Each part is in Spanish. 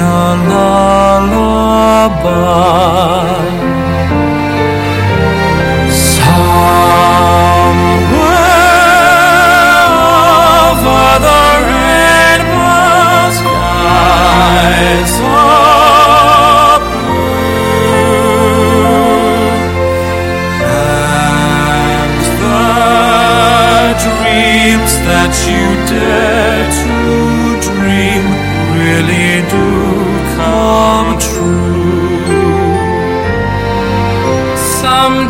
a lullaby. Somewhere over the rainbow skies blue, and the dreams that you dare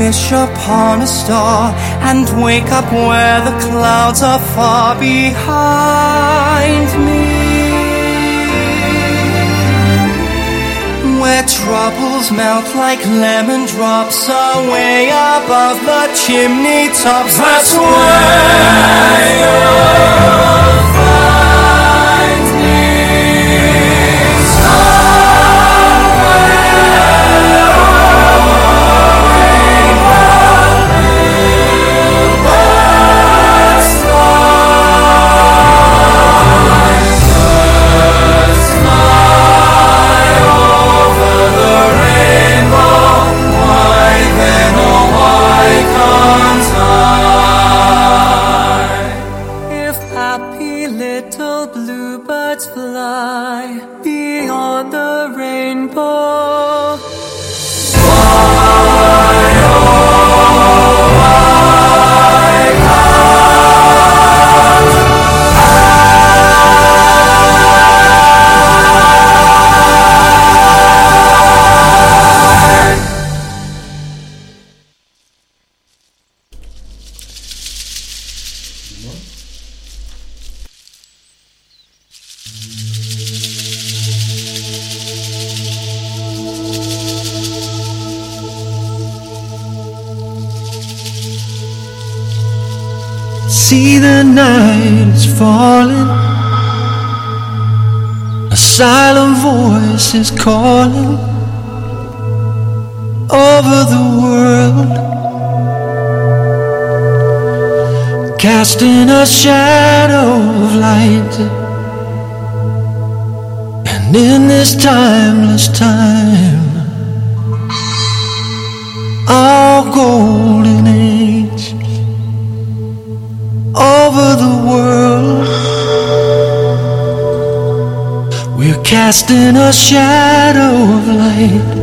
wish upon a star and wake up where the clouds are far behind me. Where troubles melt like lemon drops away above the chimney tops. That's where you'll falling. A silent voice is calling over the world, casting a shadow of light. And in this timeless time, our golden age over the world. Casting a shadow of light.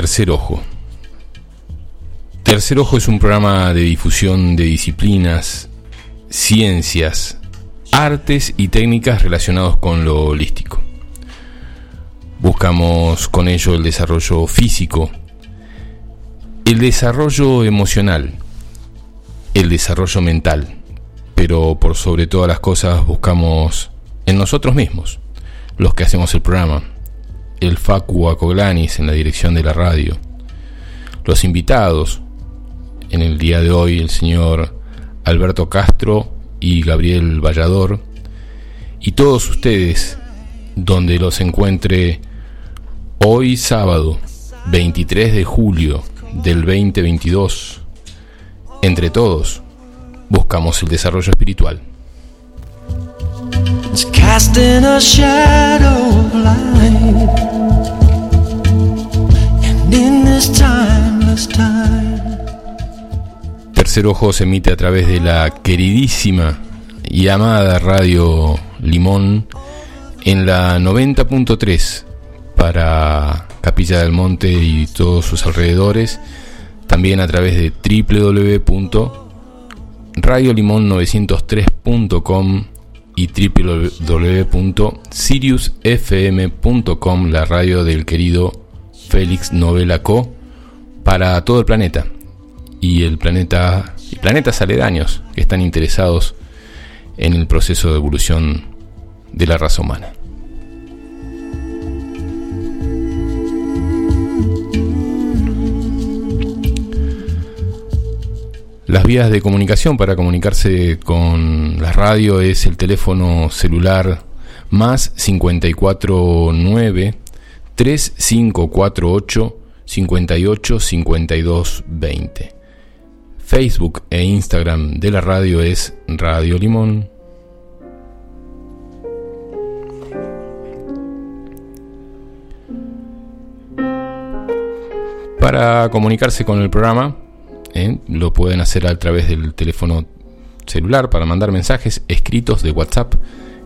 Tercer Ojo. Tercer Ojo es un programa de difusión de disciplinas, ciencias, artes y técnicas relacionados con lo holístico. Buscamos con ello el desarrollo físico, el desarrollo emocional, el desarrollo mental, pero por sobre todas las cosas buscamos en nosotros mismos, los que hacemos el programa, el Facu Acoglanis en la dirección de la radio, los invitados, en el día de hoy el señor Alberto Castro y Gabriel Vallador, y todos ustedes, donde los encuentre hoy sábado 23 de julio del 2022, entre todos buscamos el desarrollo espiritual. Tercer Ojo se emite a través de la queridísima y amada Radio Limón en la 90.3 para Capilla del Monte y todos sus alrededores, también a través de www.radiolimon903.com y www.siriusfm.com, la radio del querido Félix Novela Co, para todo el planeta y el planeta y planetas aledaños que están interesados en el proceso de evolución de la raza humana. Las vías de comunicación para comunicarse con la radio es el teléfono celular más 549 3548 58 52 20. Facebook e Instagram de la radio es Radio Limón. Para comunicarse con el programa ¿eh? lo pueden hacer a través del teléfono celular para mandar mensajes escritos de WhatsApp,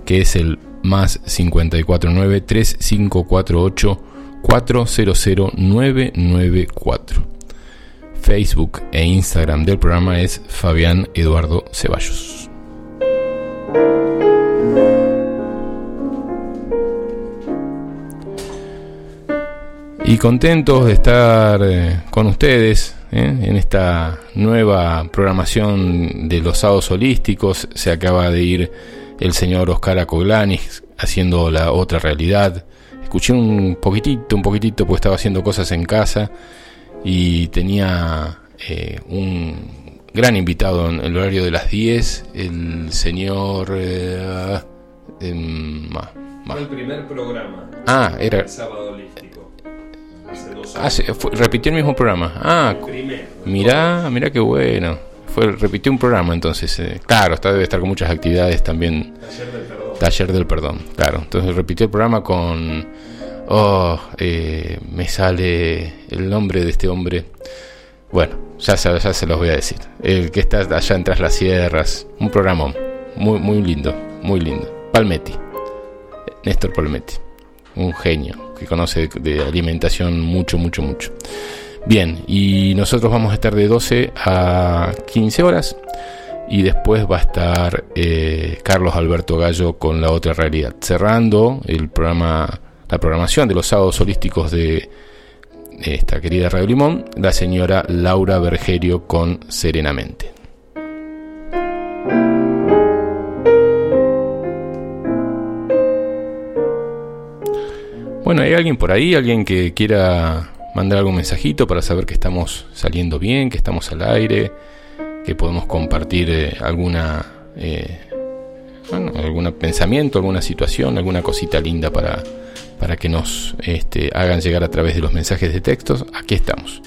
que es el más 549 3548 400994. Facebook e Instagram del programa es Fabián Eduardo Ceballos. Y contentos de estar eh, con ustedes ¿eh? en esta nueva programación de los sábados holísticos. Se acaba de ir el señor Oscar Acoglanis haciendo la otra realidad. Escuché un poquitito, un poquitito, pues estaba haciendo cosas en casa y tenía eh, un gran invitado en el horario de las 10, el señor... Eh, em, el primer programa. Ah, era... El sábado holístico. Ah, repitió el mismo programa. Ah, mira, mira qué bueno. Fue, repitió un programa entonces. Eh, claro, está, debe estar con muchas actividades también. Taller del perdón. Taller del perdón, claro. Entonces repitió el programa con... Oh, eh, me sale el nombre de este hombre. Bueno, ya se, ya se los voy a decir. El que está allá en Tras las Sierras. Un programa muy, muy lindo, muy lindo. Palmetti. Néstor Palmetti. Un genio que conoce de alimentación mucho, mucho, mucho. Bien, y nosotros vamos a estar de 12 a 15 horas y después va a estar eh, Carlos Alberto Gallo con la otra realidad, cerrando el programa, la programación de los sábados holísticos de esta querida Radio Limón, la señora Laura Bergerio con Serenamente. Bueno, ¿hay alguien por ahí? ¿Alguien que quiera mandar algún mensajito para saber que estamos saliendo bien, que estamos al aire, que podemos compartir eh, alguna, eh, algún pensamiento, alguna situación, alguna cosita linda para, para que nos este, hagan llegar a través de los mensajes de textos? Aquí estamos.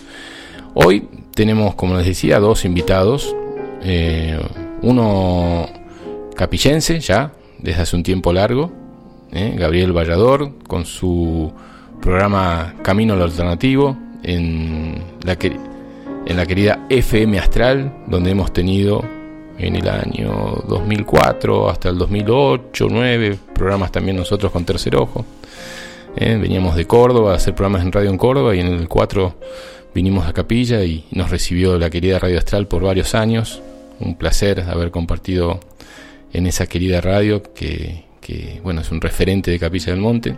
Hoy tenemos, como les decía, dos invitados. Eh, uno capillense ya, desde hace un tiempo largo, ¿eh? Gabriel Vallador, con su programa Camino al Alternativo en la, querida FM Astral, donde hemos tenido en el año 2004 hasta el 2008, 2009, programas también nosotros con Tercer Ojo. ¿eh? Veníamos de Córdoba a hacer programas en radio en Córdoba y en el 4 vinimos a Capilla y nos recibió la querida Radio Astral por varios años. Un placer haber compartido en esa querida radio que, que bueno, es un referente de Capilla del Monte.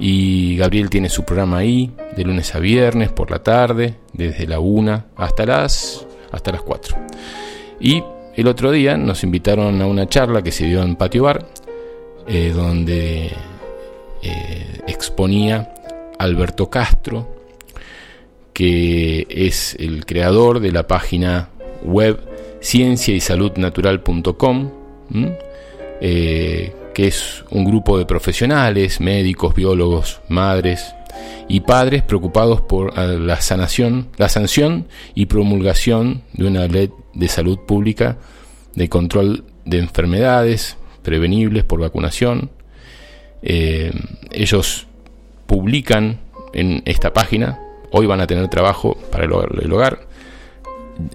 Y Gabriel tiene su programa ahí, de lunes a viernes, por la tarde, desde la 1 hasta las, hasta las 4. Y el otro día nos invitaron a una charla que se dio en Patio Bar, eh, donde eh, exponía Alberto Castro, que es el creador de la página web cienciaysaludnatural.com, eh, que es un grupo de profesionales, médicos, biólogos, madres y padres preocupados por la sanación, la sanción y promulgación de una ley de salud pública de control de enfermedades prevenibles por vacunación. Eh, ellos publican en esta página, hoy van a tener trabajo para el hogar,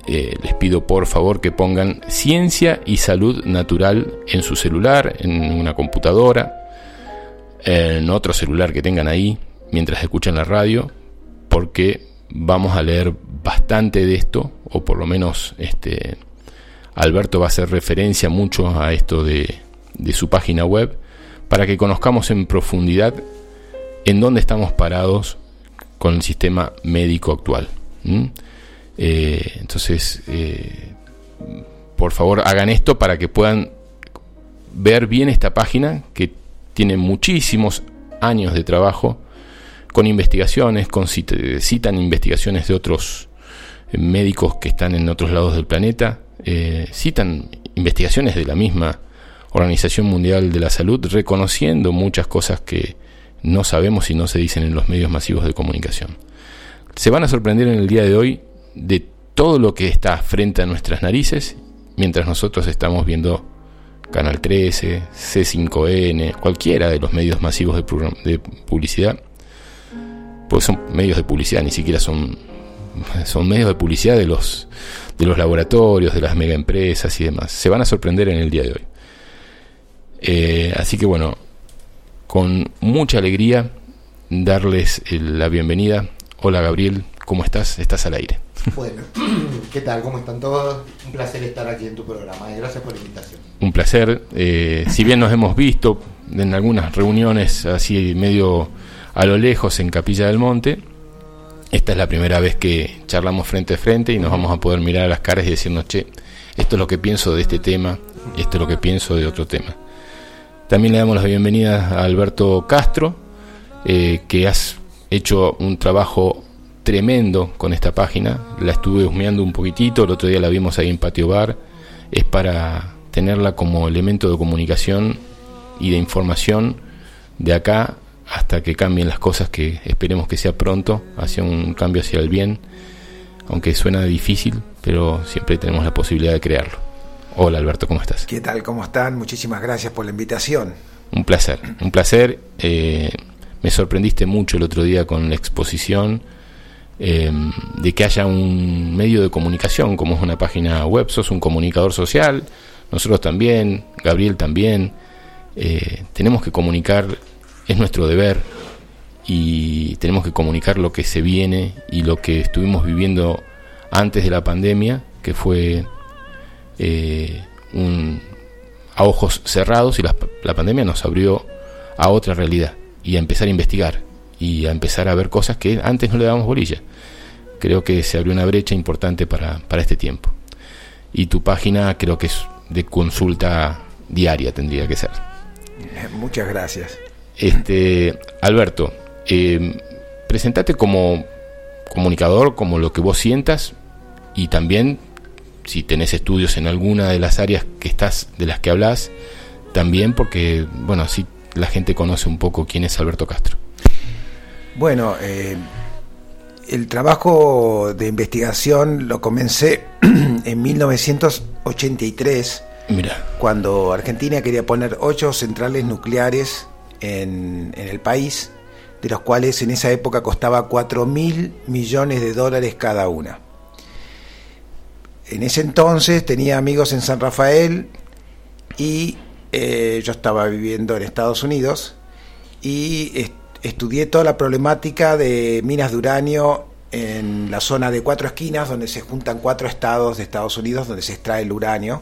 eh, les pido por favor que pongan ciencia y salud natural en su celular, en una computadora, en otro celular que tengan ahí mientras escuchan la radio, porque vamos a leer bastante de esto, o por lo menos este, Alberto va a hacer referencia mucho a esto de, su página web, para que conozcamos en profundidad en dónde estamos parados con el sistema médico actual. Eh, entonces, eh, por favor, hagan esto para que puedan ver bien esta página que tiene muchísimos años de trabajo con investigaciones, con citan investigaciones de otros eh, médicos que están en otros lados del planeta, citan investigaciones de la misma Organización Mundial de la Salud, reconociendo muchas cosas que no sabemos y no se dicen en los medios masivos de comunicación. Se van a sorprender en el día de hoy de todo lo que está frente a nuestras narices mientras nosotros estamos viendo Canal 13, C5N, cualquiera de los medios masivos de, publicidad, pues son medios de publicidad, ni siquiera son, son medios de publicidad de los, de los laboratorios, de las mega empresas y demás. Se van a sorprender en el día de hoy. Eh, así que bueno, con mucha alegría darles la bienvenida. Hola Gabriel, ¿cómo estás? Estás al aire. Bueno, ¿qué tal? ¿Cómo están todos? Un placer estar aquí en tu programa. Eh, gracias por la invitación. Un placer. Eh, si bien nos hemos visto en algunas reuniones así medio a lo lejos en Capilla del Monte, esta es la primera vez que charlamos frente a frente y nos vamos a poder mirar a las caras y decirnos, che, esto es lo que pienso de este tema, esto es lo que pienso de otro tema. También le damos la bienvenida a Alberto Castro, eh, que has hecho un trabajo tremendo con esta página. La estuve husmeando un poquitito, el otro día la vimos ahí en Patio Bar. Es para tenerla como elemento de comunicación y de información de acá hasta que cambien las cosas, que esperemos que sea pronto, hacia un cambio hacia el bien, aunque suena difícil, pero siempre tenemos la posibilidad de crearlo. Hola Alberto, ¿cómo estás? ¿Qué tal? ¿Cómo están? Muchísimas gracias por la invitación. Un placer, un placer. Eh, me sorprendiste mucho el otro día con la exposición Em, de que haya un medio de comunicación como es una página web, sos un comunicador social, nosotros también, Gabriel también, eh, tenemos que comunicar, es nuestro deber y tenemos que comunicar lo que se viene y lo que estuvimos viviendo antes de la pandemia, que fue eh, un, a ojos cerrados y la, la pandemia nos abrió a otra realidad y a empezar a investigar y a empezar a ver cosas que antes no le dábamos bolilla. Creo que se abrió una brecha importante para, este tiempo. Y tu página creo que es de consulta diaria, tendría que ser. Muchas gracias. Este, Alberto, eh, presentate como comunicador, como lo que vos sientas, y también si tenés estudios en alguna de las áreas que estás, de las que hablas, también porque, bueno, así la gente conoce un poco quién es Alberto Castro. Bueno, eh, el trabajo de investigación lo comencé en 1983, Mira. cuando Argentina quería poner ocho centrales nucleares en, el país, de los cuales en esa época costaba 4 mil millones de dólares cada una. En ese entonces tenía amigos en San Rafael y eh, yo estaba viviendo en Estados Unidos y estudié toda la problemática de minas de uranio en la zona de cuatro esquinas, donde se juntan cuatro estados de Estados Unidos, donde se extrae el uranio.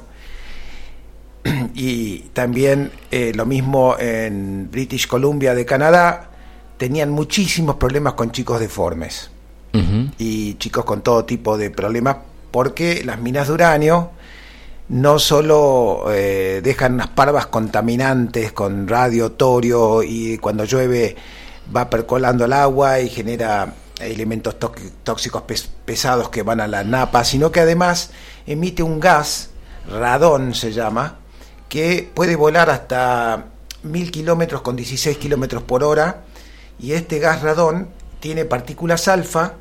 Y también eh, lo mismo en British Columbia de Canadá, tenían muchísimos problemas con chicos deformes. Y chicos con todo tipo de problemas porque las minas de uranio no solo eh, dejan unas parvas contaminantes con radio, torio y cuando llueve va percolando el agua y genera elementos tóx- tóxicos pes- pesados que van a la napa, sino que además emite un gas, radón se llama, que puede volar hasta mil kilómetros con 16 kilómetros por hora y este gas radón tiene partículas alfa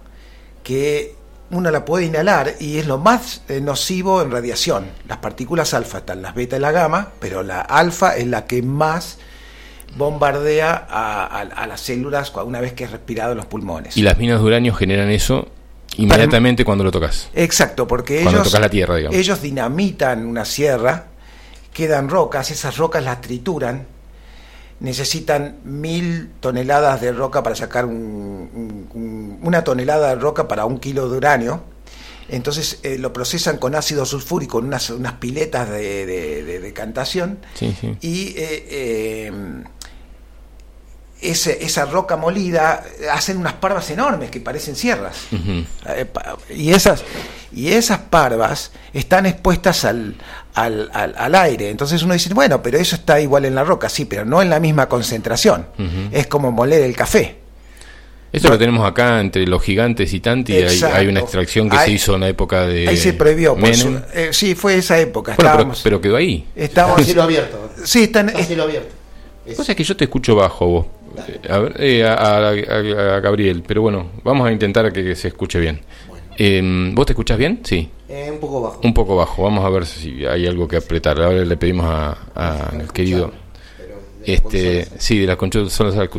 que uno la puede inhalar y es lo más eh, nocivo en radiación. Las partículas alfa están las beta y la gamma, pero la alfa es la que más bombardea a, a- a las células una vez que es respirado en los pulmones. Y las minas de uranio generan eso inmediatamente cuando lo tocas. Exacto, porque Cuando ellos, tocas la tierra, digamos. ellos dinamitan una sierra, quedan rocas, esas rocas las trituran, necesitan mil toneladas de roca para sacar un- un- un- una tonelada de roca para un kilo de uranio. Entonces eh, lo procesan con ácido sulfúrico en unas, unas piletas de, de- de decantación Sí, sí. y eh, eh, ese- esa roca molida hacen unas parvas enormes que parecen sierras. Eh, y esas y esas parvas están expuestas al, al, al- al aire entonces uno dice bueno pero eso está igual en la roca sí pero no en la misma concentración es como moler el café Eso lo tenemos acá entre los gigantes y Tanti. Hay, hay una extracción que se hizo en la época de. ahí se prohibió por Menem. su- eh, sí fue esa época Bueno, pero, quedó ahí. estábamos- Está cielo abierto. sí están Está a cielo abierto. Es- Cosa que yo te escucho bajo vos. Eh, A, ver, eh, a, a- a- a Gabriel, pero bueno, vamos a intentar que, que se escuche bien. Eh, ¿Vos te escuchas bien? Sí, eh, un poco bajo. un poco bajo. Vamos a ver si hay algo que apretar. Ahora le pedimos a- a- al querido. Pero de Este, sí, de las consolas,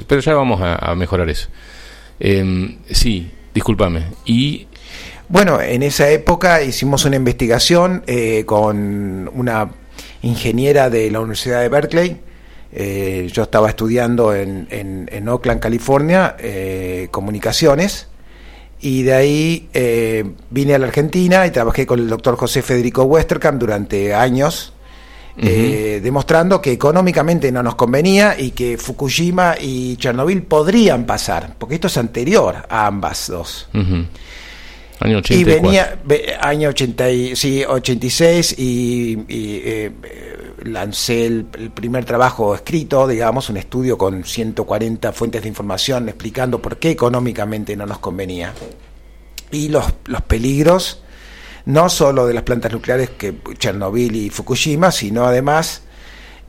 pero ya vamos a, a mejorar eso. Eh, sí, discúlpame. Y Bueno, en esa época hicimos una investigación eh, con una ingeniera de la Universidad de Berkeley. Eh, yo estaba estudiando en, en- en Oakland, California, eh, comunicaciones. Y de ahí eh, vine a la Argentina y trabajé con el doctor José Federico Westerkamp durante años, demostrando que económicamente no nos convenía y que Fukushima y Chernobyl podrían pasar, porque esto es anterior a ambas dos. año Y 84. venía, ve- año 80 y, sí, 86 y, y, eh, lancé el, el primer trabajo escrito, digamos, un estudio con 140 fuentes de información explicando por qué económicamente no nos convenía. Y los, los peligros, no solo de las plantas nucleares que Chernobyl y Fukushima, sino además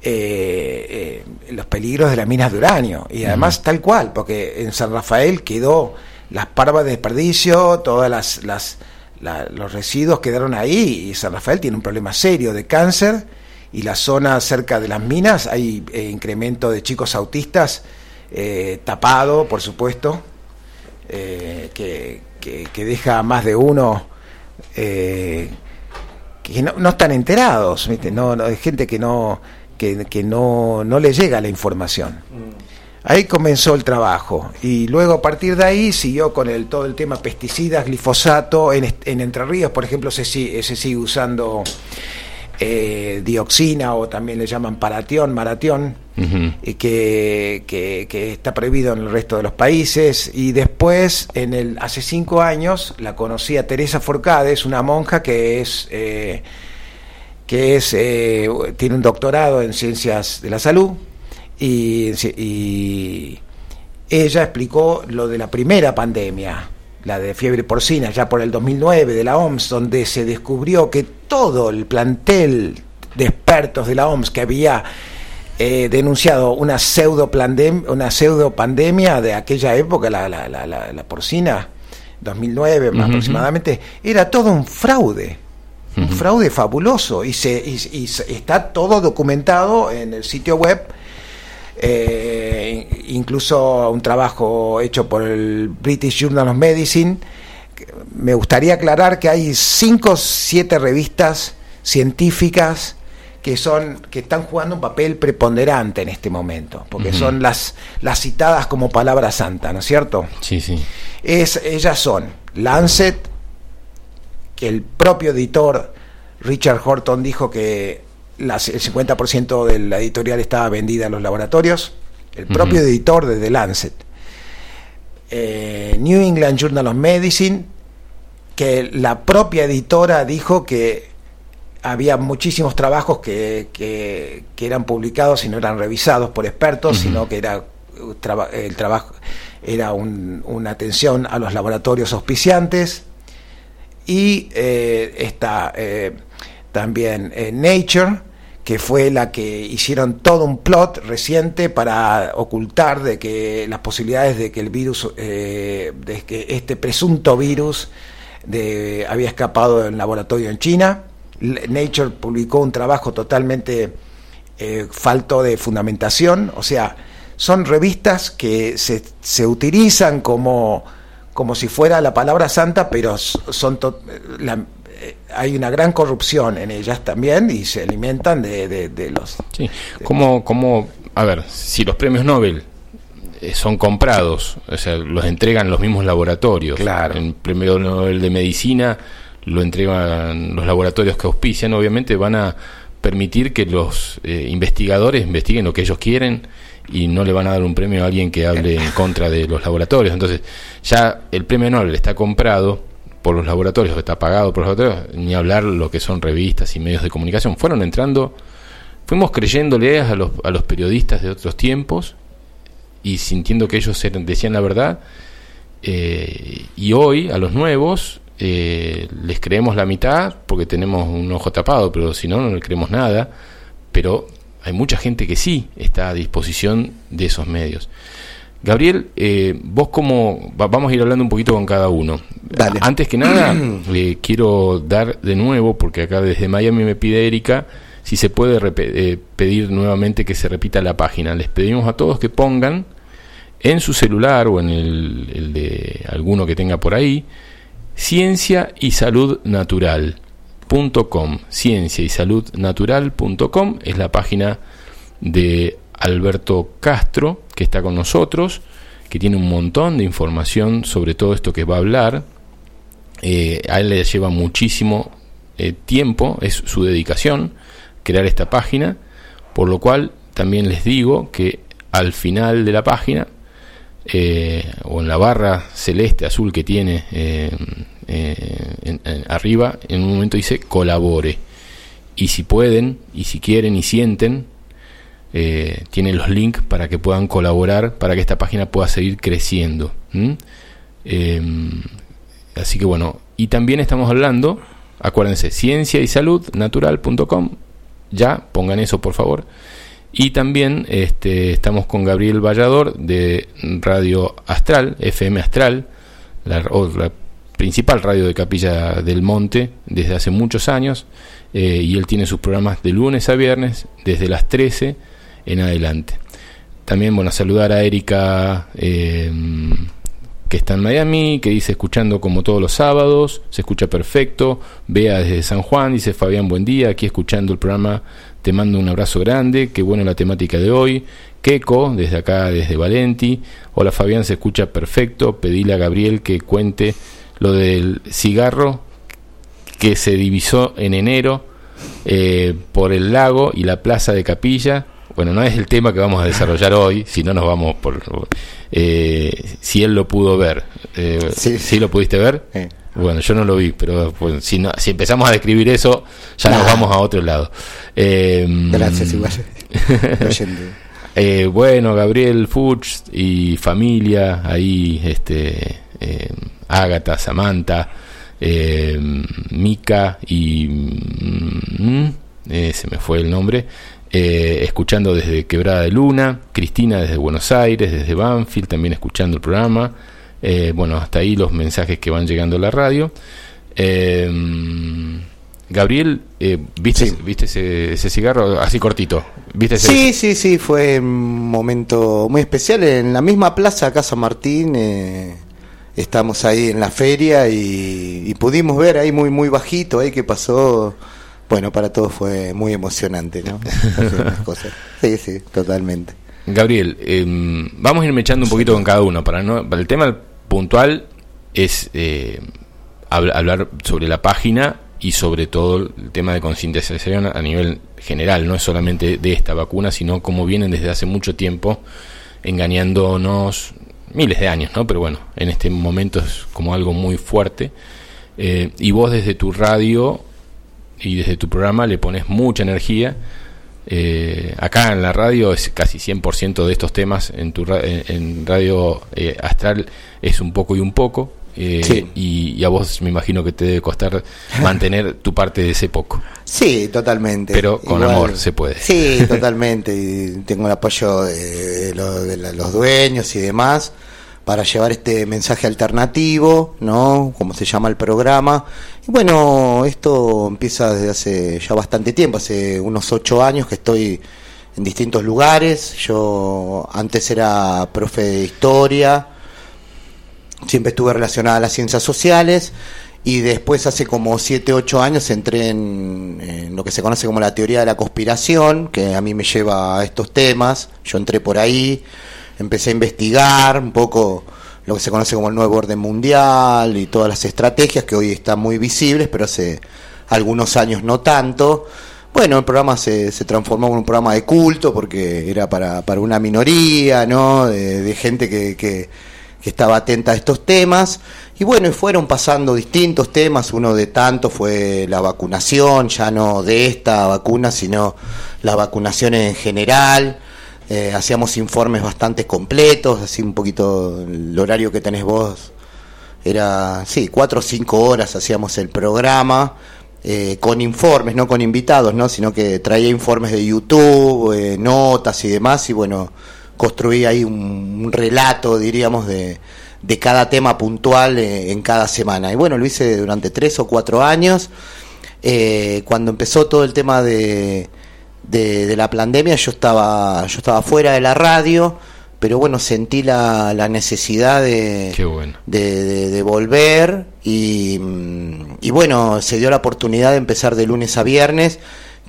eh, eh, los peligros de las minas de uranio. Y además tal cual, porque en San Rafael quedó las parvas de desperdicio, todas las, las la- los residuos quedaron ahí y San Rafael tiene un problema serio de cáncer y la zona cerca de las minas hay eh, incremento de chicos autistas eh, tapado, por supuesto, eh, que, que- que deja a más de uno que no, no están enterados, ¿viste? No, no, hay gente que no que, que no, no le llega la información. Ahí comenzó el trabajo y luego a partir de ahí siguió con el todo el tema pesticidas, glifosato. En, en Entre Ríos, por ejemplo, se, se sigue usando eh, dioxina o también le llaman paratión, maratión, y que, que- que está prohibido en el resto de los países. Y después, en el, hace cinco años, la conocí a Teresa Forcades, una monja que es, eh, que es eh, tiene un doctorado en ciencias de la salud. Y, y ella explicó lo de la primera pandemia, la de fiebre porcina, ya por el 2009 de la OMS, donde se descubrió que todo el plantel de expertos de la OMS que había eh, denunciado una pseudo una pseudo pandemia de aquella época, la, la, la, la, la porcina, 2009 Ujú. aproximadamente, era todo un fraude. Un fraude fabuloso y, se, y, y está todo documentado en el sitio web eh, incluso un trabajo hecho por el British Journal of Medicine. Me gustaría aclarar que hay cinco o siete revistas científicas que son que están jugando un papel preponderante en este momento, porque son las las citadas como palabra santa, ¿no es cierto? Sí, sí. Es, ellas son Lancet, que el propio editor Richard Horton dijo que las- el 50% de la editorial estaba vendida a los laboratorios, el propio editor de The Lancet. eh, New England Journal of Medicine, que la propia editora dijo que había muchísimos trabajos que, que, eran publicados y no eran revisados por expertos, sino que era el trabajo era una atención a los laboratorios auspiciantes. Y eh, está eh, también eh, Nature que fue la que hicieron todo un plot reciente para ocultar de que las posibilidades de que el virus, de que este presunto virus de, había escapado del laboratorio en China. Nature publicó un trabajo totalmente falto de fundamentación, o sea, son revistas que se, se utilizan como, como si fuera la palabra santa, pero son eh, hay una gran corrupción en ellas también y se alimentan de, de, los... Sí, como, como, a ver, si los premios Nobel eh, son comprados, o sea, los entregan los mismos laboratorios. Claro. El premio Nobel de Medicina lo entregan los laboratorios que auspician, obviamente van a permitir que los eh, investigadores investiguen lo que ellos quieren y no le van a dar un premio a alguien que hable en contra de los laboratorios. Entonces, ya el premio Nobel está comprado por los laboratorios, está pagado por los laboratorios, ni hablar lo que son revistas y medios de comunicación. Fueron entrando, fuimos creyéndole a los, a los periodistas de otros tiempos y sintiendo que ellos decían la verdad. Eh, y hoy, a los nuevos, eh, les creemos la mitad porque tenemos un ojo tapado, pero si no, no le creemos nada. Pero hay mucha gente que sí está a disposición de esos medios. Gabriel, eh, vos como vamos a ir hablando un poquito con cada uno. Antes que nada, le quiero dar de nuevo, porque acá desde Miami me pide Erika, si se puede eh, pedir nuevamente que se repita la página. Les pedimos a todos que pongan en su celular o en el, el de alguno que tenga por ahí, ciencia y salud natural .com, ciencia y salud natural.com es la página de Alberto Castro, que está con nosotros, que tiene un montón de información sobre todo esto que va a hablar. Eh, a él le lleva muchísimo eh, tiempo, es su dedicación crear esta página, por lo cual también les digo que al final de la página, eh, o en la barra celeste azul que tiene eh, arriba, en un momento dice colabore. Y si pueden, y si quieren y sienten, eh, tienen los links para que puedan colaborar, para que esta página pueda seguir creciendo. Em, así que bueno, y también estamos hablando, acuérdense, ciencia y salud natural.com, ya, pongan eso por favor. Y también este, estamos con Gabriel Vallador de Radio Astral, FM Astral, la, la principal radio de Capilla del Monte desde hace muchos años eh, y él tiene sus programas de lunes a viernes desde las 13 en adelante. También, bueno, saludar a Erika eh, que está en Miami, que dice escuchando como todos los sábados, se escucha perfecto. Vea desde San Juan, dice Fabián, buen día, aquí escuchando el programa, te mando un abrazo grande, qué bueno la temática de hoy. Keco, desde acá, desde Valenti. Hola Fabián, se escucha perfecto. Pedile a Gabriel que cuente lo del cigarro que se divisó en enero eh, por el lago y la plaza de Capilla. Bueno, no es el tema que vamos a desarrollar hoy, si no nos vamos por... Eh, si él lo pudo ver. Eh, sí. lo pudiste ver? Bueno, yo no lo vi, pero pues, si, no, si empezamos a describir eso, ya nos vamos a otro lado. Gracias, igual. bueno, Gabriel Fuchs y familia, ahí este, Ágata, Samantha, eh, Mika y... Mm, eh, se me fue el nombre. Eh, escuchando desde Quebrada de Luna, Cristina desde Buenos Aires, desde Banfield, también escuchando el programa. bueno, hasta ahí los mensajes que van llegando a la radio. Gabriel, ¿viste, ¿viste ese, cigarro así cortito? ¿Viste sí, sí, sí, fue un momento muy especial en la misma plaza Casa Martín estamos ahí en la feria y, pudimos ver ahí muy muy bajito ahí que pasó bueno para todos fue muy emocionante no cosas. sí sí totalmente Gabriel em, vamos a ir echando un poquito con cada uno para no para el tema puntual es eh, hablar sobre la página y sobre todo el tema de concientización a nivel general no es solamente de esta vacuna sino como vienen desde hace mucho tiempo engañándonos miles de años, ¿no? Pero bueno, en este momento es como algo muy fuerte. Eh, y vos desde tu radio y desde tu programa le pones mucha energía. Eh, acá en la radio es casi 100% de estos temas, en, tu en, Radio eh, Astral es un poco y un poco. Eh, y, a vos me imagino que te debe costar mantener tu parte de ese poco. Sí, totalmente. Pero con amor se puede. Sí, totalmente. Y tengo el apoyo de, los dueños y demás para llevar este mensaje alternativo, ¿no? Como se llama el programa. Bueno, esto empieza desde hace ya bastante tiempo, hace unos ocho años que estoy en distintos lugares. Yo antes era profe de historia, siempre estuve relacionada a las ciencias sociales y después hace como siete, ocho años entré en, en, lo que se conoce como la teoría de la conspiración, que a mí me lleva a estos temas. Yo entré por ahí empecé a investigar un poco lo que se conoce como el nuevo orden mundial y todas las estrategias que hoy están muy visibles, pero hace algunos años no tanto. Bueno, el programa se, se transformó en un programa de culto porque era para, para una minoría, ¿no? De, gente que, que, que, estaba atenta a estos temas. Y bueno, y fueron pasando distintos temas. Uno de tantos fue la vacunación, ya no de esta vacuna, sino la vacunación en general eh, hacíamos informes bastante completos, así un poquito el horario que tenés vos era, sí, cuatro o cinco horas hacíamos el programa. Eh, con informes, no con invitados, ¿no? sino que traía informes de YouTube, eh, notas y demás, y bueno, construía ahí un, relato, diríamos, de, de, cada tema puntual en cada semana. Y bueno, lo hice durante tres o cuatro años. cuando empezó todo el tema de, de, la pandemia yo estaba, yo estaba fuera de la radio, pero bueno, sentí la, la necesidad de, de, de, volver y, y, bueno, se dio la oportunidad de empezar de lunes a viernes,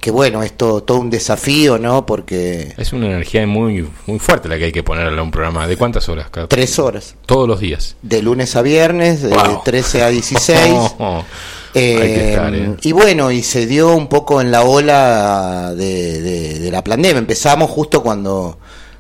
que bueno, es todo, todo un desafío, ¿no? Porque... Es una energía muy, muy fuerte la que hay que ponerle a un programa. ¿De cuántas horas? Cada... Tres horas. Todos los días. De lunes a viernes, de 13 a 16. Eh, ¿eh? Y bueno, y se dio un poco en la ola de, la pandemia. Empezamos justo cuando,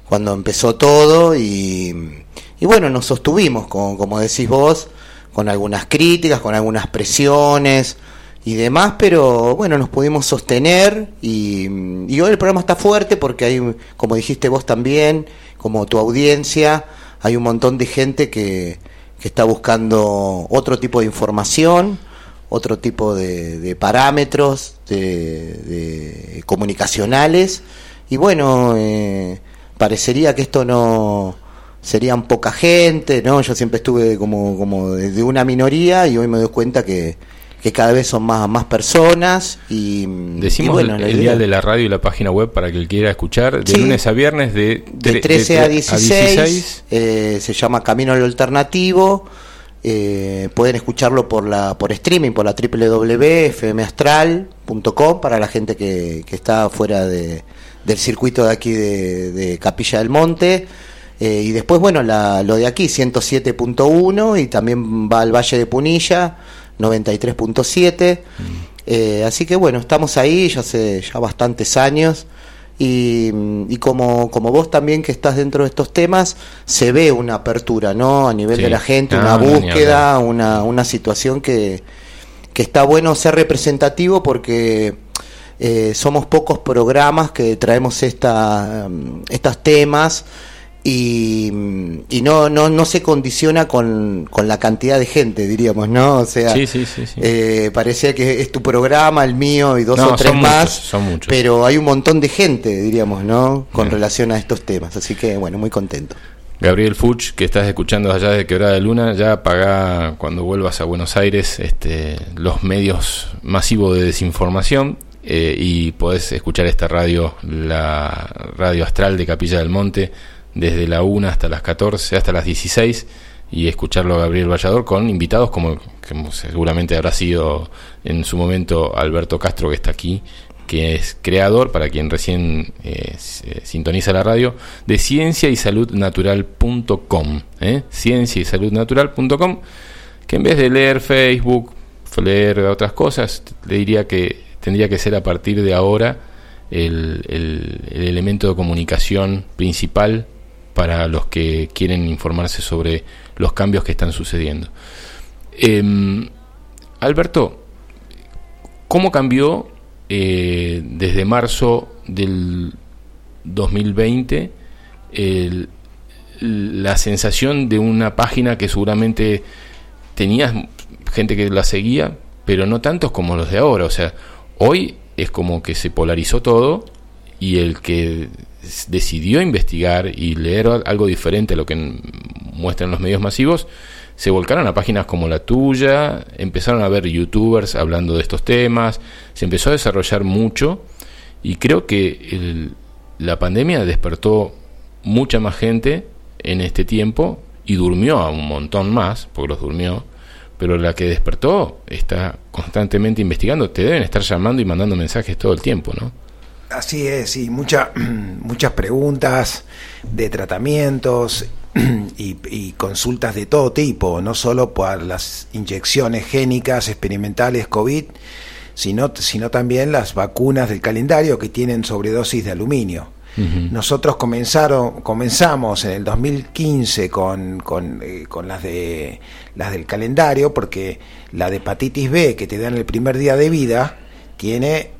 cuando empezó todo y, y bueno, nos sostuvimos, con, como decís vos, con algunas críticas, con algunas presiones y demás, pero bueno, nos pudimos sostener y, y hoy el programa está fuerte porque hay, como dijiste vos también, como tu audiencia, hay un montón de gente que, que está buscando otro tipo de información otro tipo de, parámetros de, comunicacionales. Y bueno eh, parecería que esto no serían poca gente no yo siempre estuve como como de una minoría y hoy me doy cuenta que, que cada vez son más más personas y decimos el, día de la radio y la página web para que el quiera escuchar de lunes a viernes de, de 13 a 16, eh, se llama Camino al Alternativo eh, pueden escucharlo por la por streaming por la www.fmastral.com para la gente que, que está fuera de, del circuito de aquí de, Capilla del Monte. Eh, y después bueno la, lo de aquí 107.1 y también va al Valle de Punilla 93.7 mm. eh, así que bueno estamos ahí ya hace ya bastantes años y, como, como vos también que estás dentro de estos temas, se ve una apertura, ¿no? A nivel de la gente, una búsqueda, una, una situación que, que está bueno ser representativo porque eh, somos pocos programas que traemos esta, estos temas y, y no, no, no se condiciona con, con, la cantidad de gente, diríamos, ¿no? O sea, eh, parecía que es tu programa, el mío y dos o tres más, son muchos. pero hay un montón de gente, diríamos, ¿no? Con relación a estos temas, así que bueno, muy contento. Gabriel Fuch, que estás escuchando allá de Quebrada de Luna, ya paga cuando vuelvas a Buenos Aires este, los medios masivos de desinformación eh, y podés escuchar esta radio, la radio astral de Capilla del Monte, desde la 1 hasta las 14, hasta las 16 y escucharlo a Gabriel Vallador con invitados como, seguramente habrá sido en su momento Alberto Castro que está aquí que es creador, para quien recién eh, sintoniza la radio, de ciencia y salud natural.com, ¿eh? ciencia y salud natural.com, que en vez de leer Facebook, leer otras cosas, le diría que tendría que ser a partir de ahora el, el elemento de comunicación principal para los que quieren informarse sobre los cambios que están sucediendo. Em, Alberto, ¿cómo cambió eh, desde marzo del 2020 la sensación de una página que seguramente tenías gente que la seguía, pero no tantos como los de ahora? O sea, hoy es como que se polarizó todo y el que decidió investigar y leer algo diferente a lo que muestran los medios masivos, se volcaron a páginas como la tuya, empezaron a ver youtubers hablando de estos temas, se empezó a desarrollar mucho y creo que la pandemia despertó mucha más gente en este tiempo y durmió a un montón más, porque los durmió, pero la que despertó está constantemente investigando, te deben estar llamando y mandando mensajes todo el tiempo, ¿no? Así es, y mucha, muchas preguntas de tratamientos y, consultas de todo tipo, no solo por las inyecciones génicas experimentales COVID, sino, sino también las vacunas del calendario que tienen sobredosis de aluminio. Nosotros comenzaron, comenzamos en el 2015 con, con, eh, con, las, de, las del calendario, porque la de hepatitis B que te dan el primer día de vida tiene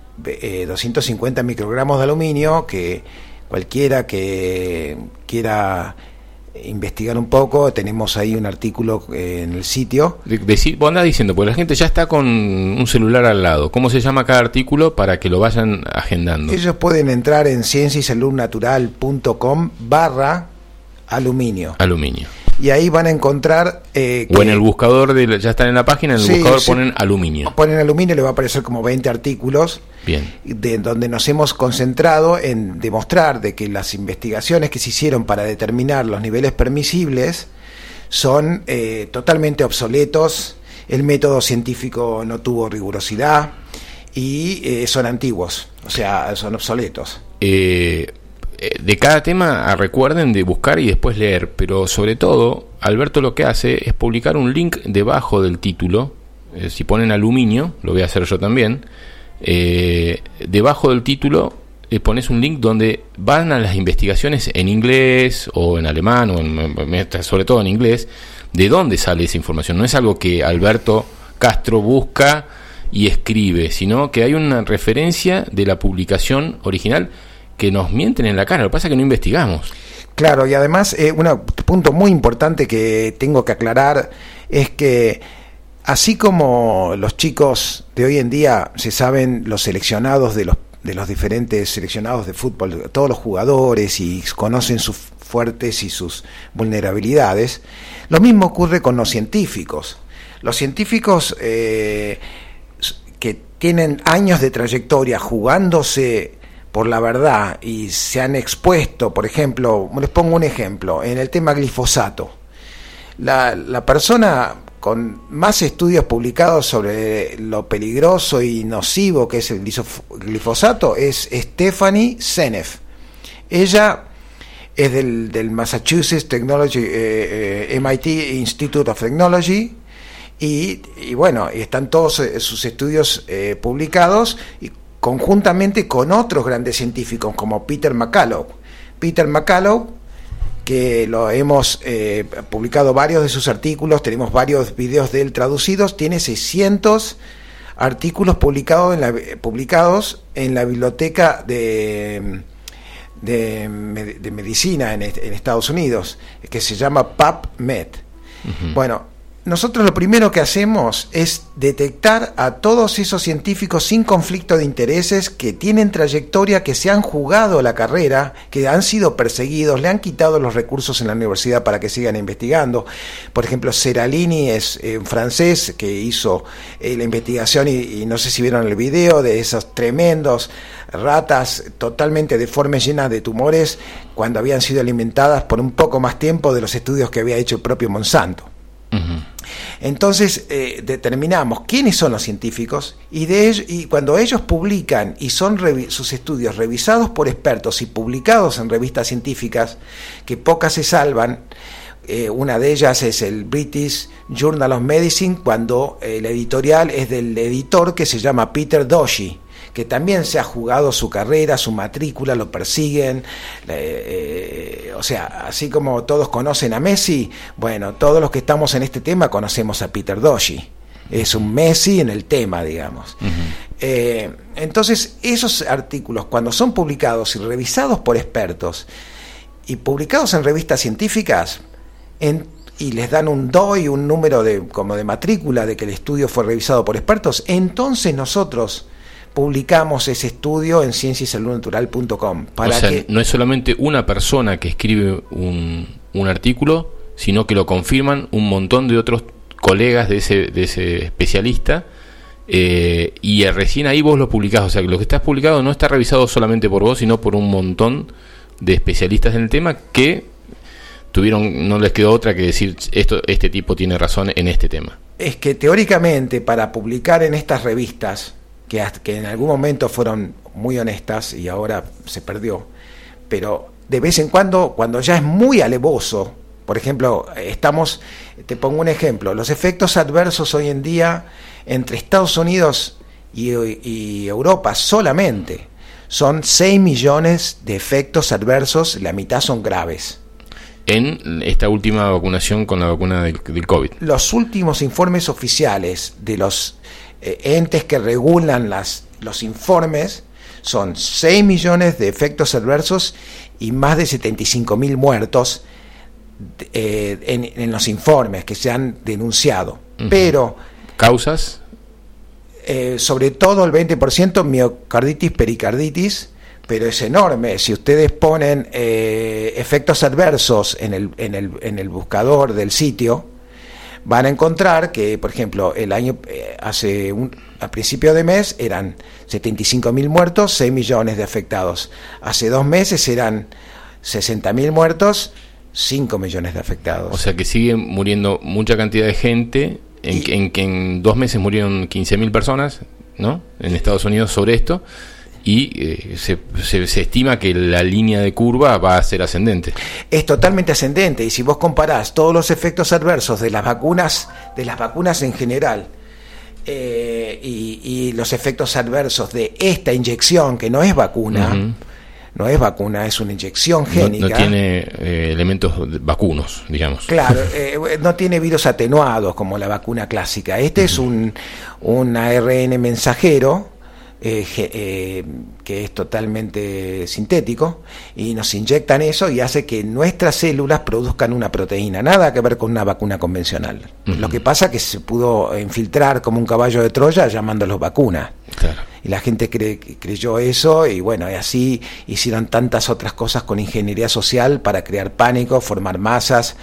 250 eh, microgramos de aluminio que cualquiera que quiera investigar un poco, tenemos ahí un artículo eh, en el sitio. Decir, vos andás diciendo, porque la gente ya está con un celular al lado. ¿Cómo se llama cada artículo para que lo vayan agendando? Ellos pueden entrar en cienciasaludnatural.com barra aluminio. Aluminio y ahí van a encontrar... Eh, o en el buscador, de, ya están en la página, en el buscador ponen aluminio. Ponen aluminio, le va a aparecer como 20 artículos. Bien. De donde nos hemos concentrado en demostrar de que las investigaciones que se hicieron para determinar los niveles permisibles son eh, totalmente obsoletos, el método científico no tuvo rigurosidad y eh, son antiguos, o sea, son obsoletos. Eh, eh, de cada tema recuerden de buscar y después leer, pero sobre todo Alberto lo que hace es publicar un link debajo del título, eh, si ponen aluminio, lo voy a hacer yo también, eh, debajo del título pones un link donde van a las investigaciones en inglés o en alemán o en, sobre todo en inglés, de dónde sale esa información. No es algo que Alberto Castro busca y escribe, sino que hay una referencia de la publicación original que nos mienten en la cara, lo que pasa es que no investigamos. Claro, y además eh, un punto muy importante que tengo que aclarar es que así como los chicos de hoy en día se saben los seleccionados de los de los diferentes seleccionados de fútbol, todos los jugadores y conocen sus fuertes y sus vulnerabilidades, lo mismo ocurre con los científicos. Los científicos eh, que tienen años de trayectoria jugándose por la verdad y se han expuesto, por ejemplo, les pongo un ejemplo, en el tema glifosato. La, la persona con más estudios publicados sobre lo peligroso y nocivo que es el glifosato es Stephanie Senef. Ella es del, del Massachusetts Technology, eh, eh, MIT Institute of Technology, y, y, bueno, están todos eh, sus estudios publicados y conjuntamente con otros grandes científicos como Peter McCullough. Peter McCullough, que lo hemos eh, publicado varios de sus artículos, tenemos varios videos de él traducidos, tiene 600 artículos publicados en la, publicados en la biblioteca de, de, medicina en, Estados Unidos, que se llama PubMed. Bueno, nosotros lo primero que hacemos es detectar a todos esos científicos sin conflicto de intereses que tienen trayectoria, que se han jugado la carrera, que han sido perseguidos, le han quitado los recursos en la universidad para que sigan investigando. Por ejemplo, Seralini es eh, francés que hizo eh, la investigación y, no sé si vieron el video de esos tremendos ratas totalmente deformes, llenas de tumores, cuando habían sido alimentadas por un poco más tiempo de los estudios que había hecho el propio Monsanto. Entonces eh, determinamos quiénes son los científicos y, de y cuando ellos publican y son sus estudios revisados por expertos y publicados en revistas científicas, que pocas se salvan, eh, una de ellas es el British Journal of Medicine, cuando el editorial es del editor que se llama Peter Doshi, que también se ha jugado su carrera, su matrícula, lo persiguen. Eh, o sea, así como todos conocen a Messi, bueno, todos los que estamos en este tema conocemos a Peter Doshi. Es un Messi en el tema, digamos. Eh, entonces, esos artículos, cuando son publicados y revisados por expertos y publicados en revistas científicas, y les dan un DOI, un número de, como de matrícula de que el estudio fue revisado por expertos, entonces nosotros publicamos ese estudio en cienciasaludnatural.com. Para o sea, no es solamente una persona que escribe un, un, artículo, sino que lo confirman un montón de otros colegas de ese, de ese especialista. Eh, y recién ahí vos lo publicás, o sea que lo que estás publicado no está revisado solamente por vos, sino por un montón de especialistas en el tema que tuvieron, no les quedó otra que decir esto, este tipo tiene razón en este tema. Es que teóricamente para publicar en estas revistas, que, que en algún momento fueron muy honestas y ahora se perdió, pero de vez en cuando, cuando ya es muy alevoso, por ejemplo, estamos, te pongo un ejemplo, los efectos adversos hoy en día entre Estados Unidos y, y Europa solamente son 6 millones de efectos adversos, la mitad son graves en esta última vacunación con la vacuna del, COVID. Los últimos informes oficiales de los eh, entes que regulan las, los informes son 6 millones de efectos adversos y más de 75 mil muertos eh, en, los informes que se han denunciado. Pero... ¿Causas? Eh, sobre todo el 20% miocarditis, pericarditis, pero es enorme. Si ustedes ponen eh, efectos adversos en el, en, el, en el buscador del sitio, van a encontrar que, por ejemplo, el año eh, hace un, a principio de mes eran 75 mil muertos, 6 millones de afectados. Hace dos meses eran 60 mil muertos, 5 millones de afectados. O sea que sigue muriendo mucha cantidad de gente, en, que, en, que en dos meses murieron 15 mil personas, ¿no? En Estados Unidos sobre esto y eh, se, se, estima que la línea de curva va a ser ascendente. Es totalmente ascendente y si vos comparás todos los efectos adversos de las vacunas, de las vacunas en general, eh, y, los efectos adversos de esta inyección, que no es vacuna, no es vacuna, es una inyección génica. No, tiene eh, elementos vacunos, digamos. Claro, no tiene virus atenuados como la vacuna clásica. Este es un, un ARN mensajero eh, eh, que es totalmente sintético, y nos inyectan eso y hace que nuestras células produzcan una proteína, nada que ver con una vacuna convencional. Lo que pasa es que se pudo infiltrar como un caballo de Troya llamándolos vacunas. Y la gente creyó eso y bueno, y así hicieron tantas otras cosas con ingeniería social para crear pánico, formar masas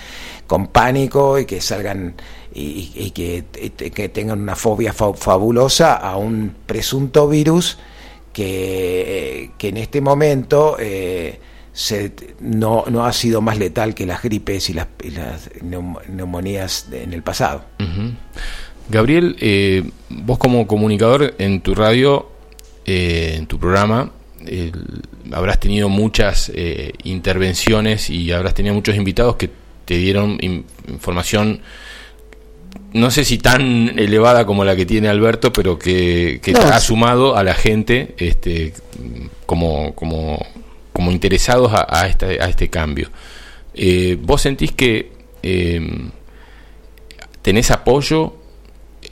con pánico y que salgan y, que, tengan una fobia fabulosa a un presunto virus que, que en este momento eh, se, no, no, ha sido más letal que las gripes y las, neumonías en el pasado. Gabriel, eh, vos como comunicador en tu radio, eh, en tu programa, habrás tenido muchas intervenciones y habrás tenido muchos invitados que te dieron información no sé si tan elevada como la que tiene Alberto, pero que, ha sumado a la gente este, como, como, como interesados a, este, a este cambio. Eh, ¿Vos sentís que eh, tenés apoyo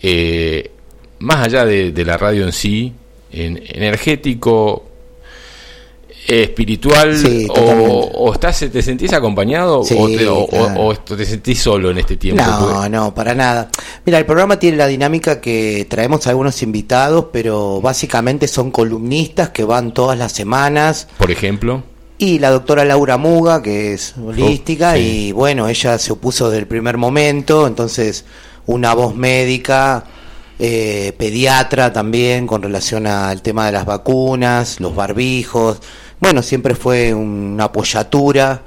eh, más allá de, de, la radio en sí, en, energético, espiritual o, estás te sentís acompañado o, te, sentís solo en este tiempo no no para nada. Mira el programa tiene la dinámica que traemos a algunos invitados pero básicamente son columnistas que van todas las semanas. Por ejemplo. Y la doctora Laura Muga que es holística y bueno ella se opuso desde el primer momento entonces una voz médica eh, pediatra también con relación al tema de las vacunas, los barbijos, bueno, siempre fue una apoyatura.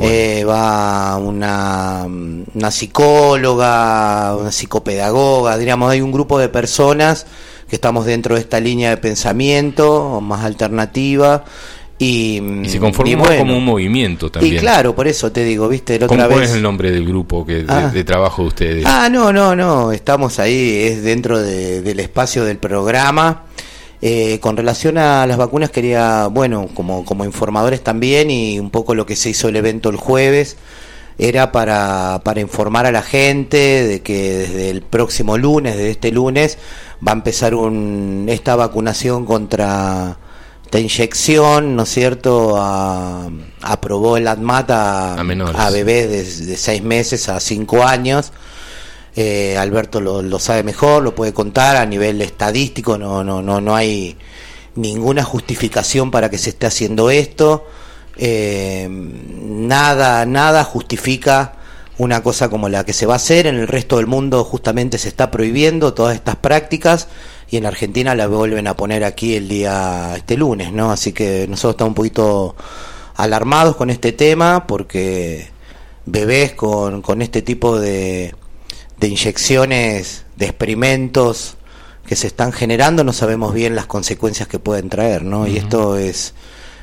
Eh, va una, una psicóloga, una psicopedagoga, diríamos, hay un grupo de personas que estamos dentro de esta línea de pensamiento más alternativa y, se conforma como un movimiento también. Y claro, por eso te digo, ¿viste? La otra ¿Cuál es el nombre del grupo que, de, ah. trabajo de ustedes? Ah, no, no, no, estamos ahí, es dentro del espacio del programa Eh, con relación a las vacunas quería, bueno, como, como informadores también y un poco lo que se hizo el evento el jueves, era para, para informar a la gente de que desde el próximo lunes, desde este lunes, va a empezar un, esta vacunación contra esta inyección, ¿no es cierto? A, aprobó el ADMAT a, a, bebés de, de, seis meses a cinco años. Eh, Alberto lo, lo, sabe mejor, lo puede contar a nivel estadístico, no, no, no, no hay ninguna justificación para que se esté haciendo esto. Eh, nada, nada justifica una cosa como la que se va a hacer. En el resto del mundo justamente se está prohibiendo todas estas prácticas y en Argentina la vuelven a poner aquí el día, este lunes, ¿no? Así que nosotros estamos un poquito alarmados con este tema porque bebés con, con este tipo de, de inyecciones, de experimentos que se están generando, no sabemos bien las consecuencias que pueden traer, ¿no? Y esto es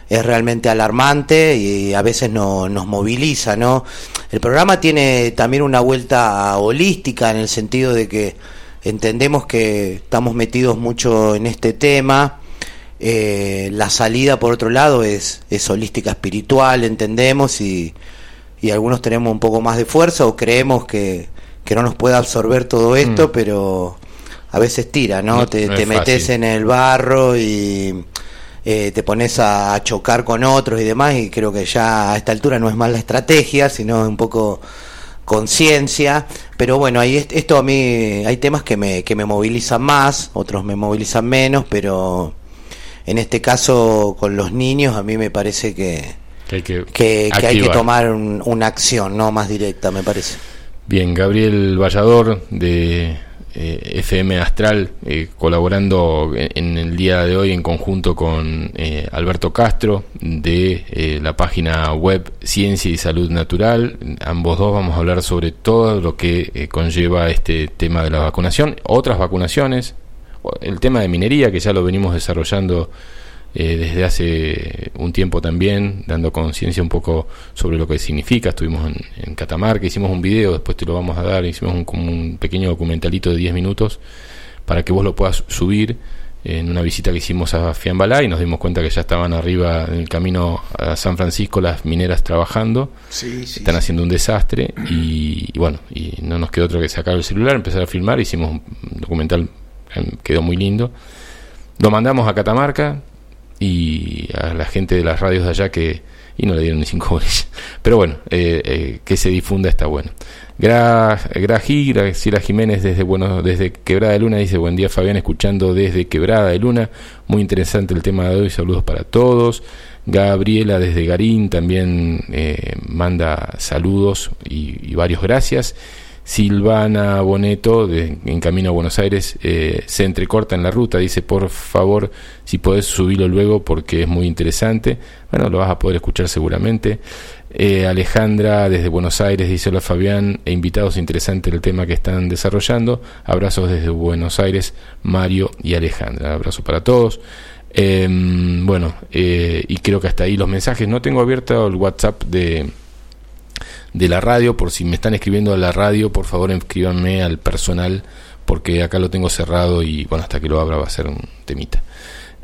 es realmente alarmante y a veces no, nos moviliza, ¿no? El programa tiene también una vuelta holística en el sentido de que entendemos que estamos metidos mucho en este tema. Eh, la salida, por otro lado, es, es holística espiritual, entendemos, y, y algunos tenemos un poco más de fuerza o creemos que, que no nos puede absorber todo esto, mm. pero a veces tira, ¿no? te, te metes en el barro y eh, te pones a, chocar con otros y demás, y creo que ya a esta altura no es más la estrategia, sino un poco conciencia, pero bueno, ahí esto a mí hay temas que me, que me movilizan más, otros me movilizan menos, pero en este caso con los niños a mí me parece que, que hay que, que, hay que tomar una acción no más directa, me parece. Bien, Gabriel Vallador de eh, FM Astral, eh, colaborando en, el día de hoy en conjunto con eh, Alberto Castro de la página web Ciencia y Salud Natural. Ambos dos vamos a hablar sobre todo lo que conlleva este tema de la vacunación, otras vacunaciones, el tema de minería que ya lo venimos desarrollando eh, desde hace un tiempo también, dando conciencia un poco sobre lo que significa. Estuvimos en, Catamarca, hicimos un video, después te lo vamos a dar, hicimos un, como un pequeño documentalito de 10 minutos para que vos lo puedas subir en una visita que hicimos a Fiambalá y nos dimos cuenta que ya estaban arriba en el camino a San Francisco las mineras trabajando, están haciendo un desastre y, y, bueno, y no nos quedó otro que sacar el celular, empezar a filmar, hicimos un documental, quedó muy lindo. Lo mandamos a Catamarca, y a la gente de las radios de allá que y no le dieron ni cinco goles pero bueno eh, eh, que se difunda está bueno. Gra, Graji Graciela Jiménez desde bueno desde Quebrada de Luna dice buen día Fabián escuchando desde Quebrada de Luna. Muy interesante el tema de hoy saludos para todos. Gabriela desde Garín también eh, manda saludos y, y varios gracias Silvana Boneto, en camino a Buenos Aires, eh, se entrecorta en la ruta. Dice, por favor, si podés subirlo luego porque es muy interesante. Bueno, lo vas a poder escuchar seguramente. Eh, Alejandra, desde Buenos Aires, dice, hola Fabián, e invitados interesantes el tema que están desarrollando. Abrazos desde Buenos Aires, Mario y Alejandra. Abrazo para todos. Em, bueno, eh, y creo que hasta ahí los mensajes. No tengo abierto el WhatsApp de de la radio, por si me están escribiendo a la radio, por favor escríbanme al personal, porque acá lo tengo cerrado y bueno, hasta que lo abra va a ser un temita.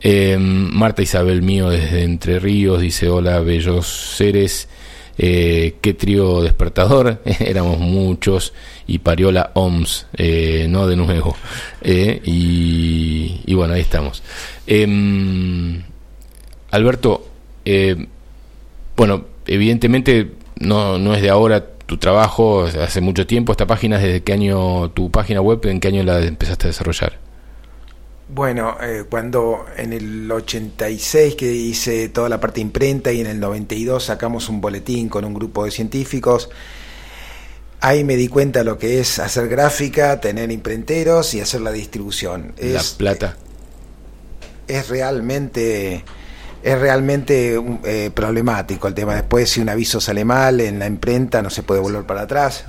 Eh, Marta Isabel mío desde Entre Ríos dice, hola, bellos seres. Eh, qué trío despertador, éramos muchos y parió la OMS, eh, no de nuevo. y, y, bueno, ahí estamos. Em, Alberto, bueno, evidentemente no, no es de ahora tu trabajo, hace mucho tiempo. ¿Esta página desde qué año, tu página web, en qué año la empezaste a desarrollar? Bueno, eh, cuando en el 86 que hice toda la parte imprenta y en el 92 sacamos un boletín con un grupo de científicos, ahí me di cuenta de lo que es hacer gráfica, tener imprenteros y hacer la distribución. La plata. Es realmente es realmente eh, problemático el tema. Después, si un aviso sale mal en la imprenta, no se puede volver para atrás.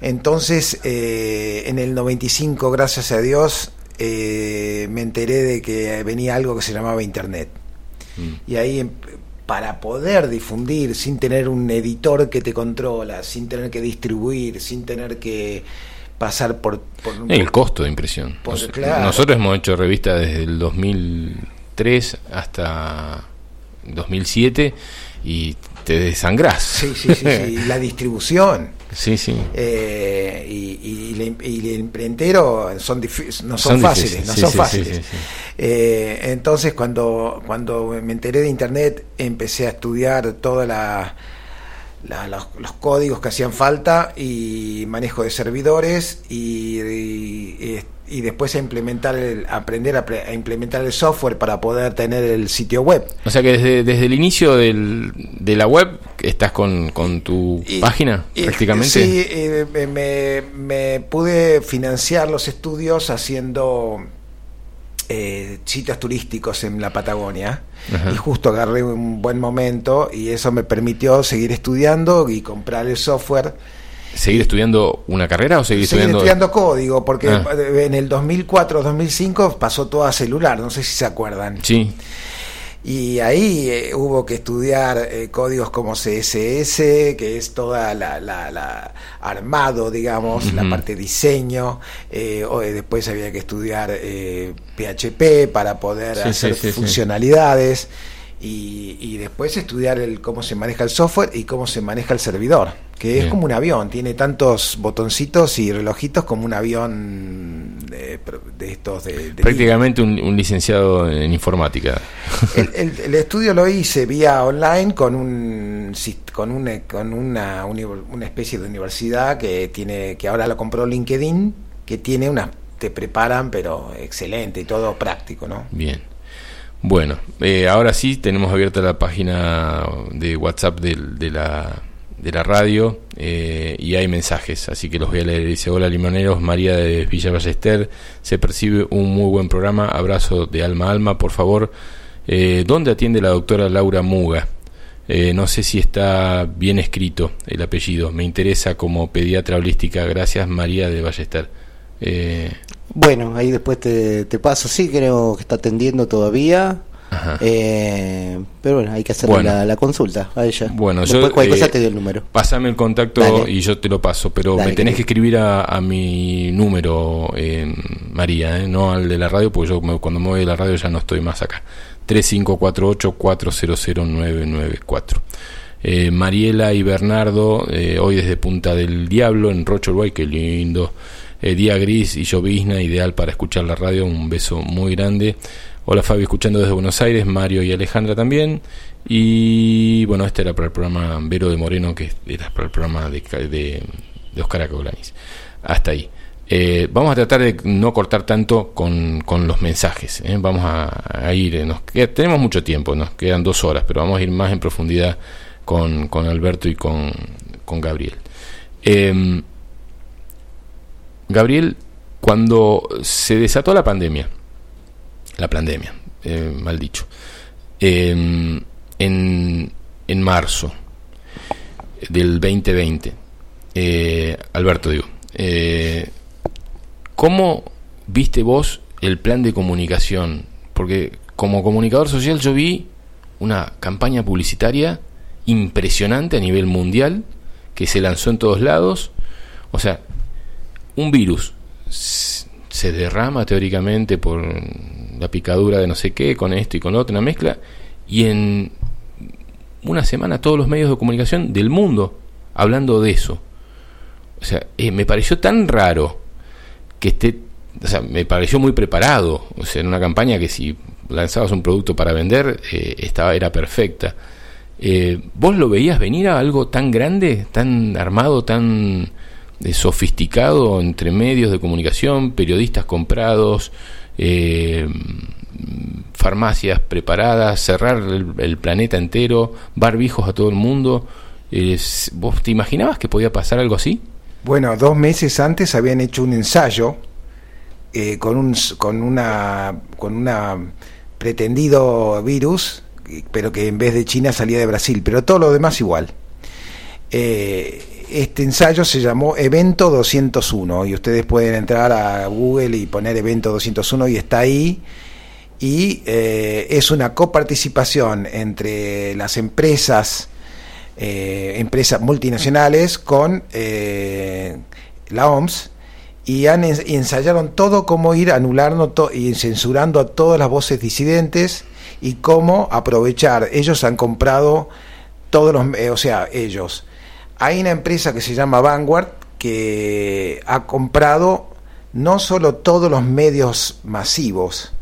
Entonces, eh, en el 95, gracias a Dios, eh, me enteré de que venía algo que se llamaba Internet. Mm. Y ahí, em, para poder difundir sin tener un editor que te controla, sin tener que distribuir, sin tener que pasar por... el costo de impresión. Nosotros hemos hecho revistas desde el 2003 hasta 2007 y te desangrás. Sí, sí, sí, la distribución. Sí, sí. Eh, y, el imprentero son no son, fáciles, no son fáciles. Eh, entonces, cuando, cuando me enteré de Internet, empecé a estudiar toda la los, códigos que hacían falta y manejo de servidores y, y, después a implementar el, aprender a, implementar el software para poder tener el sitio web. O sea que desde, desde el inicio del, de la web estás con, con tu página prácticamente. Sí, me, me pude financiar los estudios haciendo eh, sitios turísticos en la Patagonia y justo agarré un buen momento y eso me permitió seguir estudiando y comprar el software. ¿Seguir estudiando una carrera o seguir, seguir estudiando... código? Porque ah. en el 2004-2005 pasó todo a celular, no sé si se acuerdan. Sí. Y ahí eh, hubo que estudiar eh, códigos como CSS, que es toda la, la, armado, digamos, la parte diseño. Eh, o, después había que estudiar PHP para poder hacer funcionalidades y, después estudiar el cómo se maneja el software y cómo se maneja el servidor, que es como un avión, tiene tantos botoncitos y relojitos como un avión de, estos de, prácticamente un, licenciado en informática. El, estudio lo hice vía online con un con una con una, una especie de universidad que tiene que ahora lo compró LinkedIn, que tiene una te preparan pero excelente y todo práctico, ¿no? Bien. Bueno, eh, ahora sí tenemos abierta la página de WhatsApp de, la, de la radio eh, y hay mensajes, así que los voy a leer. Dice, hola limoneros, María de Villa Ballester, se percibe un muy buen programa, abrazo de alma a alma, por favor. Eh, ¿Dónde atiende la doctora Laura Muga? no sé si está bien escrito el apellido, me interesa como pediatra holística, gracias María de Ballester. Bueno, ahí después te, paso. Sí, creo que está atendiendo todavía. Eh, pero bueno, hay que hacer la, consulta a ella. Bueno, yo, cualquier cosa eh, te doy el número. Pásame el contacto y yo te lo paso, pero me tenés que escribir a, mi número, eh, María, no al de la radio, porque yo cuando me voy de la radio ya no estoy más acá. 3548-400-994. Eh, Mariela y Bernardo, hoy desde Punta del Diablo, en Rocho Uruguay, qué lindo. Eh, día gris y llovizna, ideal para escuchar la radio. Un beso muy grande. Hola Fabi, escuchando desde Buenos Aires, Mario y Alejandra también. Y bueno, este era para el programa Vero de Moreno, que era para el programa de, de, Oscar Acoglanis. Hasta ahí. Eh, vamos a tratar de no cortar tanto con, con los mensajes. ¿eh? Vamos a, ir, tenemos mucho tiempo, nos quedan dos horas, pero vamos a ir más en profundidad con, con Alberto y con, con Gabriel. Eh, Gabriel, cuando se desató la pandemia, la pandemia, eh, mal dicho, em, en, en, marzo del 2020, eh, Alberto digo, eh, ¿cómo viste vos el plan de comunicación? Porque como comunicador social yo vi una campaña publicitaria impresionante a nivel mundial que se lanzó en todos lados. O sea, un virus se derrama teóricamente por la picadura de no sé qué, con esto y con lo otro, una mezcla, y en una semana todos los medios de comunicación del mundo hablando de eso. O sea, eh, me pareció tan raro que esté, o sea, me pareció muy preparado, o sea, en una campaña que si lanzabas un producto para vender, eh, estaba, era perfecta. Eh, ¿Vos lo veías venir a algo tan grande, tan armado, tan sofisticado entre medios de comunicación, periodistas comprados, eh, farmacias preparadas, cerrar el, planeta entero, barbijos a todo el mundo. ¿Vos te imaginabas que podía pasar algo así? Bueno, dos meses antes habían hecho un ensayo eh, con, un, con, una, con una pretendido virus, pero que en vez de China salía de Brasil, pero todo lo demás igual. Eh, este ensayo se llamó Evento 201 y ustedes pueden entrar a Google y poner Evento 201 y está ahí. Y eh, es una coparticipación entre las empresas, eh, empresas multinacionales con eh, la OMS y, han, ensayaron todo cómo ir anulando y censurando a todas las voces disidentes y cómo aprovechar. Ellos han comprado todos los, eh, o sea, ellos. Hay una empresa que se llama Vanguard que ha comprado no solo todos los medios masivos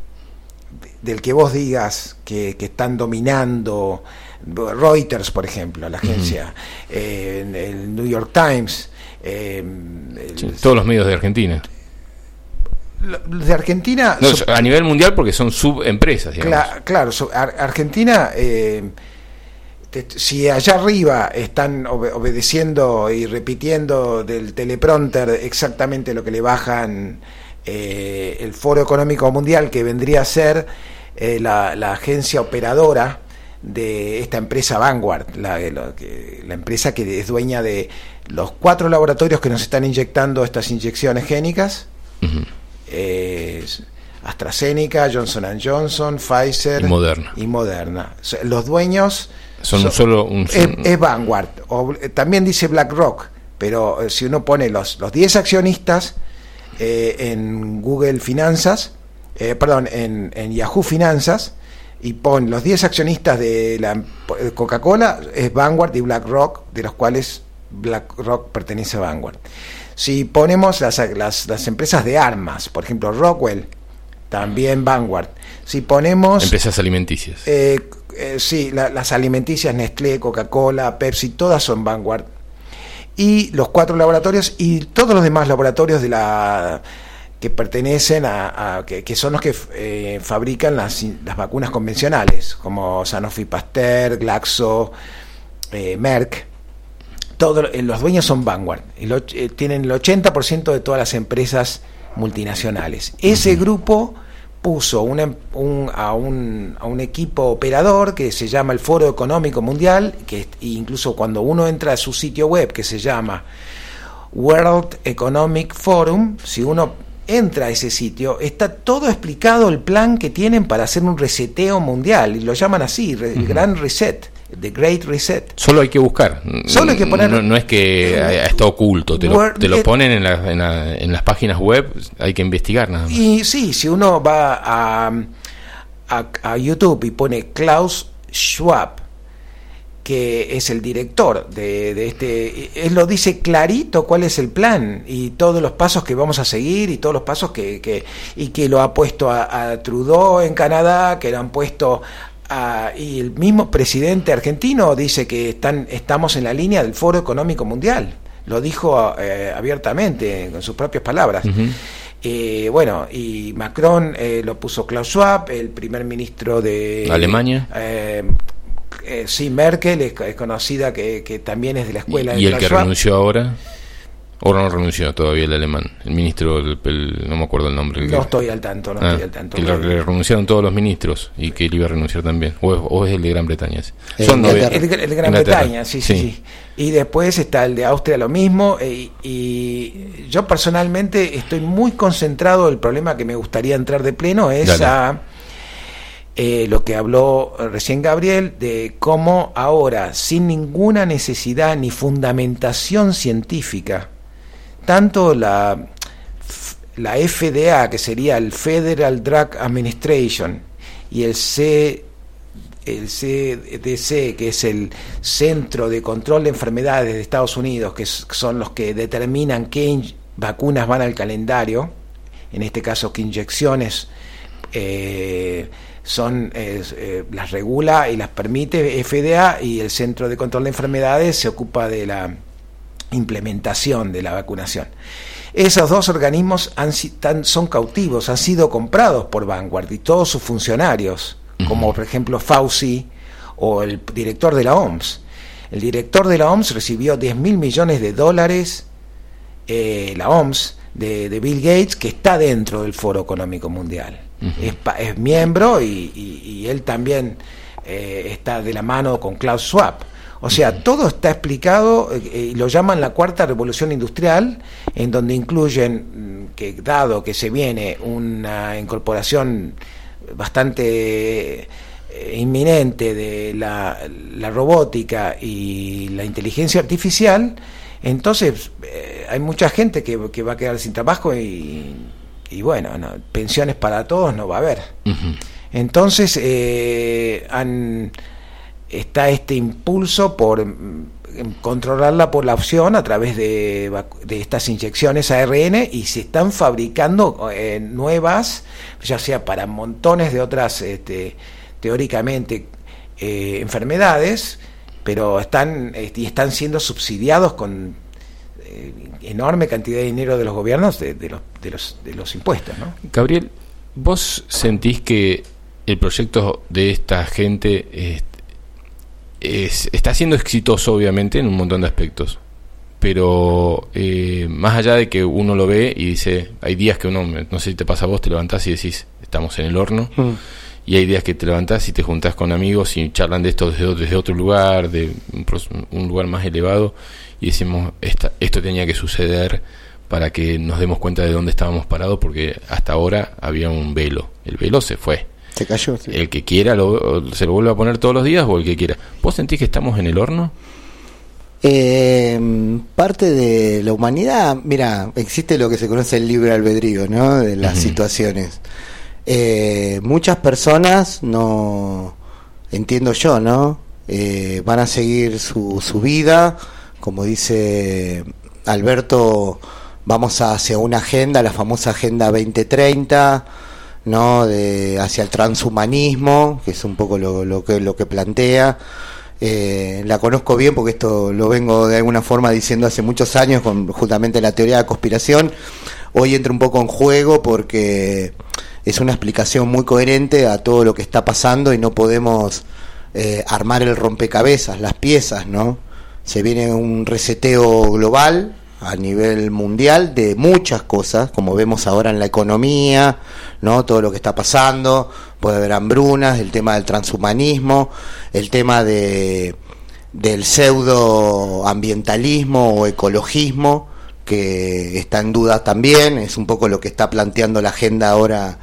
del que vos digas que, están dominando Reuters, por ejemplo, la agencia, eh, el New York Times, eh, todos los medios de Argentina. De Argentina. a nivel mundial porque son subempresas. claro, Argentina, eh, si allá arriba están obedeciendo y repitiendo del teleprompter exactamente lo que le bajan eh, el Foro Económico Mundial, que vendría a ser la, agencia operadora de esta empresa Vanguard, la, la empresa que es dueña de los cuatro laboratorios que nos están inyectando estas inyecciones génicas, AstraZeneca, Johnson Johnson, Pfizer y Moderna. Los dueños son, solo un... Es, Vanguard, o, eh, también dice BlackRock, pero eh, si uno pone los, los 10 accionistas eh, en Google Finanzas, perdón, en, en Yahoo Finanzas, y pone los 10 accionistas de la Coca-Cola, es Vanguard y BlackRock, de los cuales BlackRock pertenece a Vanguard. Si ponemos las, las, empresas de armas, por ejemplo Rockwell, también Vanguard. Si ponemos... Empresas alimenticias. Eh, eh, sí, las alimenticias Nestlé, Coca-Cola, Pepsi, todas son Vanguard. Y los cuatro laboratorios y todos los demás laboratorios de la que pertenecen a, que, son los que eh, fabrican las, las, vacunas convencionales, como Sanofi Pasteur, Glaxo, Merck todos eh, los dueños son Vanguard, y eh, tienen el 80% de todas las empresas multinacionales. Ese grupo puso em, a, un, equipo operador que se llama el Foro Económico Mundial, que incluso cuando uno entra a su sitio web que se llama World Economic Forum, si uno entra a ese sitio, está todo explicado el plan que tienen para hacer un reseteo mundial, y lo llaman así, el Gran Reset. The Great Reset. Solo hay que buscar. Solo hay que poner. No, es que está oculto, te lo, te lo ponen en, en, las páginas web, hay que investigar nada más. Y sí, si uno va a, a, YouTube y pone Klaus Schwab, que es el director de, de, este, él lo dice clarito cuál es el plan y todos los pasos que vamos a seguir y todos los pasos que, que y que lo ha puesto a, a Trudeau en Canadá, que lo han puesto y el mismo presidente argentino dice que están, estamos en la línea del Foro Económico Mundial. Lo dijo eh, abiertamente, con sus propias palabras. Eh, bueno, y Macron eh, lo puso Klaus Schwab, el primer ministro de Alemania. sí, Merkel es, conocida que, también es de la escuela. ¿Y, el que renunció ahora? Ahora no renunció todavía el alemán, el ministro, no me acuerdo el nombre. no estoy al tanto, no estoy ah, al tanto. Que le, renunciaron todos los ministros y que él iba a renunciar también. O es, el de Gran Bretaña. Son el, el, de Gran Bretaña, sí, sí, Y después está el de Austria lo mismo. Eh, y yo personalmente estoy muy concentrado, el problema que me gustaría entrar de pleno es a... Eh, lo que habló recién Gabriel, de cómo ahora, sin ninguna necesidad ni fundamentación científica, tanto la, la FDA, que sería el Federal Drug Administration, y el C el CDC, que es el Centro de Control de Enfermedades de Estados Unidos, que son los que determinan qué vacunas van al calendario, en este caso qué inyecciones eh, son eh, las regula y las permite FDA y el Centro de Control de Enfermedades se ocupa de la implementación de la vacunación. Esos dos organismos han, son cautivos, han sido comprados por Vanguard y todos sus funcionarios, como por ejemplo Fauci o el director de la OMS. El director de la OMS recibió 10 mil millones de dólares, eh, la OMS, de, Bill Gates, que está dentro del Foro Económico Mundial. es, miembro y, él también eh, está de la mano con Klaus Schwab. O sea, todo está explicado eh, y lo llaman la cuarta revolución industrial, en donde incluyen mm, que dado que se viene una incorporación bastante eh, inminente de la, robótica y la inteligencia artificial, Entonces, eh, hay mucha gente que, que, va a quedar sin trabajo y, y bueno, pensiones para todos no va a haber. Entonces, eh, han, está este impulso por controlar la población a través de, de, estas inyecciones ARN y se están fabricando eh, nuevas, ya sea para montones de otras, este, teóricamente, eh, enfermedades, pero están, y están siendo subsidiados con eh, enorme cantidad de dinero de los gobiernos de, de, los, de, los, de los impuestos. ¿no? Gabriel, ¿vos sentís que el proyecto de esta gente está siendo exitoso, obviamente, en un montón de aspectos. Pero eh, más allá de que uno lo ve y dice, hay días que uno, no sé si te pasa a vos, te levantás y decís, estamos en el horno. Mm. Y hay días que te levantás y te juntás con amigos y charlan de esto desde, otro lugar, de un, lugar más elevado. Y decimos, esta, esto tenía que suceder para que nos demos cuenta de dónde estábamos parados, porque hasta ahora había un velo. El velo se fue se cayó. El que quiera se lo vuelve a poner todos los días o el que quiera. ¿Vos sentís que estamos en el horno? Eh, parte de la humanidad, mira, existe lo que se conoce el libre albedrío, ¿no? De las situaciones. Eh, muchas personas no, entiendo yo, ¿no? Eh, van a seguir su, su vida, como dice Alberto, vamos hacia una agenda, la famosa Agenda 2030 ¿no? de, hacia el transhumanismo, que es un poco lo, lo que, lo que plantea. Eh, la conozco bien porque esto lo vengo de alguna forma diciendo hace muchos años con justamente la teoría de la conspiración. Hoy entra un poco en juego porque es una explicación muy coherente a todo lo que está pasando y no podemos eh, armar el rompecabezas, las piezas, ¿no? Se viene un reseteo global a nivel mundial de muchas cosas, como vemos ahora en la economía, ¿no? Todo lo que está pasando, puede haber hambrunas, el tema del transhumanismo, el tema de del pseudo ambientalismo o ecologismo que está en duda también, es un poco lo que está planteando la agenda ahora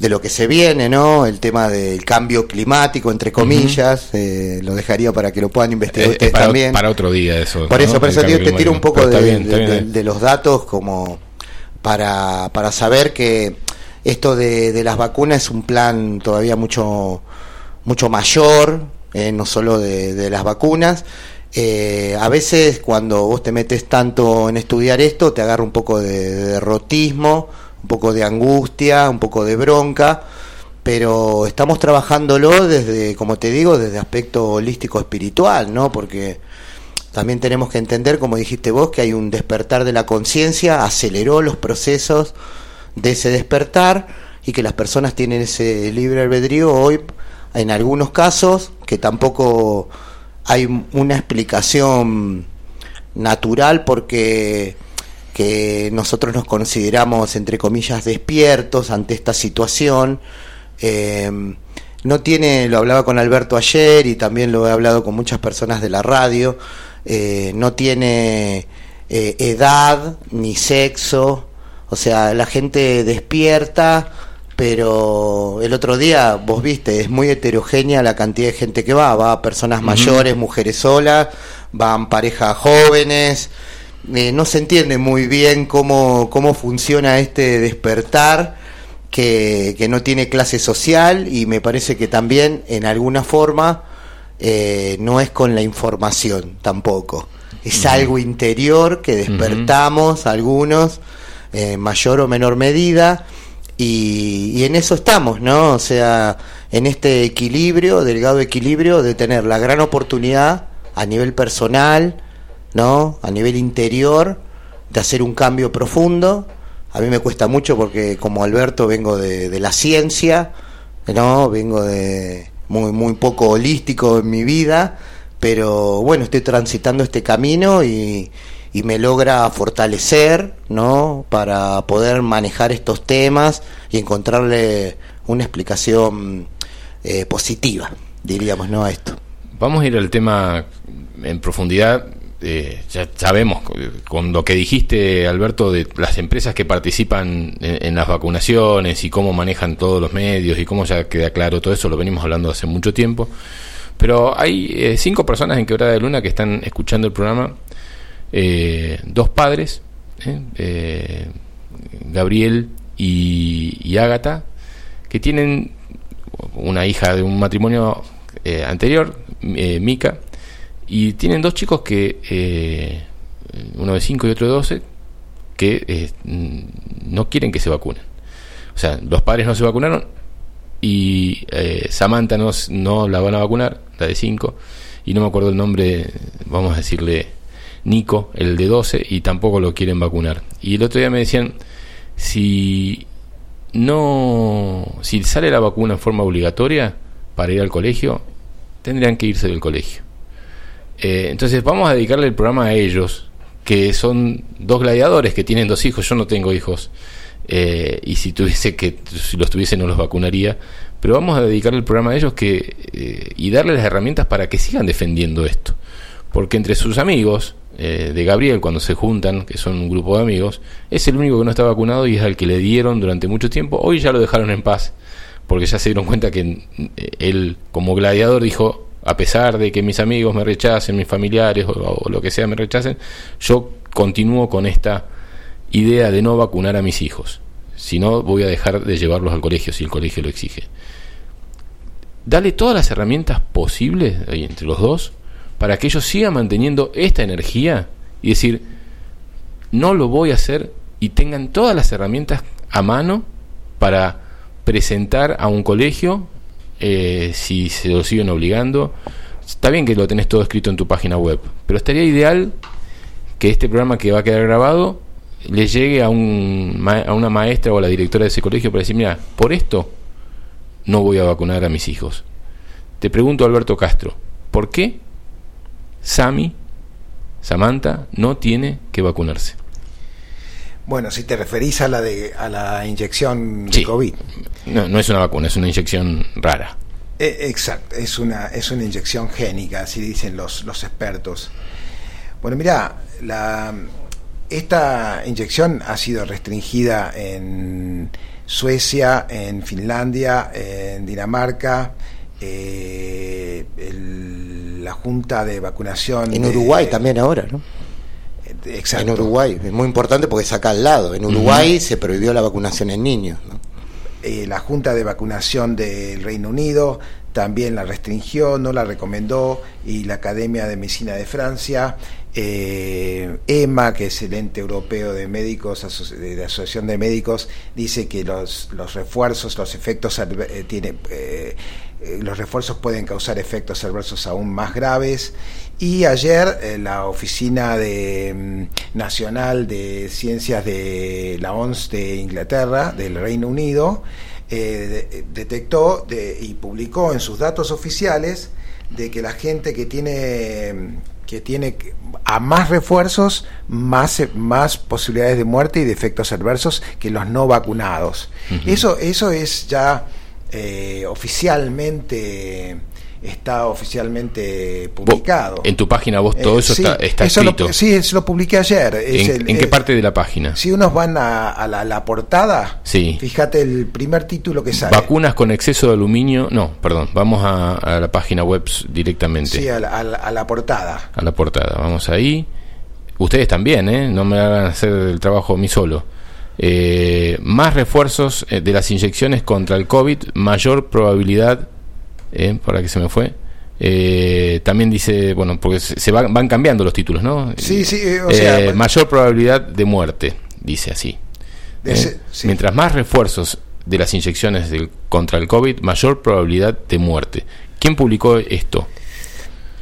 de lo que se viene, ¿no? El tema del cambio climático, entre comillas, eh, lo dejaría para que lo puedan investigar eh, ustedes para, también. Para otro día eso. Por eso, por eso te tiro un poco de, los datos como para, para saber que esto de, las vacunas es un plan todavía mucho, mucho mayor, eh, no solo de, las vacunas. a veces cuando vos te metes tanto en estudiar esto, te agarra un poco de derrotismo un poco de angustia, un poco de bronca, pero estamos trabajándolo desde, como te digo, desde aspecto holístico espiritual, ¿no? Porque también tenemos que entender, como dijiste vos, que hay un despertar de la conciencia, aceleró los procesos de ese despertar y que las personas tienen ese libre albedrío hoy, en algunos casos, que tampoco hay una explicación natural porque que nosotros nos consideramos, entre comillas, despiertos ante esta situación. Eh, no tiene, lo hablaba con Alberto ayer y también lo he hablado con muchas personas de la radio, eh, no tiene eh, edad ni sexo, o sea, la gente despierta, pero el otro día, vos viste, es muy heterogénea la cantidad de gente que va, va personas mayores, mujeres solas, van parejas jóvenes, eh, no se entiende muy bien cómo, cómo funciona este despertar que, que, no tiene clase social y me parece que también en alguna forma eh, no es con la información tampoco. Es algo interior que despertamos algunos en mayor o menor medida y, y, en eso estamos, ¿no? O sea, en este equilibrio, delgado equilibrio de tener la gran oportunidad a nivel personal, ¿no? A nivel interior, de hacer un cambio profundo. A mí me cuesta mucho porque como Alberto vengo de, la ciencia, ¿no? Vengo de muy, muy poco holístico en mi vida, pero bueno, estoy transitando este camino y, y me logra fortalecer, ¿no? Para poder manejar estos temas y encontrarle una explicación eh, positiva, diríamos, ¿no? A esto. Vamos a ir al tema en profundidad eh, ya sabemos con lo que dijiste, Alberto, de las empresas que participan en, las vacunaciones y cómo manejan todos los medios y cómo ya queda claro todo eso, lo venimos hablando hace mucho tiempo. Pero hay eh, cinco personas en Quebrada de Luna que están escuchando el programa eh, dos padres, ¿eh? Eh, Gabriel y, y Ágata, que tienen una hija de un matrimonio anterior, Mica, y tienen dos chicos que, eh, uno de 5 y otro de 12, que eh, mm, no quieren que se vacunen. O sea, los padres no se vacunaron y eh, Samantha no, no la van a vacunar, la de 5, y no me acuerdo el nombre, vamos a decirle Nico, el de 12, y tampoco lo quieren vacunar. Y el otro día me decían, si no, si sale la vacuna en forma obligatoria para ir al colegio, tendrían que irse del colegio. Eh, entonces vamos a dedicarle el programa a ellos, que son dos gladiadores que tienen dos hijos, yo no tengo hijos, eh, y si tuviese que, si los tuviese no los vacunaría, pero vamos a dedicarle el programa a ellos que, eh, y darles las herramientas para que sigan defendiendo esto. Porque entre sus amigos, eh, de Gabriel, cuando se juntan, que son un grupo de amigos, es el único que no está vacunado y es al que le dieron durante mucho tiempo. Hoy ya lo dejaron en paz, porque ya se dieron cuenta que eh, él, como gladiador, dijo, a pesar de que mis amigos me rechacen, mis familiares o, lo que sea me rechacen, yo continúo con esta idea de no vacunar a mis hijos. Si no, voy a dejar de llevarlos al colegio si el colegio lo exige. Dale todas las herramientas posibles entre los dos para que ellos sigan manteniendo esta energía y decir, no lo voy a hacer y tengan todas las herramientas a mano para presentar a un colegio eh, si se lo siguen obligando. Está bien que lo tenés todo escrito en tu página web, pero estaría ideal que este programa que va a quedar grabado le llegue a, un, a una maestra o a la directora de ese colegio para decir, mira, por esto no voy a vacunar a mis hijos. Te pregunto, Alberto Castro, ¿por qué Sami, Samantha, no tiene que vacunarse? Bueno, si te referís a la de a la inyección de. COVID. No, no es una vacuna, es una inyección rara. Eh, exacto, es una, es una inyección génica, así dicen los, los expertos. Bueno, mira, la, esta inyección ha sido restringida en Suecia, en Finlandia, en Dinamarca, eh, el- la Junta de Vacunación. En de- Uruguay también ahora, ¿no? Exacto. En Uruguay, es muy importante porque es acá al lado. En Uruguay se prohibió la vacunación en niños. ¿no? eh, la Junta de Vacunación del Reino Unido también la restringió, no la recomendó, y la Academia de Medicina de Francia, eh, EMA, que es el ente europeo de médicos, aso- de la Asociación de Médicos, dice que los, los refuerzos, los efectos, eh, tiene, eh, los refuerzos pueden causar efectos adversos aún más graves. Y ayer eh, la Oficina de, mm, Nacional de Ciencias de la ONS de Inglaterra, del Reino Unido, eh, de- detectó de- y publicó en sus datos oficiales de que la gente que tiene mm, que tiene a más refuerzos, más, más posibilidades de muerte y de efectos adversos que los no vacunados. Eso, eso es ya eh, oficialmente está oficialmente publicado. En tu página vos todo Eh, eso sí, está, está eso lo- escrito. sí, eso lo publiqué ayer. Es ¿En, el- en qué parte de la página? Si unos van a, a la, la portada, Sí. fíjate el primer título que sale. Vacunas con exceso de aluminio. No, perdón, vamos a, a la página web directamente. Sí, a la, a la- a la portada. a la portada. Vamos ahí. Ustedes también, ¿eh? No me hagan hacer el trabajo a mí solo. Eh, más refuerzos eh, de las inyecciones contra el COVID, mayor probabilidad. Eh, ¿Para que se me fue? Eh, también dice, bueno, porque se, van, van cambiando los títulos, ¿no? Sí, sí, eh, o Eh, sea, bueno. mayor probabilidad de muerte, dice así. Eh, ese- sí. Mientras más refuerzos de las inyecciones del- contra el COVID, mayor probabilidad de muerte. ¿Quién publicó esto?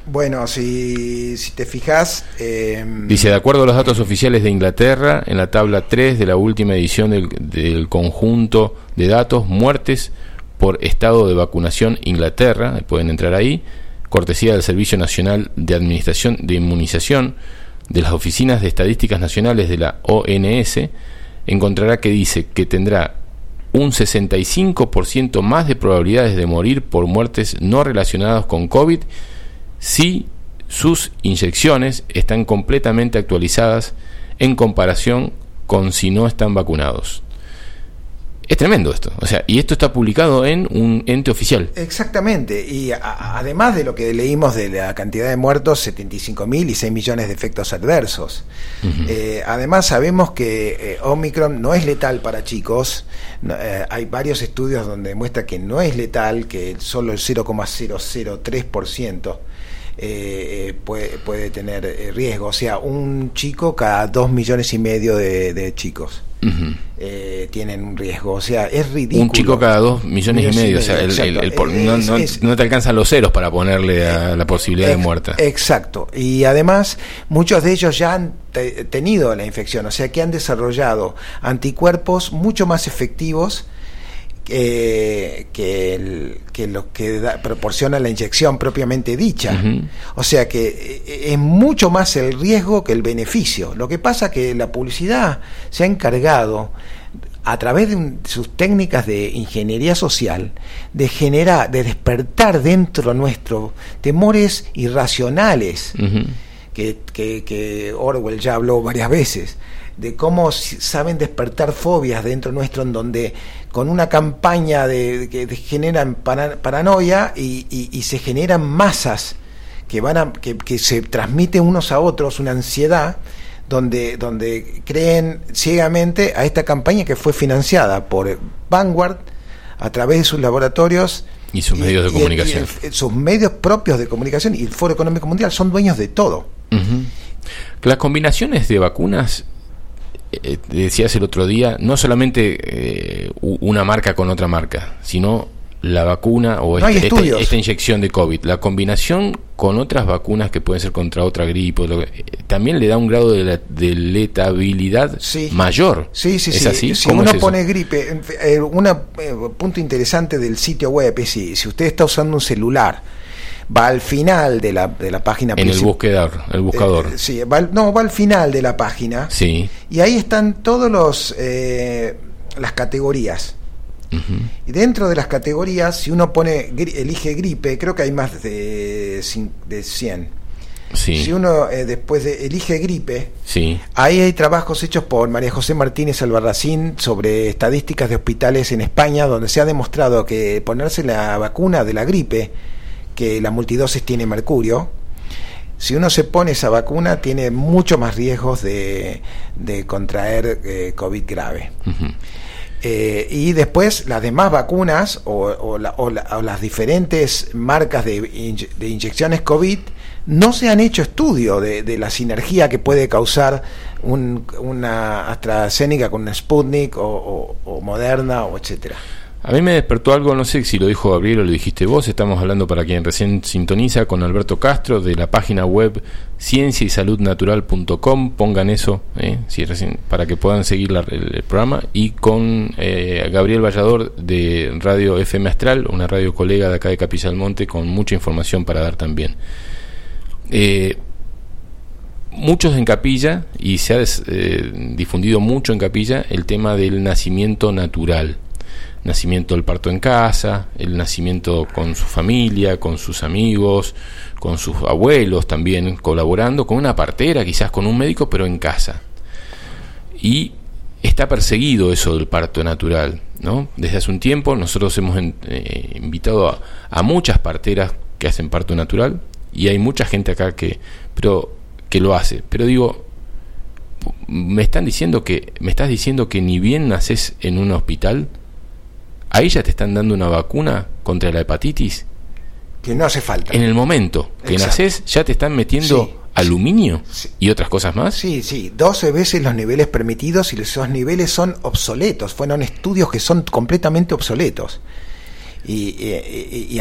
Bueno, si, si te fijas, eh, Dice, de acuerdo a los datos oficiales de Inglaterra, en la tabla 3 de la última edición del, del conjunto de datos, muertes por estado de vacunación Inglaterra, pueden entrar ahí, cortesía del Servicio Nacional de Administración de Inmunización, de las Oficinas de Estadísticas Nacionales de la ONS, encontrará que dice que tendrá un 65% más de probabilidades de morir por muertes no relacionadas con COVID si sus inyecciones están completamente actualizadas en comparación con si no están vacunados. Es tremendo esto. O sea, y esto está publicado en un ente oficial. Exactamente. Y a, además de lo que leímos de la cantidad de muertos, 75 mil y 6 millones de efectos adversos. eh, además sabemos que eh, Omicron no es letal para chicos. No, eh, hay varios estudios donde demuestra que no es letal, que solo el 0,003% eh, puede, puede tener riesgo. O sea, un chico cada 2 millones y medio de, de chicos. Ujú. eh, tienen un riesgo, o sea, es ridículo. Un chico cada dos millones y Millones y medio. O sea, el- el- el no, Es- no- es- no te alcanzan los ceros para ponerle a la posibilidad de muerte. Exacto. Y además, muchos de ellos ya han te- tenido la infección, o sea que han desarrollado anticuerpos mucho más efectivos que, que, el- que lo que da- proporciona la inyección propiamente dicha. O sea que eh, es mucho más el riesgo que el beneficio. Lo que pasa que la publicidad se ha encargado a través de sus técnicas de ingeniería social, de generar, de despertar dentro nuestro temores irracionales, que, que- que Orwell ya habló varias veces, de cómo saben despertar fobias dentro nuestro, en donde con una campaña de, que generan para- paranoia y, y- y se generan masas que van a, que, que se transmiten unos a otros una ansiedad donde, donde creen ciegamente a esta campaña que fue financiada por Vanguard a través de sus laboratorios Y sus medios de comunicación. el- sus medios propios de comunicación y el Foro Económico Mundial son dueños de todo. Las combinaciones de vacunas, eh, decías el otro día, no solamente eh, una marca con otra marca, sino la vacuna o No este- esta, esta inyección de COVID, la combinación con otras vacunas que pueden ser contra otra gripe, lo eh, también le da un grado de, la- de letabilidad Sí. mayor. Sí, sí, ¿Es sí. así? Si ¿Cómo uno es pone gripe, eh, un punto interesante del sitio web es si, si usted está usando un celular, va al final de la, de la página en el buscador, el buscador. Eh, sí, va no, va al final de la página sí. y ahí están todos los eh, las categorías. Y dentro de las categorías, si uno pone gri- elige gripe, creo que hay más de, de 100. Sí. Si uno eh, después de elige gripe, sí. Ahí hay trabajos hechos por María José Martínez Albarracín sobre estadísticas de hospitales en España, donde se ha demostrado que ponerse la vacuna de la gripe, que la multidosis tiene mercurio, si uno se pone esa vacuna tiene mucho más riesgos de, de contraer eh, COVID grave. Eh, y después las demás vacunas o, o la- o la- o las diferentes marcas de, inye- de inyecciones COVID no se han hecho estudio de, de la sinergia que puede causar un- una AstraZeneca con una Sputnik o Moderna o etcétera. A mí me despertó algo, no sé si lo dijo Gabriel o lo dijiste vos, estamos hablando para quien recién sintoniza con Alberto Castro de la página web cienciaysaludnatural.com, pongan eso eh, si recién, para que puedan seguir la- el, el programa, y con eh, Gabriel Vallador de Radio FM Astral, una radio colega de acá de Capilla Monte, con mucha información para dar también. Eh, muchos en capilla y se ha eh, difundido mucho en capilla el tema del nacimiento natural nacimiento del parto en casa el nacimiento con su familia con sus amigos con sus abuelos también colaborando con una partera quizás con un médico pero en casa y está perseguido eso del parto natural ¿no? desde hace un tiempo nosotros hemos eh, invitado a, a muchas parteras que hacen parto natural y hay mucha gente acá que pero que lo hace pero digo me están diciendo que me estás diciendo que ni bien naces en un hospital ahí ya te están dando una vacuna contra la hepatitis Que no hace falta. en el momento que Exacto. naces ya te están metiendo Sí, aluminio sí. y otras cosas más Sí, sí, 12 veces los niveles permitidos y esos niveles son obsoletos. Fueron estudios que son completamente obsoletos. Y, y-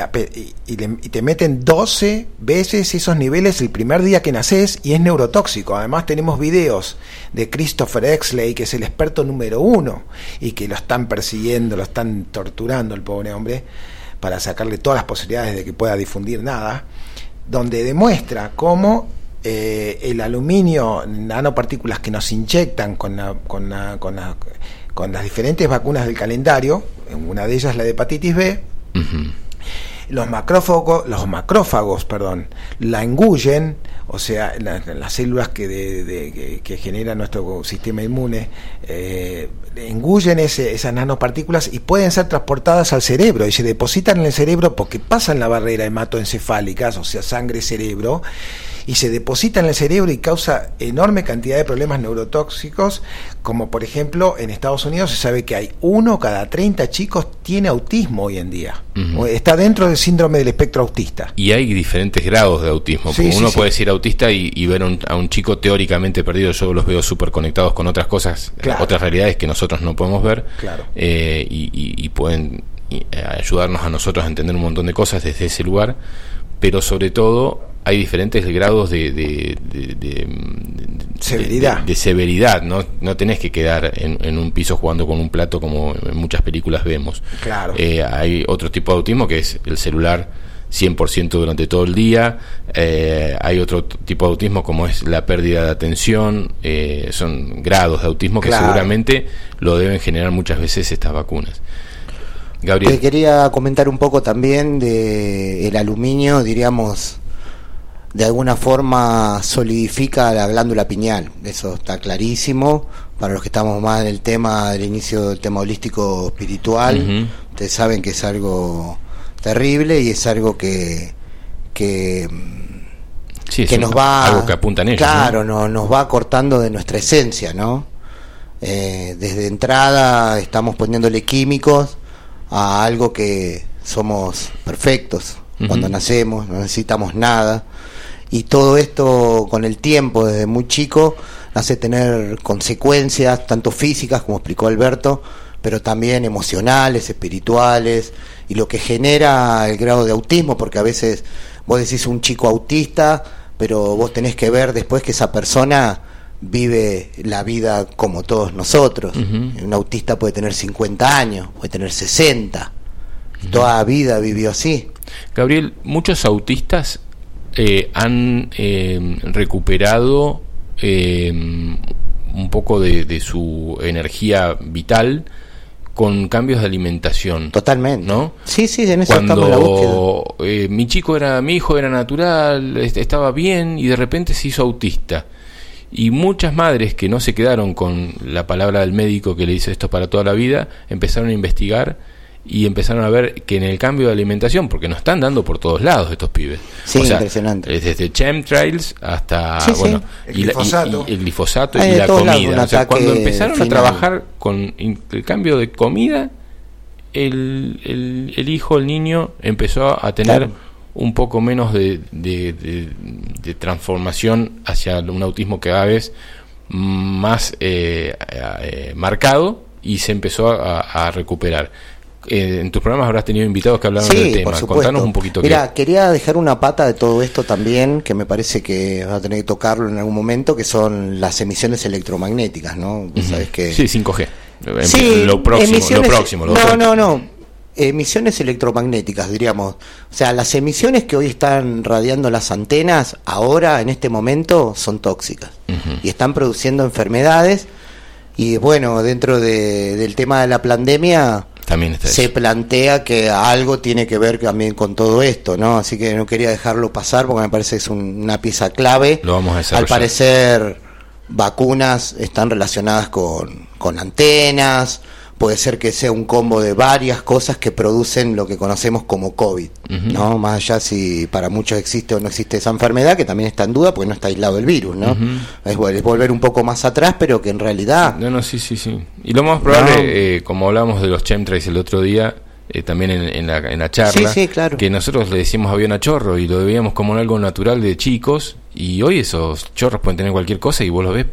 y- y te meten 12 veces esos niveles el primer día que naces y es neurotóxico. Además tenemos videos de Christopher Exley, que es el experto número uno, y que lo están persiguiendo, lo están torturando el pobre hombre, para sacarle todas las posibilidades de que pueda difundir nada, donde demuestra cómo eh, el aluminio, nanopartículas que nos inyectan con, la- con, la- con, con las diferentes vacunas del calendario, una de ellas la de hepatitis B, Ujú. Los macrófagos, los macrófagos, perdón, la engullen, o sea, la- las células que, de- de- que, que genera nuestro sistema inmune, eh, engullen esas nanopartículas y pueden ser transportadas al cerebro y se depositan en el cerebro porque pasan la barrera hematoencefálica, o sea, sangre-cerebro, y se deposita en el cerebro y causa enorme cantidad de problemas neurotóxicos, como por ejemplo en Estados Unidos se sabe que hay uno cada 30 chicos tiene autismo hoy en día. Está dentro del síndrome del espectro autista. Y hay diferentes grados de autismo. Sí, uno sí. puede ser autista y, y ver un- a un chico teóricamente perdido. Yo los veo súper conectados con otras cosas, Claro. otras realidades que nosotros no podemos ver. Claro. eh, y, y- y pueden eh, ayudarnos a nosotros a entender un montón de cosas desde ese lugar. Pero sobre todo hay diferentes grados de, de- de- de- de- Severidad. de- severidad. ¿no? no tenés que quedar en, en un piso jugando con un plato como en muchas películas vemos. Claro. Eh, hay otro tipo de autismo que es el celular 100% durante todo el día. Eh, hay otro tipo de autismo como es la pérdida de atención. Eh, son grados de autismo que Claro. seguramente lo deben generar muchas veces estas vacunas. Te Gabriel, quería comentar un poco también de el aluminio, diríamos, de alguna forma solidifica la glándula pineal. Eso está clarísimo. Para los que estamos más en el tema del inicio del tema holístico espiritual, ustedes saben que es algo terrible y es algo que que, sí, que nos va algo que apuntan ellos. claro no- nos va cortando de nuestra esencia no Eh, desde entrada estamos poniéndole químicos a algo que somos perfectos cuando nacemos no necesitamos nada y todo esto con el tiempo desde muy chico hace tener consecuencias tanto físicas como explicó Alberto pero también emocionales espirituales y lo que genera el grado de autismo porque a veces vos decís un chico autista pero vos tenés que ver después que esa persona vive la vida como todos nosotros. Un autista puede tener 50 años, puede tener 60. Toda la vida vivió así. Gabriel, muchos autistas eh, han eh, recuperado eh, un poco de, de su energía vital con cambios de alimentación. Totalmente. ¿No? Sí, sí, en eso estamos en la búsqueda. Cuando eh, mi chico era, mi hijo era natural, est- estaba bien y de repente se hizo autista. Y muchas madres que no se quedaron con la palabra del médico que le dice esto para toda la vida, empezaron a investigar y empezaron a ver que en el cambio de alimentación, porque nos están dando por todos lados estos pibes. Sí, impresionante. Desde chemtrails hasta Sí, sí. bueno, El y, la- y- glifosato. y el glifosato Hay y la comida. O sea, cuando empezaron final. a trabajar con el cambio de comida, el, el, el hijo, el niño, empezó a tener Claro. un poco menos de, de, de- de transformación hacia un autismo cada vez más eh, eh, marcado y se empezó a, a recuperar. Eh, en tus programas habrás tenido invitados que hablaron del Sí, tema. por supuesto. Contanos un poquito Mira, quería dejar una pata de todo esto también, que me parece que va a tener que tocarlo en algún momento, que son las emisiones electromagnéticas, ¿no? Vos sabés que... Sí, 5G. Sí, lo próximo, lo emisiones- próximo. lo no, otro. no, no. Emisiones electromagnéticas, diríamos. O sea, las emisiones que hoy están radiando las antenas, ahora, en este momento, son tóxicas. Y están produciendo enfermedades. Y bueno, dentro de- del tema de la pandemia, También está se eso. plantea que algo tiene que ver también con todo esto, ¿no? Así que no quería dejarlo pasar porque me parece que es un- una pieza clave. Lo vamos a Al parecer, vacunas están relacionadas con, con antenas, puede ser que sea un combo de varias cosas que producen lo que conocemos como COVID. ¿no? Más allá si para muchos existe o no existe esa enfermedad, que también está en duda porque no está aislado el virus, ¿no? Es, vol- es volver un poco más atrás, pero que en realidad... No, no, sí, sí, sí. Y lo más probable, No. eh, como hablamos de los chemtrails el otro día, eh, también en, en la, en la charla, Sí, sí, claro. que nosotros le decimos avión a chorro y lo veíamos como algo natural de chicos, y hoy esos chorros pueden tener cualquier cosa y vos los ves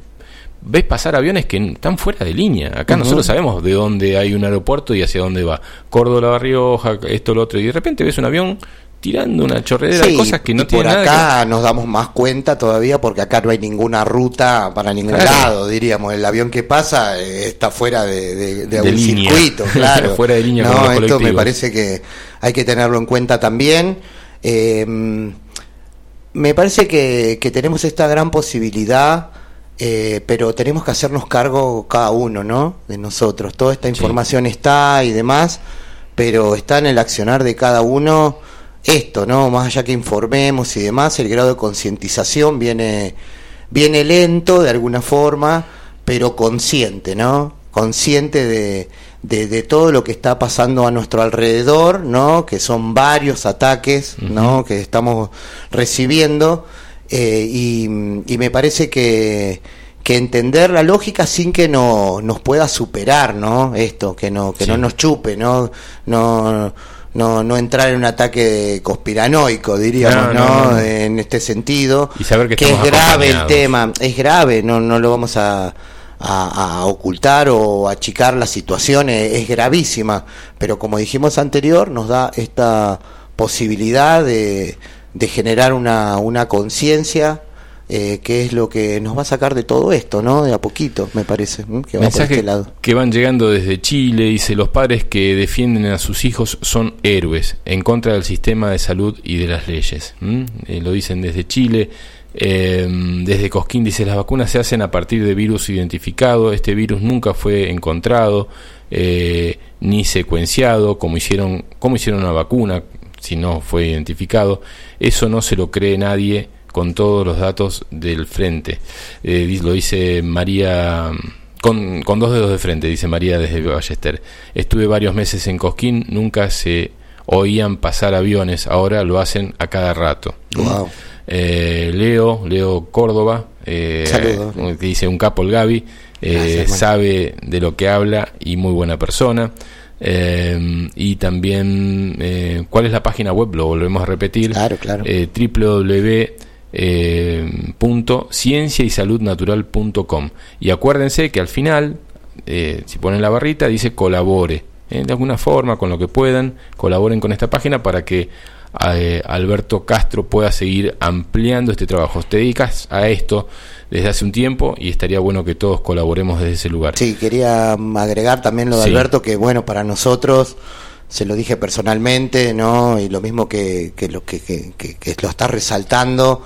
ves pasar aviones que están fuera de línea. Acá nosotros sabemos de dónde hay un aeropuerto y hacia dónde va. Córdoba, Rioja, esto, lo otro, y de repente ves un avión tirando una chorredera de Sí, cosas que no tienen por nada que acá nos damos más cuenta todavía porque acá no hay ninguna ruta para ningún Claro. lado, diríamos. El avión que pasa eh, está fuera de, de, de De un línea. circuito, claro. Fuera de línea no, esto me parece que hay que tenerlo en cuenta también. Eh, me parece que, que tenemos esta gran posibilidad, eh, pero tenemos que hacernos cargo cada uno, ¿no? De nosotros. Toda esta información está y demás, pero está en el accionar de cada uno esto, ¿no? Más allá que informemos y demás, el grado de concientización viene, viene lento de alguna forma, pero consciente, ¿no? Consciente de, de, todo lo que está pasando a nuestro alrededor, ¿no? Que son varios ataques, ¿no? Que estamos recibiendo eh, y, me parece que, que entender la lógica sin que no, nos pueda superar, ¿no? Esto, que no, que no nos chupe, ¿no? No, no, no entrar en un ataque conspiranoico, diríamos, ¿no? En este sentido. Y saber que, es grave el tema, es grave, no, no lo vamos a, a, ocultar o achicar la situación, es, gravísima, pero como dijimos anterior, nos da esta posibilidad de, de generar una, una conciencia eh, que es lo que nos va a sacar de todo esto, ¿no? De a poquito, me parece. Que este que van llegando desde Chile, dice, los padres que defienden a sus hijos son héroes en contra del sistema de salud y de las leyes. Eh, lo dicen desde Chile. Eh, desde Cosquín dice, las vacunas se hacen a partir de virus identificado, este virus nunca fue encontrado ni secuenciado, como hicieron, como hicieron una vacuna, si no fue identificado. Eso no se lo cree nadie con todos los datos del frente. Eh, lo dice María, con, con, dos dedos de frente, dice María desde Ballester. Estuve varios meses en Cosquín, nunca se oían pasar aviones, ahora lo hacen a cada rato. Eh, Leo, Leo Córdoba, eh, dice un capo el Gaby, eh, sabe de lo que habla y muy buena persona. Eh, y también, eh, ¿cuál es la página web? Lo volvemos a repetir. Claro, claro. Eh, www eh, punto ciencia y salud natural.com y acuérdense que al final eh, si ponen la barrita dice colabore eh, de alguna forma con lo que puedan colaboren con esta página para que Alberto Castro pueda seguir ampliando este trabajo te dedicas a esto desde hace un tiempo y estaría bueno que todos colaboremos desde ese lugar sí quería agregar también lo de Alberto que bueno para nosotros se lo dije personalmente, ¿no? Y lo mismo que, que lo que, que, lo está resaltando,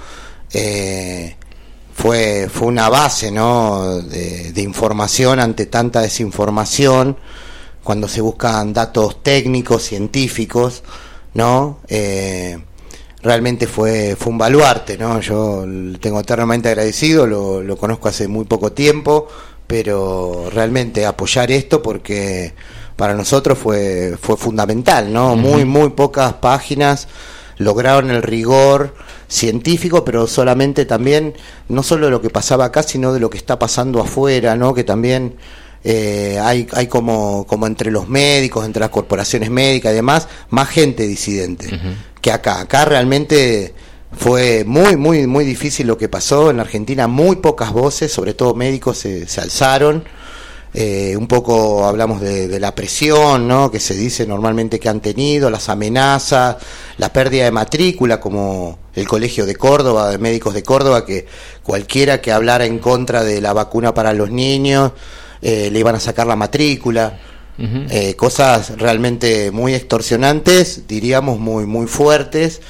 eh, fue, fue una base, ¿no? De, información ante tanta desinformación, cuando se buscan datos técnicos, científicos, ¿no? Eh, realmente fue, fue un baluarte, ¿no? Yo tengo eternamente agradecido, lo, lo conozco hace muy poco tiempo, pero realmente apoyar esto porque para nosotros fue, fue fundamental, ¿no? Muy, muy pocas páginas lograron el rigor científico, pero solamente también, no solo de lo que pasaba acá, sino de lo que está pasando afuera, ¿no? Que también eh, hay, hay como, como entre los médicos, entre las corporaciones médicas y demás, más gente disidente que acá. Acá realmente fue muy, muy, muy difícil lo que pasó. En Argentina muy pocas voces, sobre todo médicos, se, se alzaron. Eh, un poco hablamos de, la presión ¿no? que se dice normalmente que han tenido, las amenazas, la pérdida de matrícula, como el Colegio de Córdoba, de Médicos de Córdoba, que cualquiera que hablara en contra de la vacuna para los niños eh, le iban a sacar la matrícula. Eh, cosas realmente muy extorsionantes, diríamos muy, muy fuertes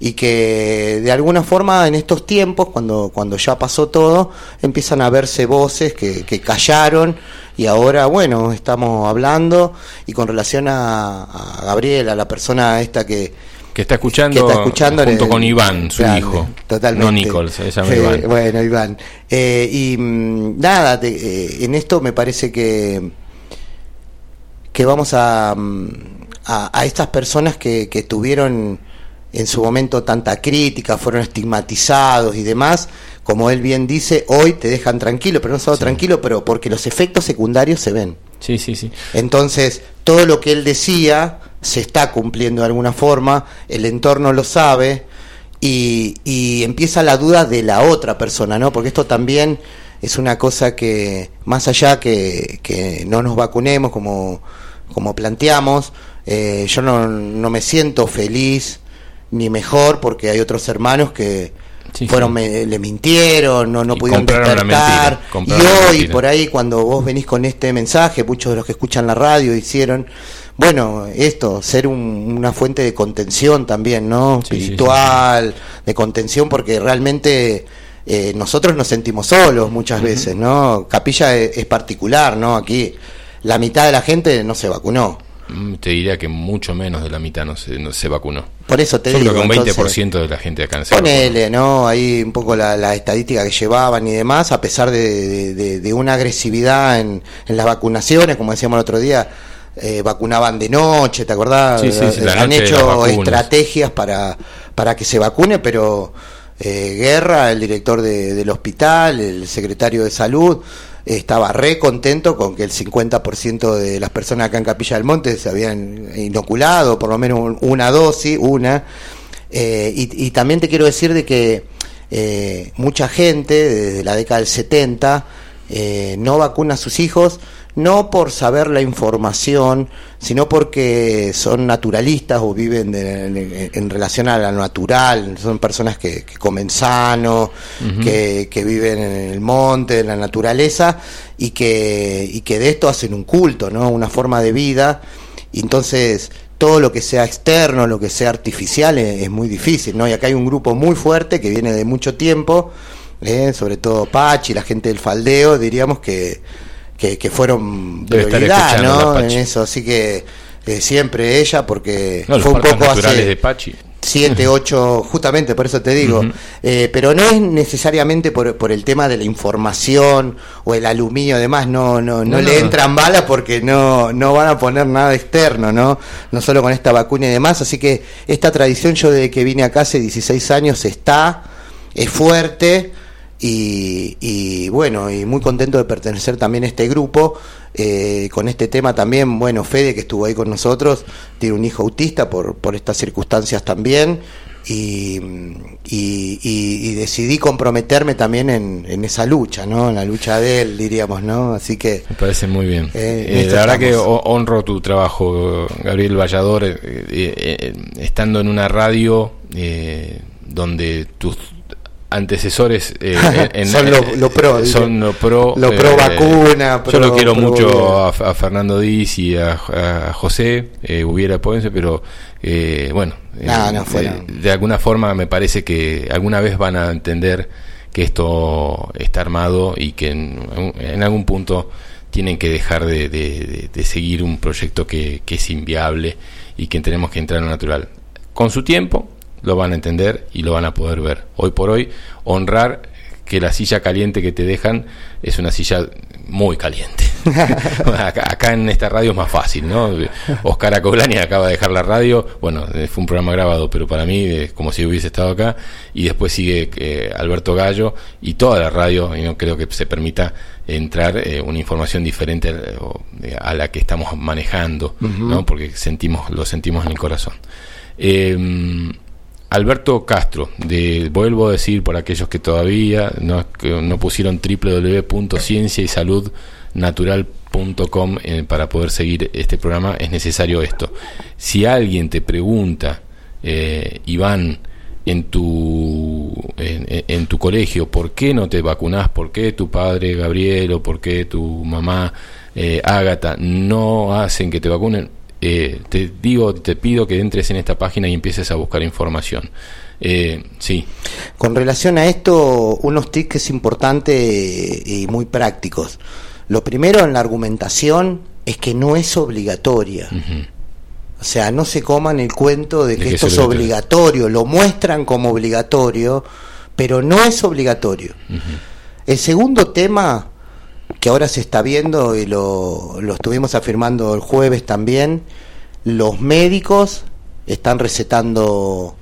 y que de alguna forma en estos tiempos, cuando, cuando ya pasó todo, empiezan a verse voces que, que callaron y ahora, bueno, estamos hablando y con relación a, a Gabriela, la persona esta que, que está escuchando, está escuchando junto con Iván, su hijo. Totalmente. No Nichols, se llama Iván. Bueno, Iván. Eh, y mm, nada, eh, en esto me parece que, que vamos a, mm, a, a estas personas que, que tuvieron en su momento tanta crítica, fueron estigmatizados y demás, como él bien dice, hoy te dejan tranquilo, pero no solo tranquilo, pero porque los efectos secundarios se ven. Sí, sí, sí. Entonces, todo lo que él decía se está cumpliendo de alguna forma, el entorno lo sabe y, y empieza la duda de la otra persona, ¿no? Porque esto también es una cosa que, más allá que, que no nos vacunemos como, como planteamos, eh, yo no, no me siento feliz ni mejor porque hay otros hermanos que fueron le mintieron no no pudieron despertar. y hoy por ahí cuando vos venís con este mensaje muchos de los que escuchan la radio hicieron bueno esto ser una fuente de contención también no espiritual de contención porque realmente eh, nosotros nos sentimos solos muchas veces no capilla es, es particular no aquí la mitad de la gente no se vacunó mm, te diría que mucho menos de la mitad no se, no se vacunó. Por eso te Yo digo. creo que un entonces, 20% de la gente acá se vacunó. Ponele, ¿no? Ahí un poco la, la estadística que llevaban y demás, a pesar de, de- de- de una agresividad en, en las vacunaciones, como decíamos el otro día, eh, vacunaban de noche, ¿te acordás? Sí, sí, sí, la Han hecho estrategias para, para que se vacune, pero eh, Guerra, el director de- del hospital, el secretario de salud, estaba re contento con que el 50% de las personas acá en Capilla del Monte se habían inoculado, por lo menos un- una dosis, una. Eh, y, y también te quiero decir de que eh, mucha gente desde la década del 70 eh, no vacuna a sus hijos, no por saber la información, sino porque son naturalistas o viven de- de- en relación a lo natural, son personas que, que comen sano, que, que viven en el monte, en la naturaleza, y que, y que de esto hacen un culto, ¿no? una forma de vida. Y entonces todo lo que sea externo, lo que sea artificial es, es muy difícil, ¿no? Y acá hay un grupo muy fuerte que viene de mucho tiempo, ¿eh? sobre todo Pachi, la gente del faldeo, diríamos que, que, que fueron Debe prioridad, ¿no? En eso, así que eh, siempre ella, porque No, fue un poco hace de Pachi. siete, ocho, justamente por eso te digo, Eh, pero no es necesariamente por, por el tema de la información o el aluminio, además no, no, no, No, le entran balas porque no, no van a poner nada externo, ¿no? No solo con esta vacuna y demás, así que esta tradición yo desde que vine acá hace 16 años está, es fuerte. Y, y, bueno, y muy contento de pertenecer también a este grupo. eh, con este tema también, bueno, Fede que estuvo ahí con nosotros, tiene un hijo autista por, por estas circunstancias también. Y, y- y- y decidí comprometerme también en, en esa lucha, ¿no? En la lucha de él, diríamos, ¿no? Así que Me parece muy bien. Eh, Eh, la verdad que honro tu trabajo, Gabriel Vallador, eh, estando en una radio eh, donde tus antecesores eh, en- Son lo- lo pro, son lo pro, Lo pro vacuna, yo lo quiero mucho a, a Fernando Díaz y a, a José eh, hubiera Ponce pero eh, bueno eh, No, no de, de alguna forma me parece que alguna vez van a entender que esto está armado y que en, en algún punto tienen que dejar de, de- de- de seguir un proyecto que, que es inviable y que tenemos que entrar en lo natural. Con su tiempo lo van a entender y lo van a poder ver. Hoy por hoy, honrar que la silla caliente que te dejan es una silla muy caliente. acá, en esta radio es más fácil, ¿no? Oscar Acoblani acaba de dejar la radio, bueno, eh, fue un programa grabado, pero para mí es como si hubiese estado acá, y después sigue eh, Alberto Gallo y toda la radio, y no creo que se permita entrar eh, una información diferente a la que estamos manejando, ¿no? Porque sentimos, lo sentimos en el corazón. Eh, Alberto Castro, de, vuelvo a decir por aquellos que todavía no, que no pusieron www.ciencia y eh, para poder seguir este programa, es necesario esto. Si alguien te pregunta, eh, Iván, en tu, en tu colegio, ¿por qué no te vacunás? ¿Por qué tu padre Gabriel o por qué tu mamá eh, Ágata no hacen que te vacunen? Eh, te digo, te pido que entres en esta página y empieces a buscar información. Eh, sí, Con relación a esto, unos tips que es importante y muy prácticos. Lo primero en la argumentación es que no es obligatoria. O sea, no se coman el cuento de que, que esto es es obligatorio. Lo muestran como obligatorio, pero no es obligatorio. El segundo tema que ahora se está viendo y lo, lo estuvimos afirmando el jueves también, los médicos están recetando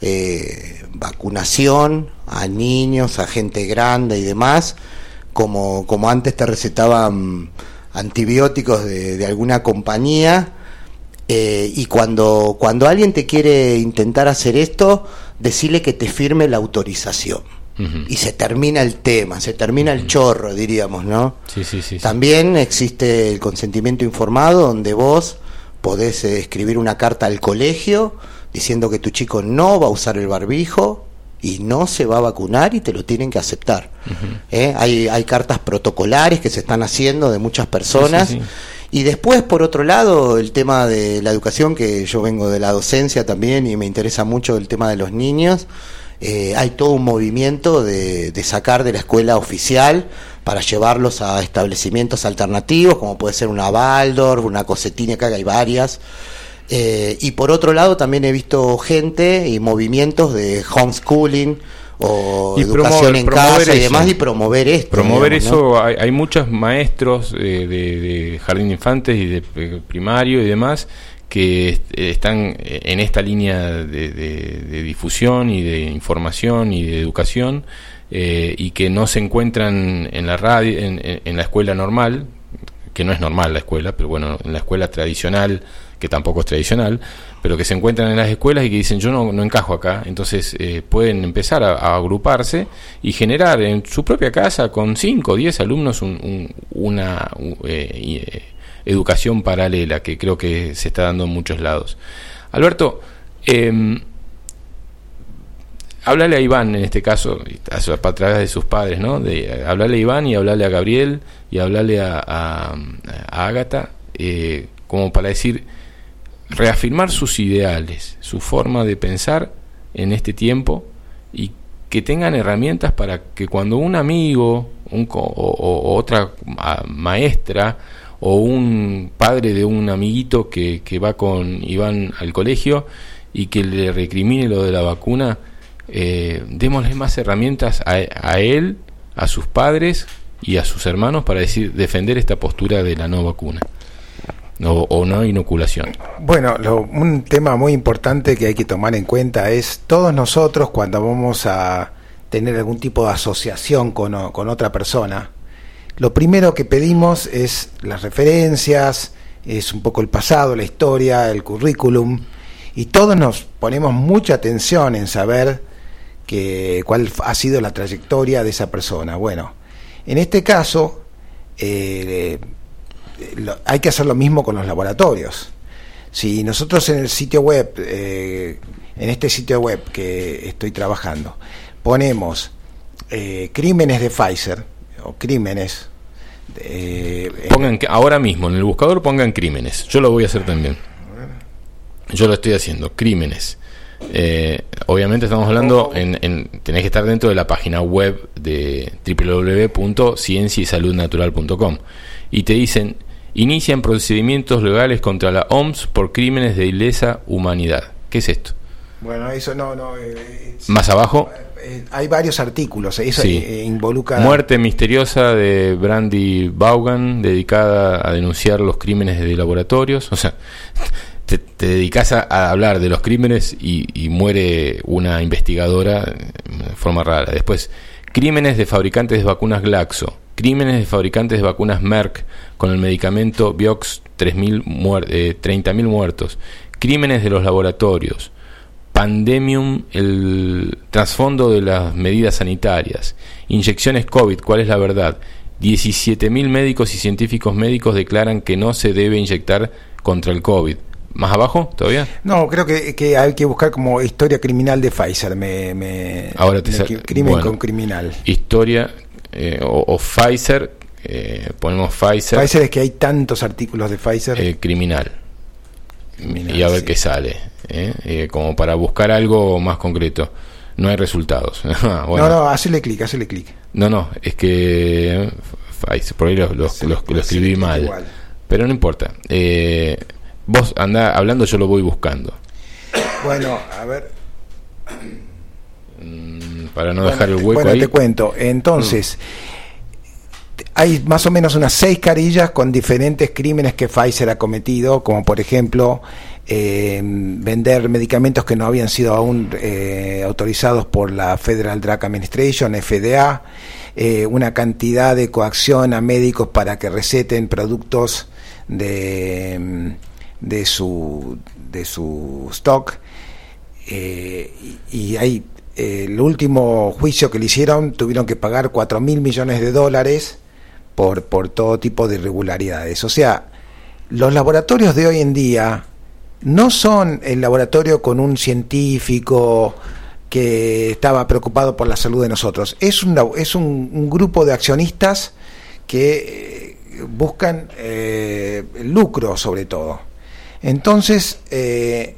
eh, vacunación a niños, a gente grande y demás, como, como antes te recetaban antibióticos de, alguna compañía. eh, y cuando, cuando alguien te quiere intentar hacer esto, decirle que te firme la autorización. Y se termina el tema, se termina el chorro, diríamos, ¿no? sí, sí, sí. También existe el consentimiento informado donde vos podés eh, escribir una carta al colegio diciendo que tu chico no va a usar el barbijo y no se va a vacunar y te lo tienen que aceptar. ¿Eh? hay, hay cartas protocolares que se están haciendo de muchas personas. Sí, sí, sí. Y después, por otro lado, el tema de la educación, que yo vengo de la docencia también y me interesa mucho el tema de los niños. Eh, hay todo un movimiento de, de sacar de la escuela oficial para llevarlos a establecimientos alternativos, como puede ser una Waldorf, una Cosetina, que hay varias. Eh, y por otro lado también he visto gente y movimientos de homeschooling o Y educación promover- en casa y demás y promover esto. Promover digamos, ¿no? eso, hay, hay muchos maestros eh, de, de jardín de infantes y de eh, primario y demás que est- están eh, en esta línea de, difusión y de información y de educación eh, y que no se encuentran en la radio, en, la escuela normal, que no es normal la escuela, pero bueno, en la escuela tradicional, que tampoco es tradicional, pero que se encuentran en las escuelas y que dicen yo no, no encajo acá, entonces eh, pueden empezar a, agruparse y generar en su propia casa con 5 o 10 alumnos un- un- una eh, eh, educación paralela que creo que se está dando en muchos lados. Alberto, em, háblale a Iván en este caso, a, través de sus padres, ¿no? De, eh, hablarle a Iván y hablarle a Gabriel y hablarle a, a, eh, como para decir, reafirmar sus ideales, su forma de pensar en este tiempo y que tengan herramientas para que cuando un amigo un o, otra ma- maestra o un padre de un amiguito que, que va con Iván al colegio y que le recrimine lo de la vacuna, eh, démosle más herramientas a, a él, a sus padres y a sus hermanos para decir defender esta postura de la no vacuna o, o no inoculación. Bueno, lo- un tema muy importante que hay que tomar en cuenta es todos nosotros cuando vamos a tener algún tipo de asociación con, con otra persona, lo primero que pedimos es las referencias, es un poco el pasado, la historia, el currículum, y todos nos ponemos mucha atención en saber que, cuál ha sido la trayectoria de esa persona. Bueno, en este caso, eh, hay que hacer lo mismo con los laboratorios. Si nosotros en el sitio web, eh, en este sitio web que estoy trabajando, ponemos eh, crímenes de Pfizer o crímenes, eh, Pongan que- ahora mismo en el buscador pongan crímenes. Yo lo voy a hacer también. Yo lo estoy haciendo, crímenes. Eh, obviamente estamos hablando en, en- tenés que estar dentro de la página web de www.cienciaysaludnatural.com y te dicen inician procedimientos legales contra la OMS por crímenes de ilesa humanidad. ¿Qué es esto? Bueno, eso no, no eh, Más abajo, eh, hay varios artículos, eso Sí. eh, involucra Muerte misteriosa de Brandy Vaughan, dedicada a denunciar los crímenes de laboratorios. O sea, te, te dedicas a, a hablar de los crímenes y, y muere una investigadora de forma rara. Después, crímenes de fabricantes de vacunas Glaxo. Crímenes de fabricantes de vacunas Merck con el medicamento Vioxx 3.000 muer- eh, 30.000 muertos. Crímenes de los laboratorios. Pandemium, el trasfondo de las medidas sanitarias, inyecciones COVID, ¿cuál es la verdad? 17.000 médicos y científicos médicos declaran que no se debe inyectar contra el COVID. ¿Más abajo todavía? No, creo que, que hay que buscar como historia criminal de Pfizer. Me, me- Ahora te me- crimen bueno. con criminal. Historia eh, o, o Pfizer, eh, ponemos Pfizer, Pfizer es que hay tantos artículos de Pfizer. eh, criminal. Y a ver sí. qué sale. ¿eh? Eh, como para buscar algo más concreto. No hay resultados. Ah, bueno. No, no, hacele clic, hacele clic. No, no, es que eh, por ahí lo, lo- Sí, lo- lo sí, escribí mal. igual. Pero no importa. Eh, vos anda hablando, yo lo voy buscando. Bueno, a ver. Mm, Para no Bueno, dejar el hueco bueno, ahí. te cuento. Entonces, hay más o menos unas seis carillas con diferentes crímenes que Pfizer ha cometido, como por ejemplo eh, vender medicamentos que no habían sido aún eh, autorizados por la Federal Drug Administration, FDA, eh, una cantidad de coacción a médicos para que receten productos de, mm, de su de su stock. Eh, y, y hay eh, el último juicio que le hicieron tuvieron que pagar 4 mil millones de dólares por, por todo tipo de irregularidades. O sea, los laboratorios de hoy en día no son el laboratorio con un científico que estaba preocupado por la salud de nosotros. Es un, es un, un grupo de accionistas que eh, buscan eh, lucro sobre todo. Entonces, eh,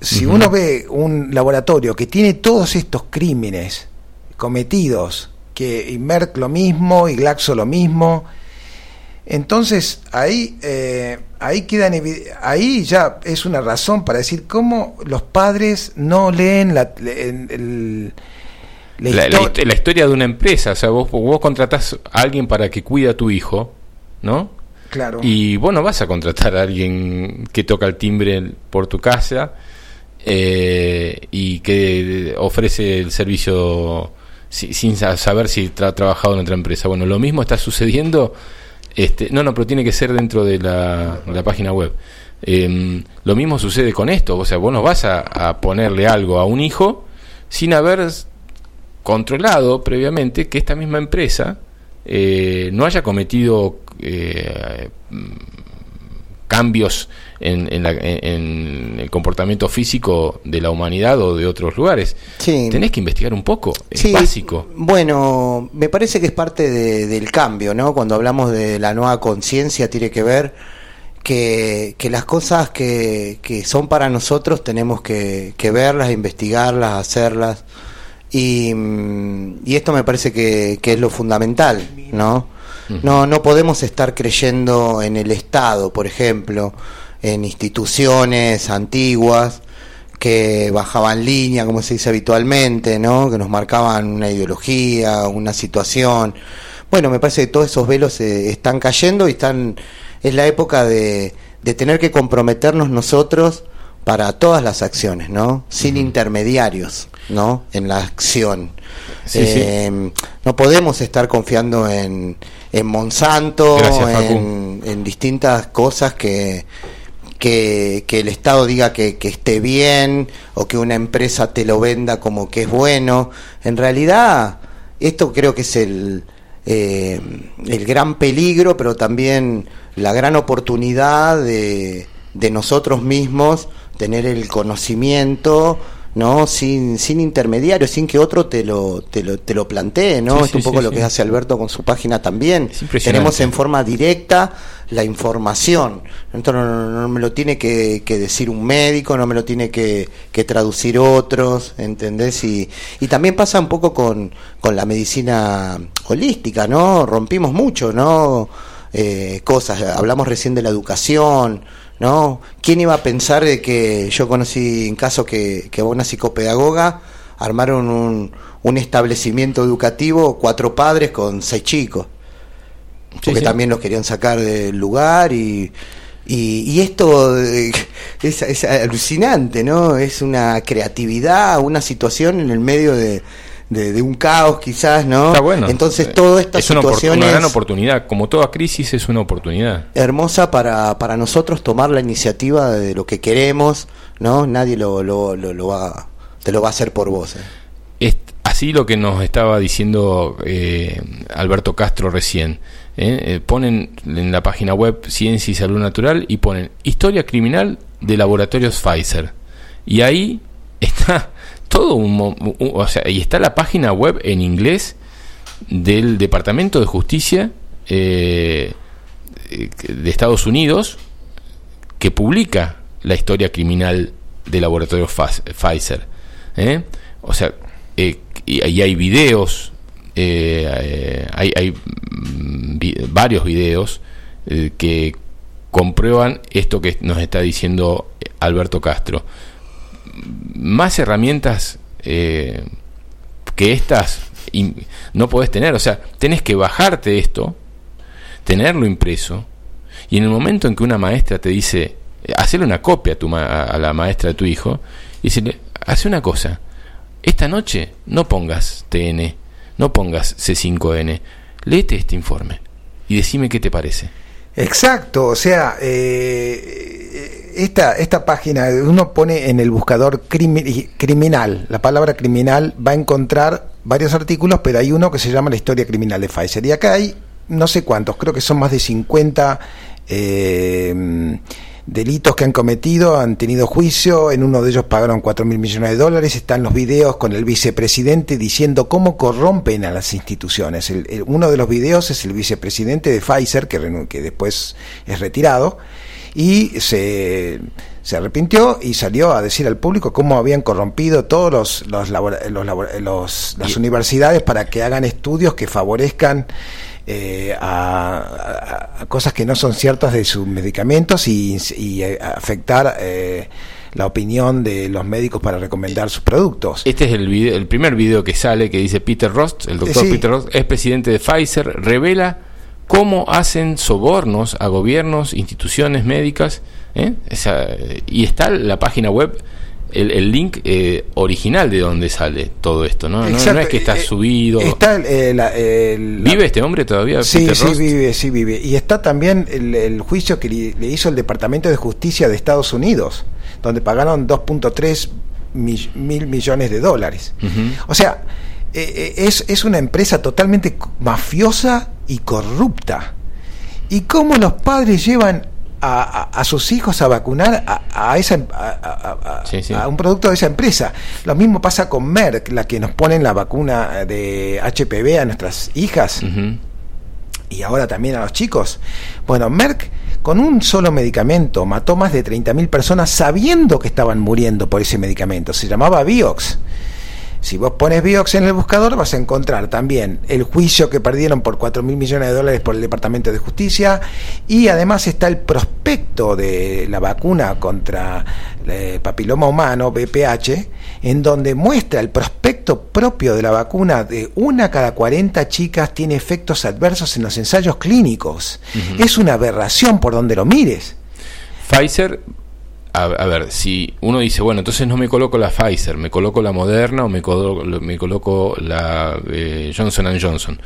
si uno ve un laboratorio que tiene todos estos crímenes cometidos, que y Merck lo mismo y Glaxo lo mismo, entonces ahí eh, ahí quedan ahí ya es una razón para decir cómo los padres no leen la, el- el- la La, la histo- hist- la historia de una empresa, o sea, vos, vos contratás a alguien para que cuide a tu hijo, ¿no? claro. Y vos no vas a contratar a alguien que toca el timbre por tu casa eh, y que ofrece el servicio si- sin sa- saber si ha trabajado en otra empresa. Bueno, lo mismo está sucediendo. Este, no, no, pero tiene que ser dentro de la, página web. Em, lo mismo sucede con esto. O sea, vos no vas a, ponerle algo a un hijo sin haber controlado previamente que esta misma empresa eh, no haya cometido eh, cambios en, en la- en- el comportamiento físico de la humanidad o de otros lugares. Sí. Tenés que investigar un poco, es Sí, básico. Bueno, me parece que es parte de- del cambio, ¿no? Cuando hablamos de la nueva conciencia, tiene que ver que, que las cosas que, que son para nosotros tenemos que, que verlas, investigarlas, hacerlas. Y, mm, y esto me parece que, que es lo fundamental, ¿no? No, no podemos estar creyendo en el Estado, por ejemplo, en instituciones antiguas que bajaban línea, como se dice habitualmente, ¿no? Que nos marcaban una ideología, una situación. Bueno, me parece que todos esos velos eh, están cayendo y están es la época de, de tener que comprometernos nosotros para todas las acciones, ¿no? Sin intermediarios, ¿no? En la acción. Sí, sí. Eh, No podemos estar confiando en, en Monsanto, Gracias, Facu. en, en distintas cosas que, que, que el Estado diga que, que esté bien o que una empresa te lo venda como que es bueno. En realidad, esto creo que es el, eh, el gran peligro, pero también la gran oportunidad de, de nosotros mismos tener el conocimiento no sin sin intermediarios sin que otro te lo te lo, te lo plantee no Sí, es un poco sí, lo que hace Alberto con su página también. Tenemos en forma directa la información. Entonces no, no- no me lo tiene que, que decir un médico no me lo tiene que, que traducir otros ¿entendés? y, y también pasa un poco con, con la medicina holística no rompimos mucho no eh, cosas. Hablamos recién de la educación ¿no? ¿Quién iba a pensar de que yo conocí en caso que, que una psicopedagoga armaron un, un establecimiento educativo, cuatro padres con seis chicos? Porque sí. también los querían sacar del lugar y, y, y esto eh, es, es alucinante, ¿no? Es una creatividad, una situación en el medio de, de, de un caos quizás, ¿no? Está bueno. Entonces Eh, toda esta es una, situación una gran es- oportunidad. Como toda crisis es una oportunidad. hermosa para, para nosotros tomar la iniciativa de lo que queremos, ¿no? Nadie lo, lo, lo, lo va, te lo va a hacer por vos. ¿eh? Es así lo que nos estaba diciendo eh, Alberto Castro recién. ¿eh? Eh, ponen en la página web Ciencia y Salud Natural y ponen Historia Criminal de Laboratorios Pfizer. Y ahí está todo un, un- O sea, y está la página web en inglés del Departamento de Justicia eh, eh, de Estados Unidos que publica la historia criminal de laboratorios Fas- Pfizer. ¿eh? O sea, eh, y, hay videos, eh, hay, hay, mm, varios videos eh, que comprueban esto que nos está diciendo Alberto Castro. Más herramientas eh, que estas y no podés tener, o sea, tenés que bajarte esto, tenerlo impreso, y en el momento en que una maestra te dice, hacerle una copia a, tu ma- a la maestra de tu hijo, y decirle, hace una cosa, esta noche no pongas TN, no pongas C5N, léete este informe y decime qué te parece. Exacto, o sea, eh, esta, esta página, uno pone en el buscador crimi- criminal, la palabra criminal va a encontrar varios artículos, pero hay uno que se llama la historia criminal de Pfizer. Y acá hay no sé cuántos, creo que son más de 50 eh, delitos que han cometido, han tenido juicio, en uno de ellos pagaron 4 mil millones de dólares, están los videos con el vicepresidente diciendo cómo corrompen a las instituciones. El- uno de los videos es el vicepresidente de Pfizer, que, que después es retirado, y se, se arrepintió y salió a decir al público cómo habían corrompido todos los, los, labora- los las Y- universidades para que hagan estudios que favorezcan eh, a, a- a cosas que no son ciertas de sus medicamentos y, y, eh, afectar eh, la opinión de los médicos para recomendar sus productos. Este es el, video- el primer video que sale que dice Peter Rost, el doctor Sí. Peter Rost, es presidente de Pfizer, revela cómo hacen sobornos a gobiernos, instituciones médicas, ¿eh? Esa- y está la página web, el, el link eh, original de donde sale todo esto, ¿no? No- es que está eh, subido. Está la- el- la- ¿Vive este hombre todavía? Sí, Peter sí Rost? vive, sí vive. Y está también el, el juicio que le, le hizo el Departamento de Justicia de Estados Unidos, donde pagaron 2.3 mi- mil millones de dólares. O sea, eh, eh, es, es una empresa totalmente mafiosa y corrupta. ¿Y cómo los padres llevan a, a- a sus hijos a vacunar a, a esa, em- a, a- a- Sí, sí. a un producto de esa empresa? Lo mismo pasa con Merck, la que nos ponen la vacuna de HPV a nuestras hijas y ahora también a los chicos. Bueno, Merck con un solo medicamento mató más de 30.000 personas sabiendo que estaban muriendo por ese medicamento. Se llamaba Vioxx. Si vos pones Vioxx en el buscador vas a encontrar también el juicio que perdieron por 4 mil millones de dólares por el Departamento de Justicia y además está el prospecto de la vacuna contra el papiloma humano, BPH, en donde muestra el prospecto propio de la vacuna de una cada 40 chicas tiene efectos adversos en los ensayos clínicos. Es una aberración por donde lo mires. Pfizer, a, a ver, si uno dice, bueno, entonces no me coloco la Pfizer, me coloco la Moderna o me coloco, me coloco la eh, Johnson Johnson.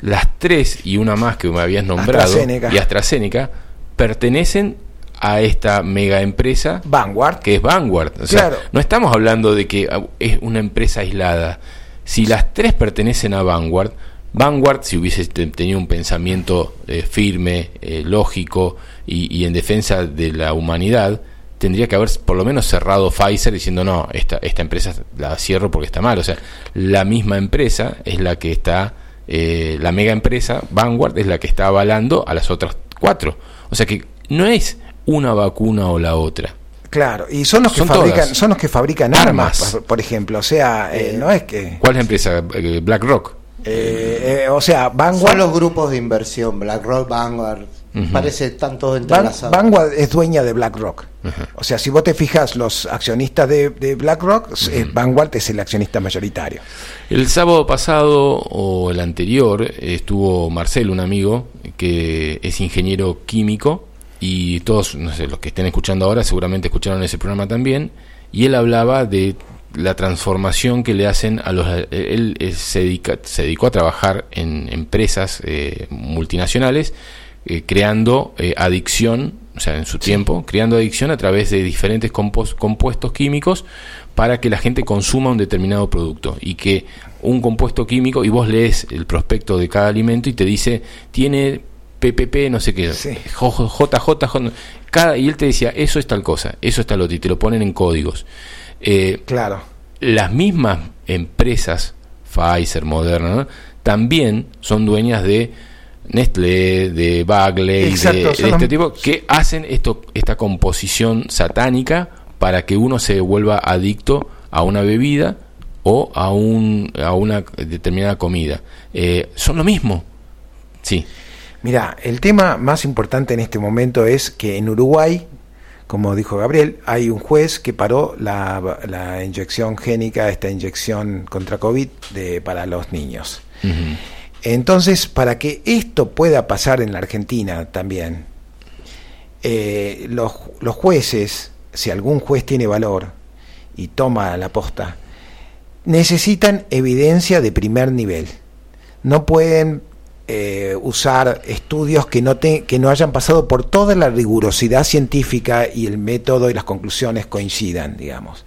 Las tres y una más que me habías nombrado, AstraZeneca. y AstraZeneca, pertenecen a esta mega empresa Vanguard. que es Vanguard. O sea, Claro. no estamos hablando de que ah, es una empresa aislada. Si las tres pertenecen a Vanguard, Vanguard, si hubiese te- tenido un pensamiento eh, firme, eh, lógico y, y en defensa de la humanidad, tendría que haber por lo menos cerrado Pfizer diciendo no, esta, esta empresa la cierro porque está mal. O sea, la misma empresa es la que está, eh, la mega empresa, Vanguard, es la que está avalando a las otras cuatro. O sea que no es una vacuna o la otra. Claro, y son los que Son fabrican, todas. son los que fabrican armas, Armas. por, ejemplo. O sea, eh, no es que, ¿Cuál es la empresa? Eh, BlackRock. eh, eh, o sea, Son Vanguard, los grupos de inversión, BlackRock, Vanguard. Parece están todos Van-. Vanguard es dueña de BlackRock. O sea, si vos te fijas, los accionistas de, de BlackRock, eh, Vanguard es el accionista mayoritario. El sábado pasado o el anterior estuvo Marcelo, un amigo que es ingeniero químico y todos, no sé, los que estén escuchando ahora seguramente escucharon ese programa también y él hablaba de la transformación que le hacen a los él se dedica se dedicó a trabajar en empresas eh, multinacionales eh, creando eh, adicción o sea en su tiempo creando adicción a través de diferentes compuestos químicos para que la gente consuma un determinado producto y que un compuesto químico y vos lees el prospecto de cada alimento y te dice tiene PPP no sé qué Sí. JJ cada y él te decía eso es tal cosa eso es tal otro y te lo ponen en códigos Eh, Claro. las mismas empresas, Pfizer, Moderna, ¿no? también son dueñas de Nestlé, de Bagley, de- Exacto, de, son este tipo, que hacen esto, esta composición satánica para que uno se vuelva adicto a una bebida o a, un, a una determinada comida. Eh, son lo mismo. Sí. Mira, el tema más importante en este momento es que en Uruguay, como dijo Gabriel, hay un juez que paró la, la inyección génica, esta inyección contra COVID de, para los niños. Entonces, para que esto pueda pasar en la Argentina también, eh, los, los jueces, si algún juez tiene valor y toma la posta, necesitan evidencia de primer nivel. No pueden eh, usar estudios que no, te- que no hayan pasado por toda la rigurosidad científica y el método y las conclusiones coincidan, digamos.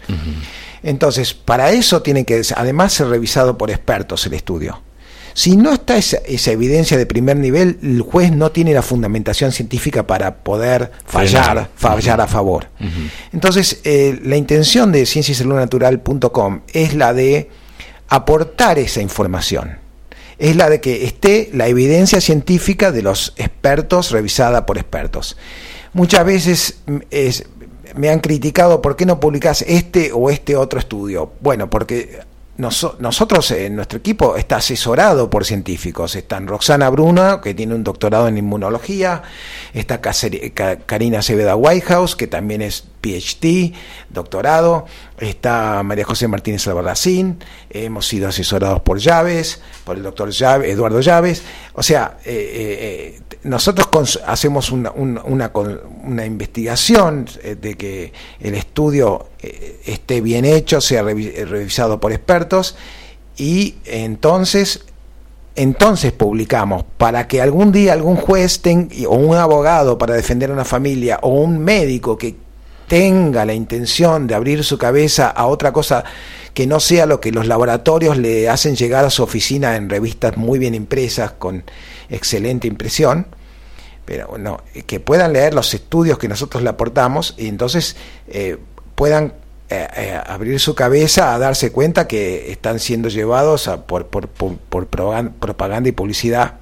Entonces, para eso tiene que además ser revisado por expertos el estudio. Si no está esa, esa evidencia de primer nivel, el juez no tiene la fundamentación científica para poder fallar, fallar a favor. Entonces, eh, la intención de cienciasaludnatural.com es la de aportar esa información. Es la de que esté la evidencia científica de los expertos revisada por expertos. muchas veces mm, es, me han criticado por qué no publicás este o este otro estudio. Bueno, porque nosotros, en nuestro equipo, está asesorado por científicos. Están Roxana Bruno, que tiene un doctorado en inmunología, está Karina Seveda Whitehouse, que también es PhD, doctorado, está María José Martínez Albarracín, hemos sido asesorados por Llaves, por el doctor Eduardo Llaves. O sea, eh, eh, eh, nosotros hacemos una, una, investigación de que el estudio esté bien hecho, sea revisado por expertos. Y entonces entonces publicamos para que algún día algún juez o un abogado para defender a una familia o un médico que tenga la intención de abrir su cabeza a otra cosa que no sea lo que los laboratorios le hacen llegar a su oficina en revistas muy bien impresas con excelente impresión, pero bueno, que puedan leer los estudios que nosotros le aportamos y entonces eh, puedan eh, eh, abrir su cabeza a darse cuenta que están siendo llevados a, por, por, por, propaganda y publicidad.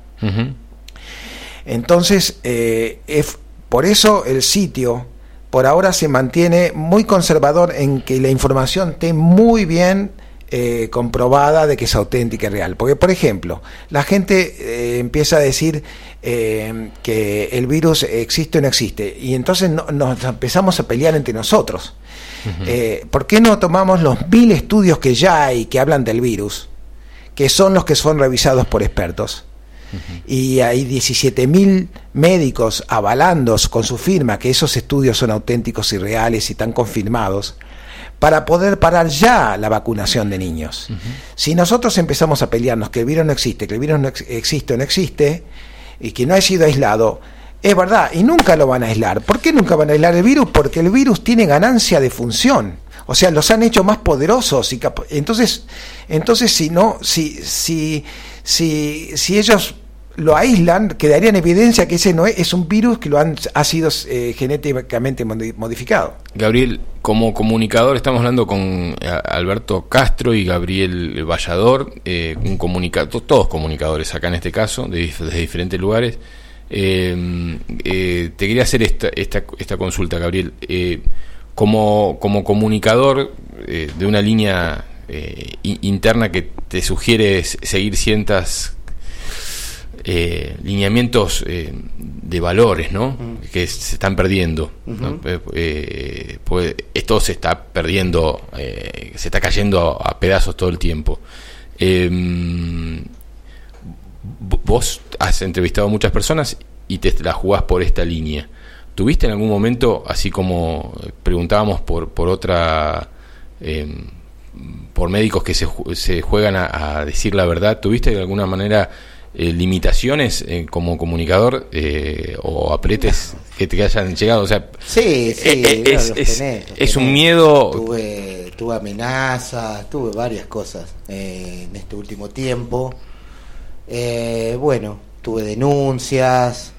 Entonces, es, por eso el sitio por ahora se mantiene muy conservador en que la información esté muy bien eh, comprobada de que es auténtica y real. Porque, por ejemplo, la gente eh, empieza a decir eh, que el virus existe o no existe, y entonces nos empezamos a pelear entre nosotros. ¿Por qué no tomamos los mil estudios que ya hay que hablan del virus, que son los que son revisados por expertos? Y hay 17.000 médicos avalando con su firma que esos estudios son auténticos y reales y están confirmados para poder parar ya la vacunación de niños. Si nosotros empezamos a pelearnos que el virus no existe, que el virus no existe o no existe, y que no ha sido aislado, es verdad, y nunca lo van a aislar. ¿Por qué nunca van a aislar el virus? Porque el virus tiene ganancia de función. O sea, los han hecho más poderosos y entonces, entonces si no, si, si, si, si ellos lo aíslan, quedaría en evidencia que ese no es, un virus que lo han ha sido eh, genéticamente modificado. Gabriel, como comunicador, estamos hablando con eh, Alberto Castro y Gabriel Vallador, eh, un comunicador, todos comunicadores acá en este caso, de, de diferentes lugares. te quería hacer esta, esta, esta consulta, Gabriel. como, como comunicador de una línea interna que te sugiere seguir ciertas eh, lineamientos eh, de valores ¿no? que se están perdiendo. Eh, pues, esto se está perdiendo, se está cayendo a, pedazos todo el tiempo. Em, vos has entrevistado a muchas personas y te la jugás por esta línea. ¿Tuviste en algún momento, así como preguntábamos por, por otra em, por médicos que se, se juegan a, a, decir la verdad, ¿tuviste de alguna manera eh, limitaciones eh, como comunicador eh, o apretes que te hayan llegado? O sea, sí, sí, es, un miedo. Tuve, tuve amenazas, tuve varias cosas en este último tiempo. bueno, tuve denuncias,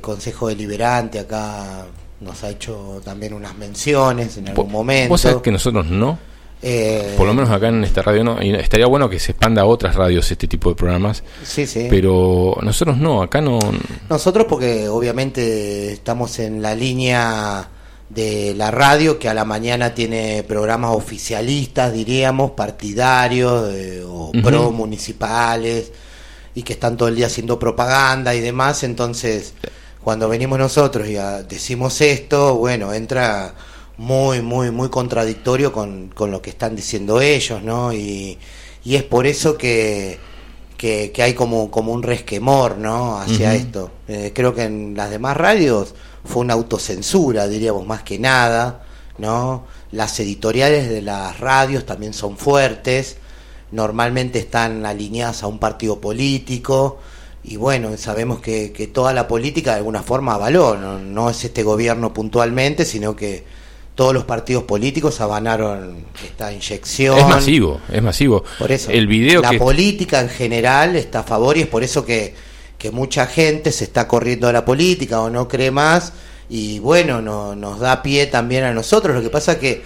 Consejo Deliberante acá nos ha hecho también unas menciones en algún momento. ¿Vos sabés que nosotros no? Eh, Por lo menos acá en esta radio no. Y estaría bueno que se expanda a otras radios este tipo de programas. Sí, sí. Pero nosotros no, acá no. Nosotros porque obviamente estamos en la línea de la radio que a la mañana tiene programas oficialistas, diríamos, partidarios eh, o pro municipales y que están todo el día haciendo propaganda y demás. Entonces, cuando venimos nosotros y decimos esto, bueno, entra muy, muy, muy contradictorio con, con lo que están diciendo ellos, ¿no? Y, y es por eso que, que, hay como, como un resquemor, ¿no? Hacia esto. Eh, creo que en las demás radios fue una autocensura, diríamos, más que nada, ¿no? Las editoriales de las radios también son fuertes, normalmente están alineadas a un partido político, y bueno, sabemos que, que toda la política de alguna forma avaló, no, no es este gobierno puntualmente, sino que todos los partidos políticos abanaron esta inyección. Es masivo, es masivo. Por eso, el video la política en general está a favor y es por eso que, que mucha gente se está corriendo de la política o no cree más y bueno, no, nos da pie también a nosotros. Lo que pasa que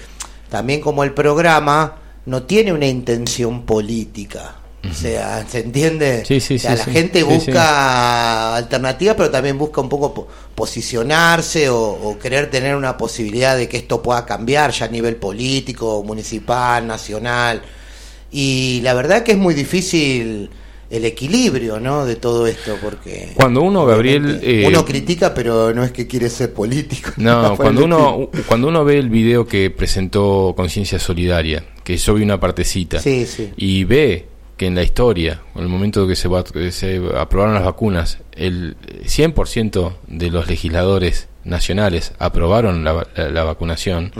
también como el programa no tiene una intención política, O sea, ¿se entiende? Sí, sí, O sea, sí, la gente busca alternativas, pero también busca un poco po- posicionarse o, o querer tener una posibilidad de que esto pueda cambiar ya a nivel político, municipal, nacional. Y la verdad que es muy difícil el equilibrio, ¿no? De todo esto, porque Cuando uno, Gabriel, eh, uno critica, pero no es que quiere ser político. No, cuando uno, cuando uno ve el video que presentó Conciencia Solidaria, que yo vi una partecita, Sí, sí. y ve que en la historia, en el momento que se, va- que se aprobaron las vacunas, el 100% de los legisladores nacionales aprobaron la, la- la vacunación,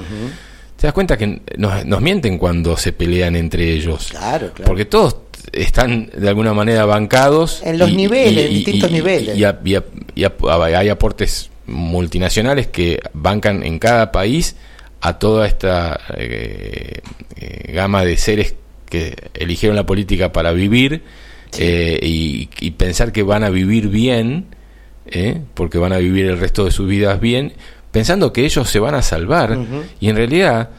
te das cuenta que nos, nos mienten cuando se pelean entre ellos. Claro, claro. Porque todos están de alguna manera bancados. En los niveles, en distintos niveles. Y, a- y a- y a- hay aportes multinacionales que bancan en cada país a toda esta eh, eh, gama de seres que eligieron la política para vivir eh, y, y pensar que van a vivir bien, eh, porque van a vivir el resto de sus vidas bien, pensando que ellos se van a salvar. Y en realidad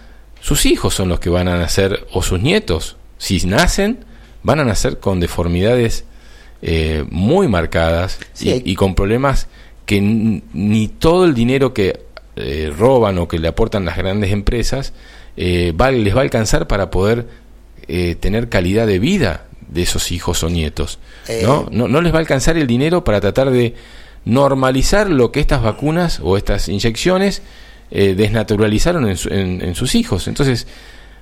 sus hijos son los que van a nacer o sus nietos, si nacen, van a nacer con deformidades eh, muy marcadas Sí, y, con problemas que ni todo el dinero que eh, roban o que le aportan las grandes empresas eh, va- les va a alcanzar para poder eh, tener calidad de vida de esos hijos o nietos. Eh, ¿no? No, no les va a alcanzar el dinero para tratar de normalizar lo que estas vacunas o estas inyecciones eh, desnaturalizaron en, su- en- en sus hijos. Entonces,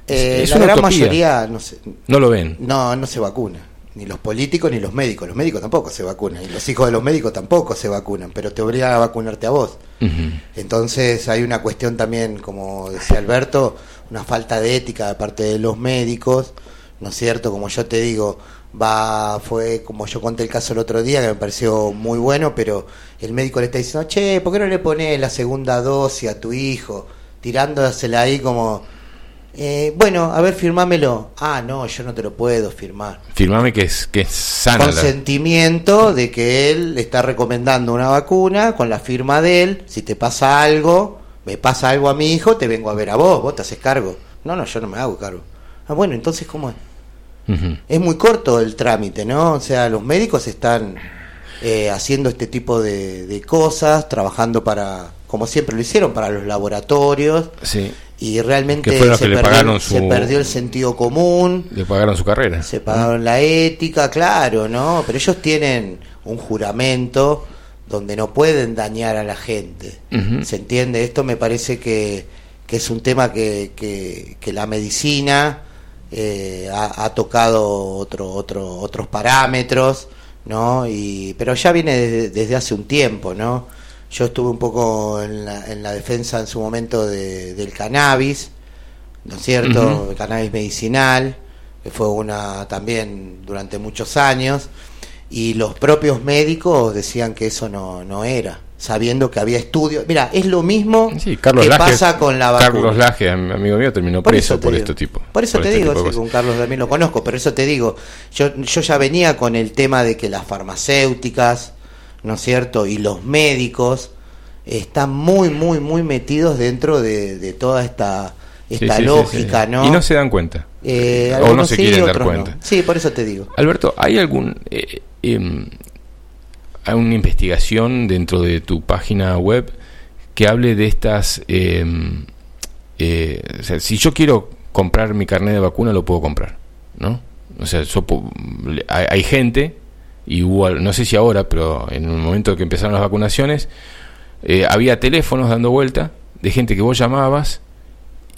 Eh, es la una gran utopía. mayoría no, se- No lo ven. no, no se vacuna. Ni los políticos ni los médicos. Los médicos tampoco se vacunan. Y los hijos de los médicos tampoco se vacunan. Pero te obligan a vacunarte a vos. Entonces hay una cuestión también, como decía Alberto, una falta de ética de parte de los médicos, ¿no es cierto? Como yo te digo, va, fue como yo conté el caso el otro día, que me pareció muy bueno, pero el médico le está diciendo, che, ¿por qué no le pones la segunda dosis a tu hijo? Tirándosela ahí como, eh, bueno, a ver, firmámelo. Ah, no, yo no te lo puedo firmar Firmame que es, que es sana. la- consentimiento de que él le está recomendando una vacuna con la firma de él. Si te pasa algo, me pasa algo a mi hijo, te vengo a ver a vos, vos te haces cargo. No, no, yo no me hago cargo. Ah, bueno, entonces, ¿cómo es? Es muy corto el trámite, ¿no? O sea, los médicos están eh, haciendo este tipo de, de cosas, trabajando para, como siempre lo hicieron, para los laboratorios. Sí, Y realmente se, perdió, se perdió el sentido común. le pagaron su carrera. Se pagaron la ética, claro, ¿no? Pero ellos tienen un juramento donde no pueden dañar a la gente. ¿Se entiende? Esto me parece que, que es un tema que, que, que la medicina eh, ha, ha tocado otro, otro, otros parámetros, ¿no? Y, pero ya viene desde, desde hace un tiempo, ¿no? Yo estuve un poco en la, en la defensa en su momento de- del cannabis, ¿no es cierto? El cannabis medicinal, que fue una también durante muchos años, y los propios médicos decían que eso no, no era, sabiendo que había estudios. Mira, es lo mismo Sí, Carlos que Laje, pasa con la vacuna. Carlos Laje, am- amigo mío, terminó Por preso por digo. este tipo. Por eso te este digo, sí, con Carlos también lo conozco, pero eso te digo, yo, yo ya venía con el tema de que las farmacéuticas, ¿no es cierto? Y los médicos están muy, muy, muy metidos dentro de, de toda esta, esta sí, lógica. ¿no? Y no se dan cuenta. Eh, o no se sí, quieren dar no. cuenta. Sí, por eso te digo. Alberto, ¿hay algún eh, em, hay una investigación dentro de tu página web que hable de estas em, eh, si yo quiero comprar mi carnet de vacuna lo puedo comprar, ¿no? O sea, hay, gente y hubo, al- no sé si ahora, pero en el momento que empezaron las vacunaciones eh, había teléfonos dando vuelta de gente que vos llamabas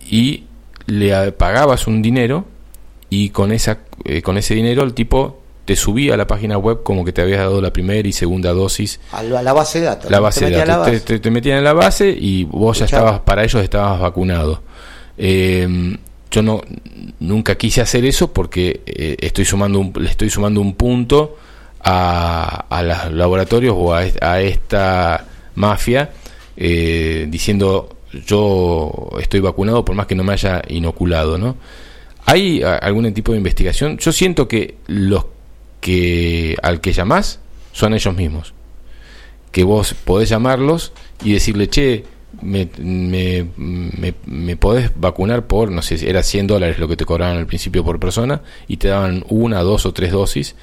y le pagabas un dinero y con esa eh, con ese dinero el tipo te subía a la página web como que te habías dado la primera y segunda dosis. A la, a la base de datos. la base Te de datos. te, te- te metían en la base y vos ya estabas para ellos estabas vacunado. Eh, yo no nunca quise hacer eso porque eh, estoy sumando un, le estoy sumando un punto a, a los laboratorios o a, a esta mafia eh, diciendo yo estoy vacunado por más que no me haya inoculado no hay algún tipo de investigación. Yo siento que los que al que llamás son ellos mismos que vos podés llamarlos y decirle, che, me, me, me, me podés vacunar por, no sé, era 100 dólares lo que te cobraban al principio por persona y te daban una, dos o tres dosis.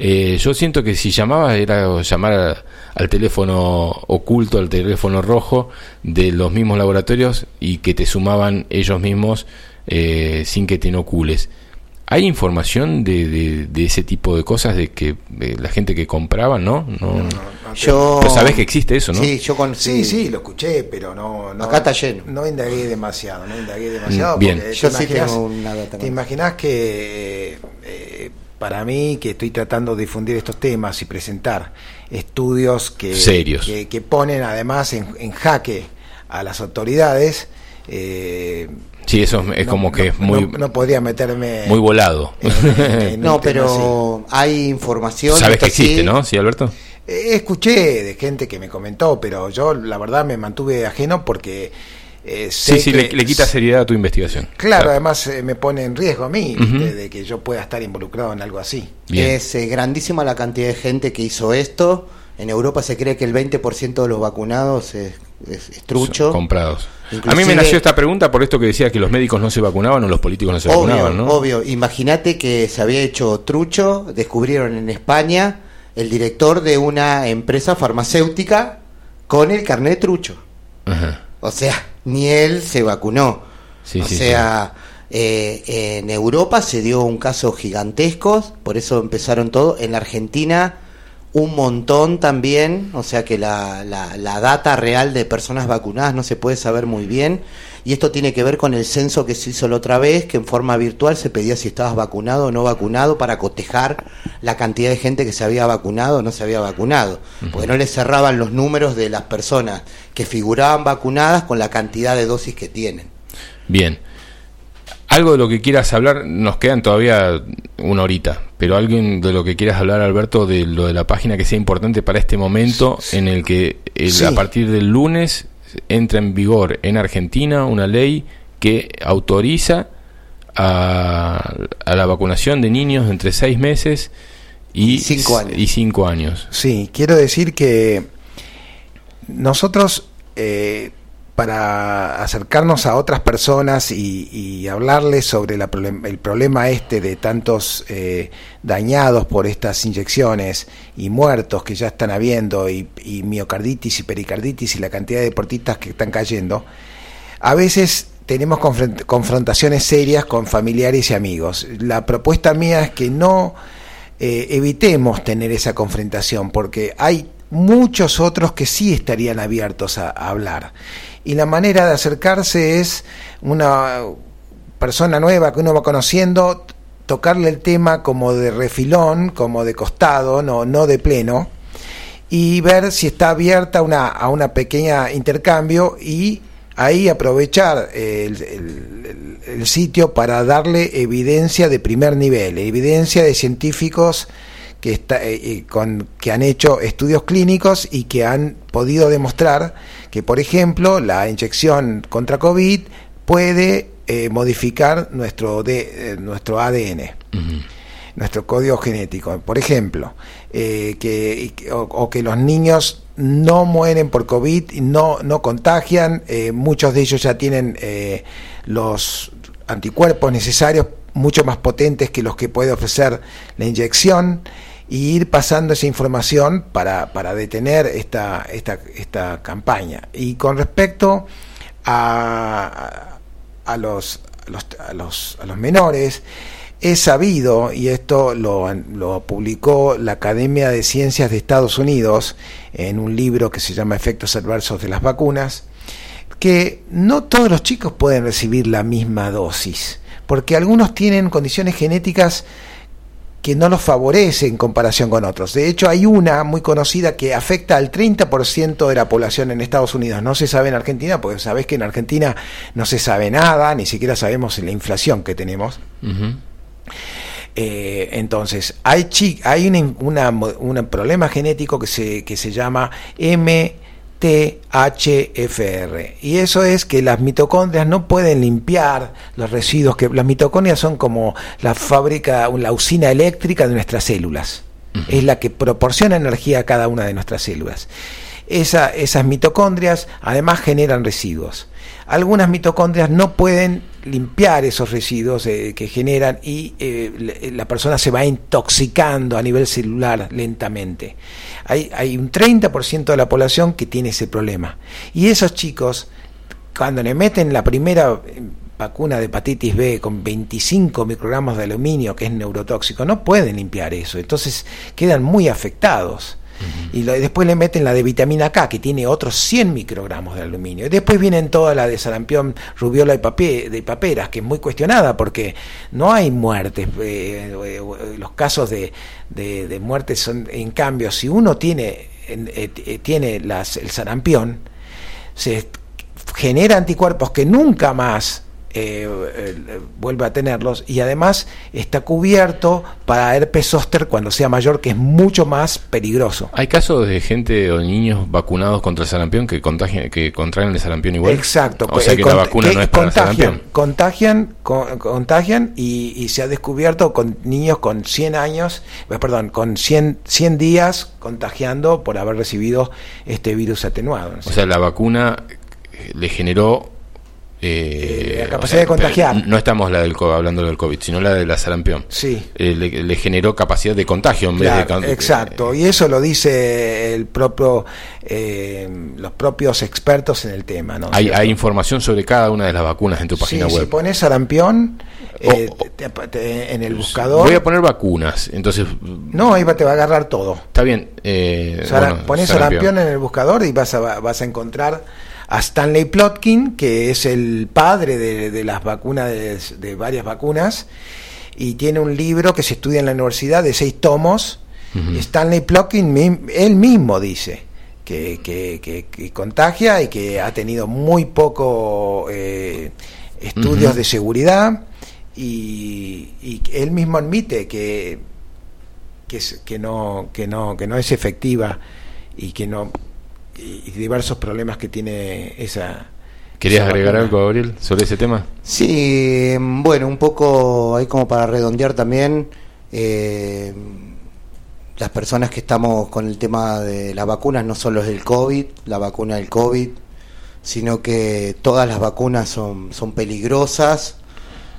Eh, yo siento que si llamabas era llamar al teléfono oculto, al teléfono rojo de los mismos laboratorios y que te sumaban ellos mismos eh, sin que te inocules. ¿Hay información de, de, de ese tipo de cosas de que de la gente que compraba, no? no, Yo. Pero sabés que existe eso, ¿no? Sí, yo con. Sí, sí, lo escuché, pero no, no Acá está lleno. No indagué demasiado, no indagué demasiado. Mm, bien. porque Yo te sí imaginás- tengo una data ¿Te imaginas que eh, eh, para mí, que estoy tratando de difundir estos temas y presentar estudios que, Serios. que, que ponen además en, en jaque a las autoridades? eh, Sí, eso es, es no- como que no- es muy, no, no podría meterme muy volado. en- en- en un No, pero hay información. Sabes que sí. existe, ¿no? Sí, Alberto. Eh, Escuché de gente que me comentó, pero yo la verdad me mantuve ajeno porque eh, sé Sí, sí, le, que- le quita seriedad a tu investigación. Claro, además eh, me pone en riesgo a mí de, de que yo pueda estar involucrado en algo así. Bien. Es eh, grandísima la cantidad de gente que hizo esto. En Europa se cree que el 20% de los vacunados es, es- es trucho. Son comprados. a mí me nació esta pregunta por esto que decía que los médicos no se vacunaban o los políticos no se Obvio, vacunaban, ¿no? obvio. Imagínate que se había hecho trucho, descubrieron en España el director de una empresa farmacéutica con el carnet trucho. Ajá. O sea, ni él se vacunó. Sí, o sí, sea, eh, en Europa se dio un caso gigantesco, por eso empezaron todo. En la Argentina un montón también, o sea que la, la, la data real de personas vacunadas no se puede saber muy bien. Y esto tiene que ver con el censo que se hizo la otra vez, que en forma virtual se pedía si estabas vacunado o no vacunado para cotejar la cantidad de gente que se había vacunado o no se había vacunado. Porque no le cerraban los números de las personas que figuraban vacunadas con la cantidad de dosis que tienen. Bien. Algo de lo que quieras hablar, nos quedan todavía una horita, pero alguien de lo que quieras hablar, Alberto, de lo de la página que sea importante para este momento en el que el- Sí. a partir del lunes entra en vigor en Argentina una ley que autoriza a, a la vacunación de niños entre seis meses y Cinco años. y cinco años. Sí, quiero decir que nosotros eh, para acercarnos a otras personas y, hablarles sobre el problema este de tantos eh, dañados por estas inyecciones y muertos que ya están habiendo y, miocarditis y pericarditis y la cantidad de deportistas que están cayendo, a veces tenemos confront- confrontaciones serias con familiares y amigos. La propuesta mía es que no eh, evitemos tener esa confrontación, porque hay muchos otros que sí estarían abiertos a hablar. Y la manera de acercarse es una persona nueva que uno va conociendo, tocarle el tema como de refilón, como de costado, no, no de pleno, y ver si está abierta una, a una pequeña intercambio y ahí aprovechar el, el- el- sitio para darle evidencia de primer nivel, evidencia de científicos que, está, eh, eh, con, que han hecho estudios clínicos y que han podido demostrar que, por ejemplo, la inyección contra COVID puede eh, modificar nuestro, de, eh, nuestro ADN nuestro código genético. Por ejemplo, eh, que, o, o que los niños no mueren por COVID no, no contagian, muchos de ellos ya tienen eh, los anticuerpos necesarios, mucho más potentes que los que puede ofrecer la inyección, y ir pasando esa información para, para detener esta, esta, esta campaña. Y con respecto a, a los, a los, a los, a los menores, es sabido, y esto lo, lo publicó la Academia de Ciencias de Estados Unidos en un libro que se llama Efectos Adversos de las Vacunas, que no todos los chicos pueden recibir la misma dosis, porque algunos tienen condiciones genéticas que no los favorece en comparación con otros. De hecho, hay una muy conocida que afecta al 30% de la población en Estados Unidos. No se sabe en Argentina, porque sabés que en Argentina no se sabe nada, ni siquiera sabemos la inflación que tenemos. Eh, entonces, hay, un una, una problema genético que se, que se llama MTHFR. Y eso es que las mitocondrias no pueden limpiar los residuos, que las mitocondrias son como la fábrica, la usina eléctrica de nuestras células. Es la que proporciona energía a cada una de nuestras células. esa, esas mitocondrias además generan residuos. Algunas mitocondrias no pueden limpiar esos residuos eh, que generan y eh, la persona se va intoxicando a nivel celular lentamente. Hay, hay un 30% de la población que tiene ese problema. Y esos chicos, cuando le meten la primera eh, vacuna de hepatitis B con 25 microgramos de aluminio, que es neurotóxico, no pueden limpiar eso. Entonces quedan muy afectados. Y después le meten la de vitamina K, que tiene otros 100 microgramos de aluminio. Y después vienen toda la de sarampión, rubiola y de paperas, que es muy cuestionada porque no hay muertes. Eh, eh, los casos de, de, muertes son, en cambio, si uno tiene, eh, tiene las, el sarampión, se genera anticuerpos que nunca más eh, eh, vuelve a tenerlos y además está cubierto para herpes zóster cuando sea mayor, que es mucho más peligroso. ¿Hay casos de gente o niños vacunados contra el sarampión que contagian, que contraen el sarampión igual? Exacto. O sea que la vacuna no es para contagian, Contagian, contagian y, se ha descubierto con niños con 100 años, eh, perdón, con 100, 100 días contagiando por haber recibido este virus atenuado. O sea, la vacuna le generó eh, la capacidad de contagiar. No estamos la del, hablando del COVID, sino la de la sarampión. Sí. Eh, le, generó capacidad de contagio en vez de. Exacto, y eso lo dice el propio, eh, los propios expertos en el tema. ¿no? Hay, hay, información sobre cada una de las vacunas en tu página web. Si pones sarampión en el buscador. Voy a poner vacunas, entonces. No, ahí te va a agarrar todo. Está bien. pones sarampión en el buscador y vas a, vas a encontrar a Stanley Plotkin, que es el padre de, las vacunas, de, varias vacunas, y tiene un libro que se estudia en la universidad de seis tomos. Stanley Plotkin, él mismo dice que, que, contagia y que ha tenido muy poco eh, estudios de seguridad. Y, y, él mismo admite que, que, que, no, que, no, que no es efectiva y que no y diversos problemas que tiene esa... ¿Querías agregar algo, Gabriel, sobre ese tema? Sí, bueno, un poco ahí como para redondear también, eh, las personas que estamos con el tema de las vacunas, no solo es el COVID, la vacuna del COVID, sino que todas las vacunas son, son peligrosas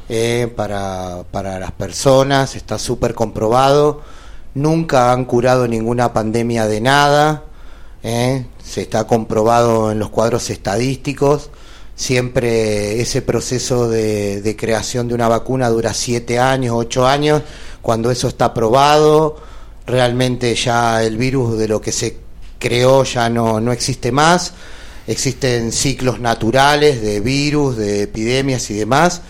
eh, para, para las personas, está súper comprobado, nunca han curado ninguna pandemia de nada, ¿eh? se está comprobado en los cuadros estadísticos, siempre ese proceso de, creación de una vacuna dura siete años, ocho años, cuando eso está probado, realmente ya el virus de lo que se creó ya no, no existe más, existen ciclos naturales de virus, de epidemias y demás,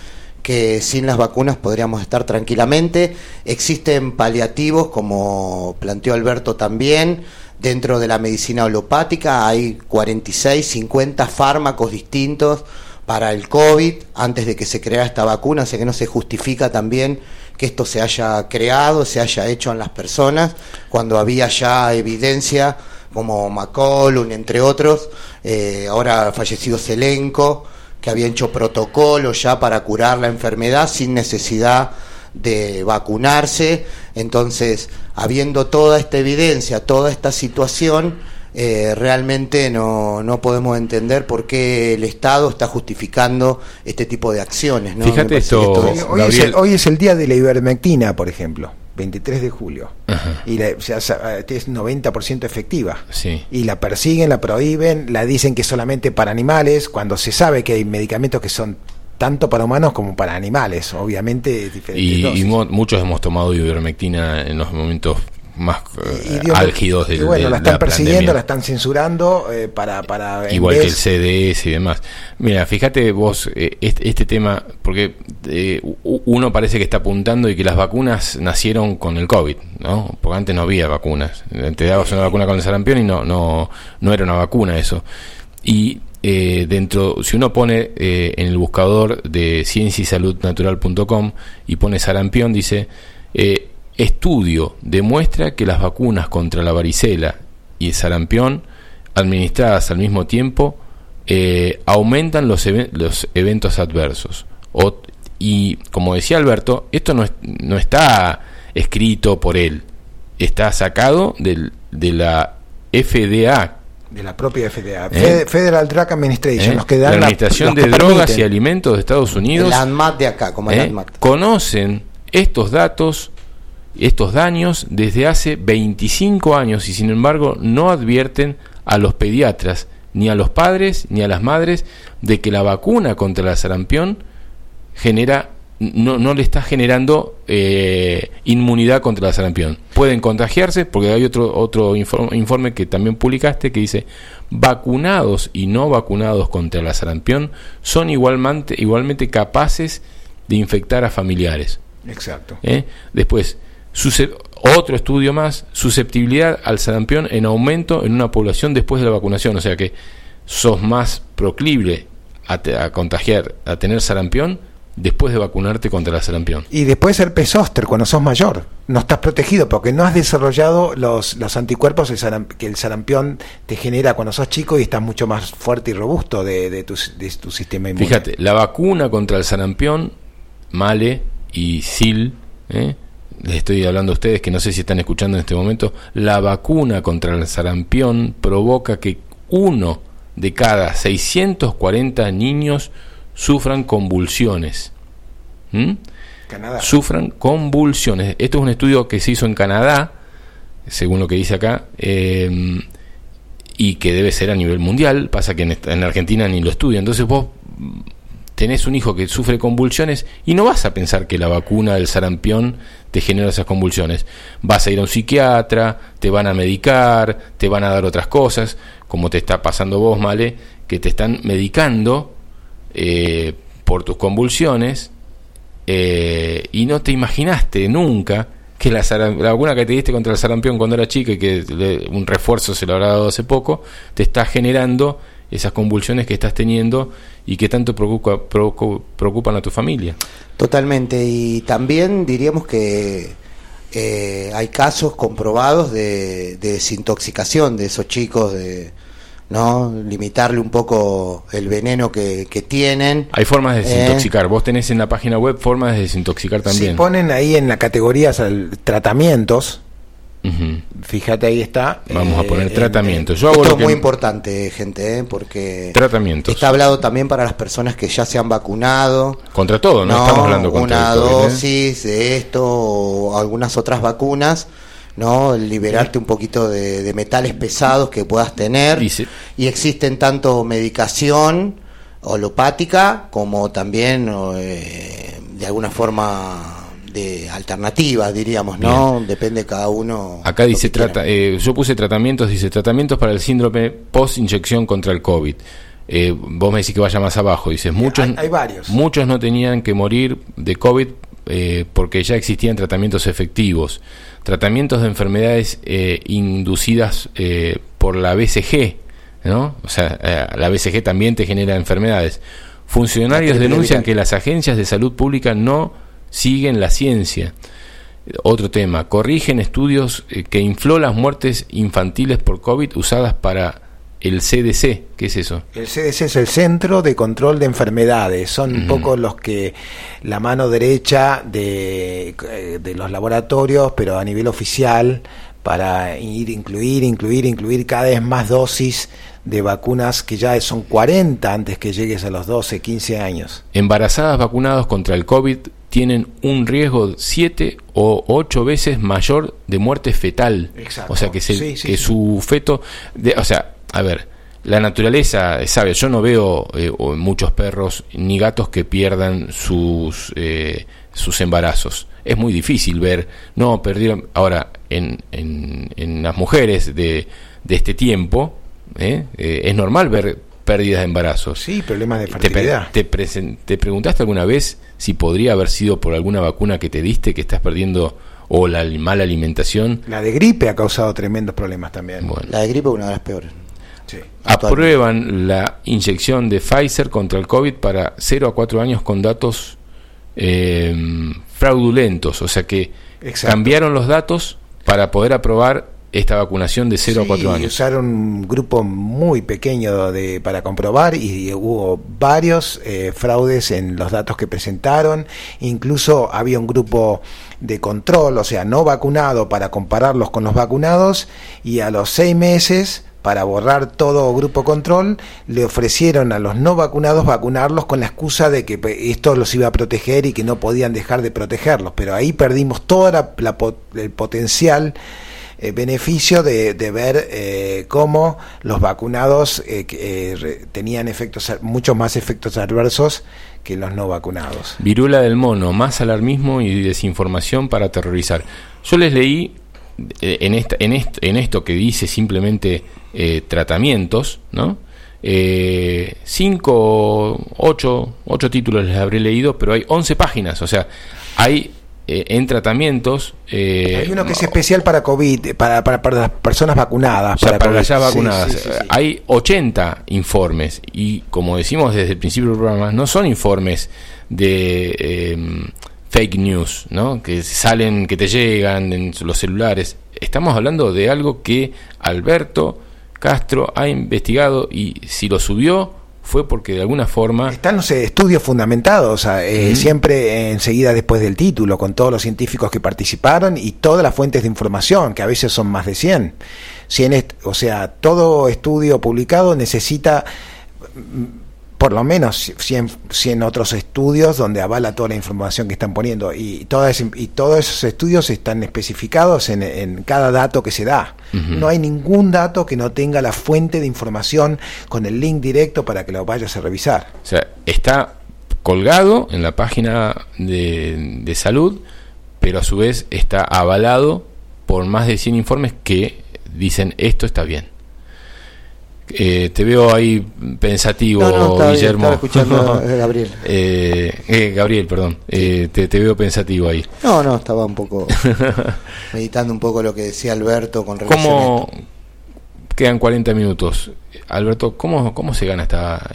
que sin las vacunas podríamos estar tranquilamente. Existen paliativos, como planteó Alberto también, Dentro de la medicina holopática hay 46, 50 fármacos distintos para el COVID. Antes de que se crea esta vacuna, así que no se justifica también que esto se haya creado, se haya hecho en las personas, cuando había ya evidencia como McCollum, entre otros, eh, ahora fallecido Selenco, que había hecho protocolos ya para curar la enfermedad sin necesidad de vacunarse. Entonces, habiendo toda esta evidencia, toda esta situación, eh, realmente no, no podemos entender por qué el Estado está justificando este tipo de acciones. Fíjate esto, hoy, es el, hoy, es el, día de la ivermectina, por ejemplo. 23 de julio. Y la, es 90% efectiva. Y la persiguen, la prohíben, la dicen que solamente para animales, cuando se sabe que hay medicamentos que son tanto para humanos como para animales, obviamente diferentes. Y, muchos hemos tomado ivermectina en los momentos más eh, álgidos del, y bueno, la están persiguiendo, la están censurando eh, para, para igual que el CDS y demás. Mira, fíjate vos eh, este, este, tema porque uno parece que está apuntando y que las vacunas nacieron con el COVID, ¿no? Porque antes no había vacunas. Te dabas una vacuna con el sarampión y no no no era una vacuna eso. Y eh, dentro, si uno pone eh, en el buscador de cienciasaludnatural.com y pone sarampión, dice, eh, estudio demuestra que las vacunas contra la varicela y el sarampión, administradas al mismo tiempo, aumentan los, eventos adversos. y como decía Alberto, esto no, no está escrito por él, está sacado del, de la FDA, de la propia FDA, ¿Eh? Federal Drug Administration, ¿eh? los que dan la la- Administración de Drogas y Alimentos de Estados Unidos El ANMAT de acá, como ¿eh? ANMAT. conocen estos datos, estos daños desde hace 25 años y sin embargo no advierten a los pediatras, ni a los padres, ni a las madres, de que la vacuna contra la sarampión genera no, no le está generando eh, inmunidad contra la sarampión. Pueden contagiarse, porque hay otro, otro informe, que también publicaste que dice, vacunados y no vacunados contra la sarampión son igualmente, igualmente capaces de infectar a familiares. Exacto. ¿eh? Después, otro estudio más, susceptibilidad al sarampión en aumento en una población después de la vacunación, o sea que sos más proclive a, te- a contagiar, a tener sarampión después de vacunarte contra la sarampión. Y después herpes zóster cuando sos mayor. No estás protegido porque no has desarrollado los, los anticuerpos que el sarampión te genera cuando sos chico y estás mucho más fuerte y robusto de, de tu, de tu sistema inmune. Fíjate, la vacuna contra el sarampión, Male y Sil, ¿eh? les estoy hablando a ustedes que no sé si están escuchando en este momento, la vacuna contra el sarampión provoca que uno de cada 640 niños sufran convulsiones. ¿Mm? Canadá. Sufran convulsiones. Esto es un estudio que se hizo en Canadá, según lo que dice acá, eh, y que debe ser a nivel mundial. Pasa que en, Argentina ni lo estudian. Entonces vos tenés un hijo que sufre convulsiones y no vas a pensar que la vacuna del sarampión te genera esas convulsiones. Vas a ir a un psiquiatra, te van a medicar, te van a dar otras cosas, como te está pasando vos, Male, que te están medicando eh, por tus convulsiones eh, y no te imaginaste nunca que la, la que te diste contra el sarampión cuando era chica y que un refuerzo se lo habrá dado hace poco, te está generando esas convulsiones que estás teniendo y que tanto preocupa- preocupan a tu familia. Totalmente, y también diríamos que eh, hay casos comprobados de, de desintoxicación de esos chicos, de no limitarle un poco el veneno que, que tienen. Hay formas de Eh. desintoxicar. Vos tenés en la página web formas de desintoxicar también. Si ponen ahí en la categoría sal- tratamientos, Ujú. fíjate ahí está. Vamos a eh, poner en- tratamientos. Yo hago Esto es que muy importante, gente, ¿eh? porque Tratamientos. está hablado también para las personas que ya se han vacunado. Contra todo, no, estamos hablando contra una ¿eh? dosis de esto o algunas otras vacunas, ¿no? Liberarte un poquito de, de metales pesados que puedas tener. Y existen tanto medicación holopática como también eh, de alguna forma de alternativas, diríamos, ¿no? Depende cada uno. Acá dice, trata, eh, yo puse tratamientos, dice tratamientos para el síndrome post-inyección contra el COVID. Eh, vos me decís que vaya más abajo, dices, muchos, hay- hay varios. muchos no tenían que morir de COVID eh, porque ya existían tratamientos efectivos. Tratamientos de enfermedades eh, inducidas eh, por la BCG, ¿no? O sea, la BCG también te genera enfermedades. Funcionarios denuncian que las agencias de salud pública no siguen la ciencia. Otro tema, corrigen estudios que infló las muertes infantiles por COVID usadas para el CDC. ¿Qué es eso? El CDC es el Centro de Control de Enfermedades. Son un poco los que la mano derecha de, eh, de los laboratorios, pero a nivel oficial, para ir incluir, incluir, incluir cada vez más dosis de vacunas que ya son 40 antes que llegues a los 12, 15 años. Embarazadas vacunadas contra el COVID tienen un riesgo 7 o 8 veces mayor de muerte fetal. Exacto. O sea, que, se- Sí, sí, que sí. su feto... de- o sea, a ver, la naturaleza sabe, yo no veo eh, muchos perros ni gatos que pierdan sus, eh, sus embarazos. Es muy difícil ver, no, perdieron... Ahora, en, en, en las mujeres de, de este tiempo, ¿eh? Eh, es normal ver pérdidas de embarazos. Sí, problemas de ¿Te, pre- fertilidad. te presen- te preguntaste alguna vez si podría haber sido por alguna vacuna que te diste que estás perdiendo o la mala alimentación? La de gripe ha causado tremendos problemas también. Bueno, La de gripe es una de las peores. Sí. aprueban la inyección de Pfizer contra el COVID para 0 a 4 años con datos eh, fraudulentos, o sea que Exacto. cambiaron los datos para poder aprobar esta vacunación de 0 a 4 Sí, años. Usaron un grupo muy pequeño de, para comprobar y, hubo varios eh, fraudes en los datos que presentaron. Incluso había un grupo de control, o sea, no vacunado para compararlos con los vacunados y a los seis meses para borrar todo grupo control, le ofrecieron a los no vacunados vacunarlos con la excusa de que esto los iba a proteger y que no podían dejar de protegerlos. Pero ahí perdimos todo el potencial eh, beneficio de, ver eh, cómo los vacunados eh, tenían efectos muchos más efectos adversos que los no vacunados. Virula del mono, más alarmismo y desinformación para aterrorizar. Yo les leí en, esta, en, en esto que dice simplemente tratamientos, ¿no? cinco, ocho, ocho títulos les habré leído, pero hay once páginas, o sea, hay eh, en tratamientos. Eh, Hay uno que es especial para COVID, para, para, las personas vacunadas. para, para las ya vacunadas. Hay 80 informes y, como decimos desde el principio del programa, no son informes de em, fake news, ¿no? que salen, que te llegan en los celulares. Estamos hablando de algo que Alberto Castro ha investigado y si lo subió fue porque de alguna forma... Están los estudios fundamentados, eh, siempre enseguida después del título, con todos los científicos que participaron y todas las fuentes de información, que a veces son más de 100. 100 o sea, todo estudio publicado necesita por lo menos 100, 100, otros estudios donde avala toda la información que están poniendo y, todas, y todos esos estudios están especificados en, cada dato que se da. No hay ningún dato que no tenga la fuente de información con el link directo para que lo vayas a revisar. O sea, está colgado en la página de, de salud, pero a su vez está avalado por más de 100 informes que dicen esto está bien. Eh, te veo ahí pensativo, Guillermo. escuchando Gabriel. Eh, eh, Gabriel, perdón. te, te, veo pensativo ahí. No, no, estaba un poco meditando un poco lo que decía Alberto con relación ¿Cómo quedan 40 minutos? Alberto, ¿cómo, cómo se gana esta,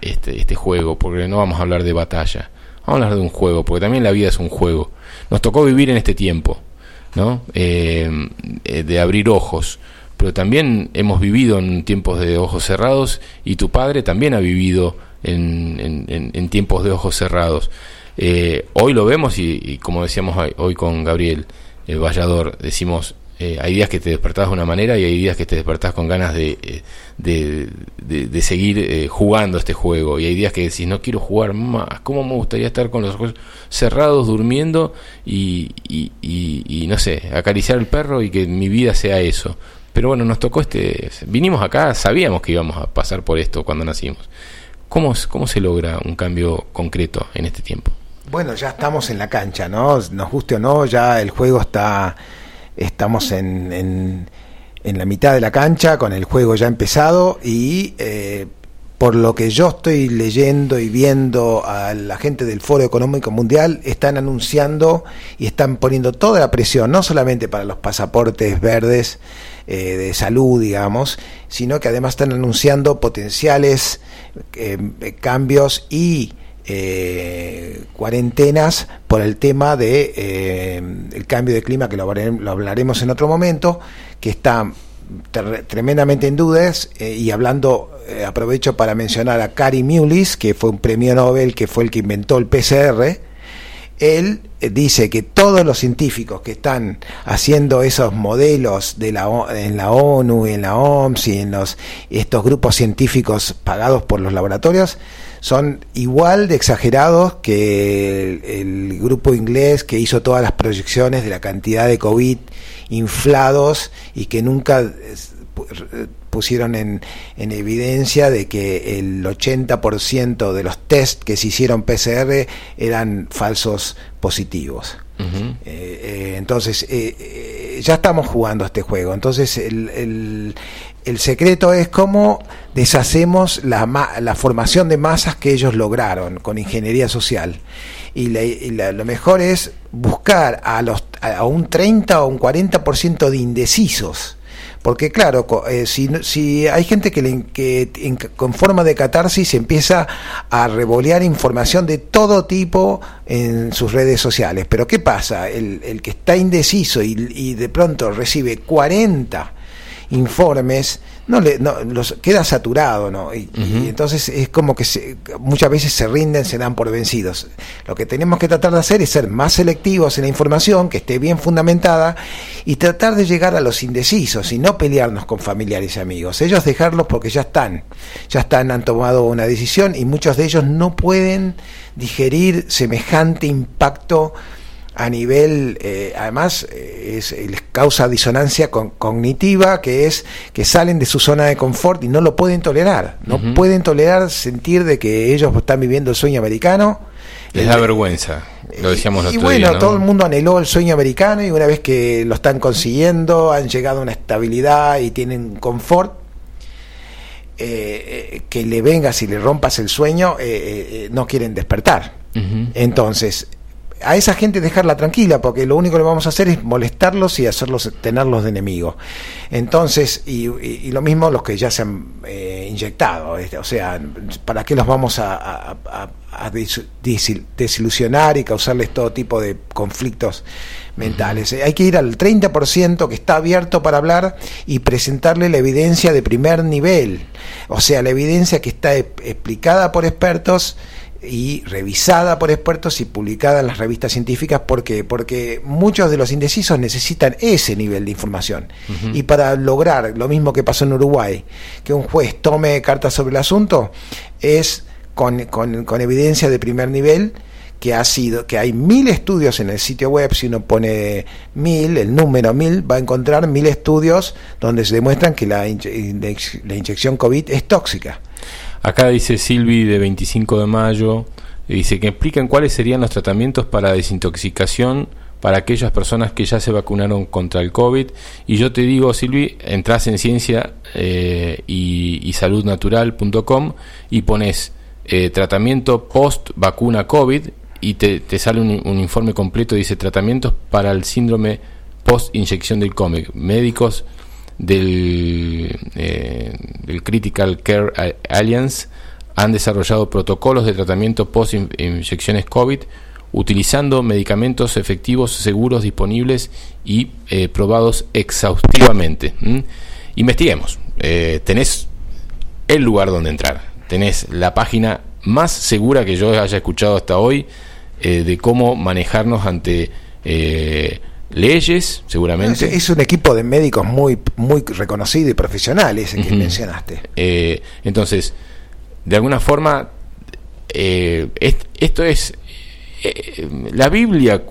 este, este juego? Porque no vamos a hablar de batalla. Vamos a hablar de un juego, porque también la vida es un juego. Nos tocó vivir en este tiempo, ¿no? de abrir ojos pero también hemos vivido en tiempos de ojos cerrados y tu padre también ha vivido en, tiempos de ojos cerrados. Eh, hoy lo vemos y, como decíamos hoy con Gabriel el Vallador, decimos, eh, hay días que te despertás de una manera y hay días que te despertás con ganas de, eh, de, seguir jugando este juego. Y hay días que decís, no quiero jugar más, ¿cómo me gustaría estar con los ojos cerrados, durmiendo y, y, y no sé, acariciar el perro y que mi vida sea eso? Pero bueno, nos tocó este. Vinimos acá, sabíamos que íbamos a pasar por esto cuando nacimos. ¿Cómo, cómo se logra un cambio concreto en este tiempo? Bueno, ya estamos en la cancha, ¿no? Nos guste o no, ya el juego está. Estamos en, en, en la mitad de la cancha, con el juego ya empezado y. Eh, por lo que yo estoy leyendo y viendo a la gente del Foro Económico Mundial, están anunciando y están poniendo toda la presión, no solamente para los pasaportes verdes eh, de salud, digamos, sino que además están anunciando potenciales eh, cambios y eh, cuarentenas por el tema de el cambio de clima que lo, hablaremos en otro momento que está tremendamente en dudas y hablando aprovecho para mencionar a Cary Mullis que fue un premio Nobel que fue el que inventó el PCR él eh, dice que todos los científicos que están haciendo esos modelos de la, en la ONU, en la OMS y en los, estos grupos científicos pagados por los laboratorios son igual de exagerados que el, grupo inglés que hizo todas las proyecciones de la cantidad de COVID inflados y que nunca pusieron en, en, evidencia de que el 80% de los test que se hicieron PCR eran falsos positivos. Eh, eh, entonces, eh, ya estamos jugando este juego. Entonces, el, el, secreto es cómo deshacemos la, la, formación de masas que ellos lograron con ingeniería social. Y, lo mejor es buscar a, los, a un 30 o un 40% de indecisos porque claro, eh, si, si, hay gente que, que con forma de catarsis empieza a revolear información de todo tipo en sus redes sociales, pero ¿qué pasa? El, el que está indeciso y, y de pronto recibe 40 informes no le no, los queda saturado no y, y entonces es como que se- muchas veces se rinden se dan por vencidos. Lo que tenemos que tratar de hacer es ser más selectivos en la información que esté bien fundamentada y tratar de llegar a los indecisos y no pelearnos con familiares y amigos. Ellos dejarlos porque ya están ya están han tomado una decisión y muchos de ellos no pueden digerir semejante impacto a nivel, eh, además, eh, es, eh, les causa disonancia con- cognitiva, que es que salen de su zona de confort y no lo pueden tolerar. No pueden tolerar sentir de que ellos están viviendo el sueño americano. Les da vergüenza. Lo decíamos y otro bueno, día, ¿no? todo el mundo anheló el sueño americano y una vez que lo están consiguiendo, han llegado a una estabilidad y tienen confort. eh, que le vengas y le rompas el sueño, eh, no quieren despertar. Entonces, a esa gente dejarla tranquila, porque lo único que vamos a hacer es molestarlos y hacerlos tenerlos de enemigo. Entonces, y, y- y lo mismo los que ya se han eh, inyectado, este, o sea, ¿para qué los vamos a, a- a- a dis- disil- desilusionar y causarles todo tipo de conflictos mentales? Hay que ir al 30% que está abierto para hablar y presentarle la evidencia de primer nivel, o sea, la evidencia que está e- explicada por expertos y revisada por expertos y publicada en las revistas científicas. ¿Por qué? Porque muchos de los indecisos necesitan ese nivel de información. Y para lograr lo mismo que pasó en Uruguay, que un juez tome cartas sobre el asunto, es con, con- con evidencia de primer nivel que ha sido, que hay mil estudios en el sitio web, si uno pone mil, el número mil, va a encontrar mil estudios donde se demuestran que la, inye- la inyección COVID es tóxica. Acá dice Silvi de 25 de mayo, dice que explican cuáles serían los tratamientos para desintoxicación para aquellas personas que ya se vacunaron contra el COVID. Y yo te digo, Silvi, entras en ciencia eh, y, y saludnatural.com y pones eh, tratamiento post vacuna COVID y te, te sale un, un informe completo, dice tratamientos para el síndrome post inyección del COVID. Médicos del, eh, del Critical Care Alliance han desarrollado protocolos de tratamiento post in- inyecciones COVID utilizando medicamentos efectivos, seguros, disponibles y eh, probados exhaustivamente. ¿m? Investiguemos. Eh, tenés el lugar donde entrar. Tenés la página más segura que yo haya escuchado hasta hoy eh, de cómo manejarnos ante leyes, Es, seguramente. es un equipo de médicos muy, muy reconocido y profesional ese que mencionaste. Eh, entonces, de alguna forma, eh, est- esto es eh, la Biblia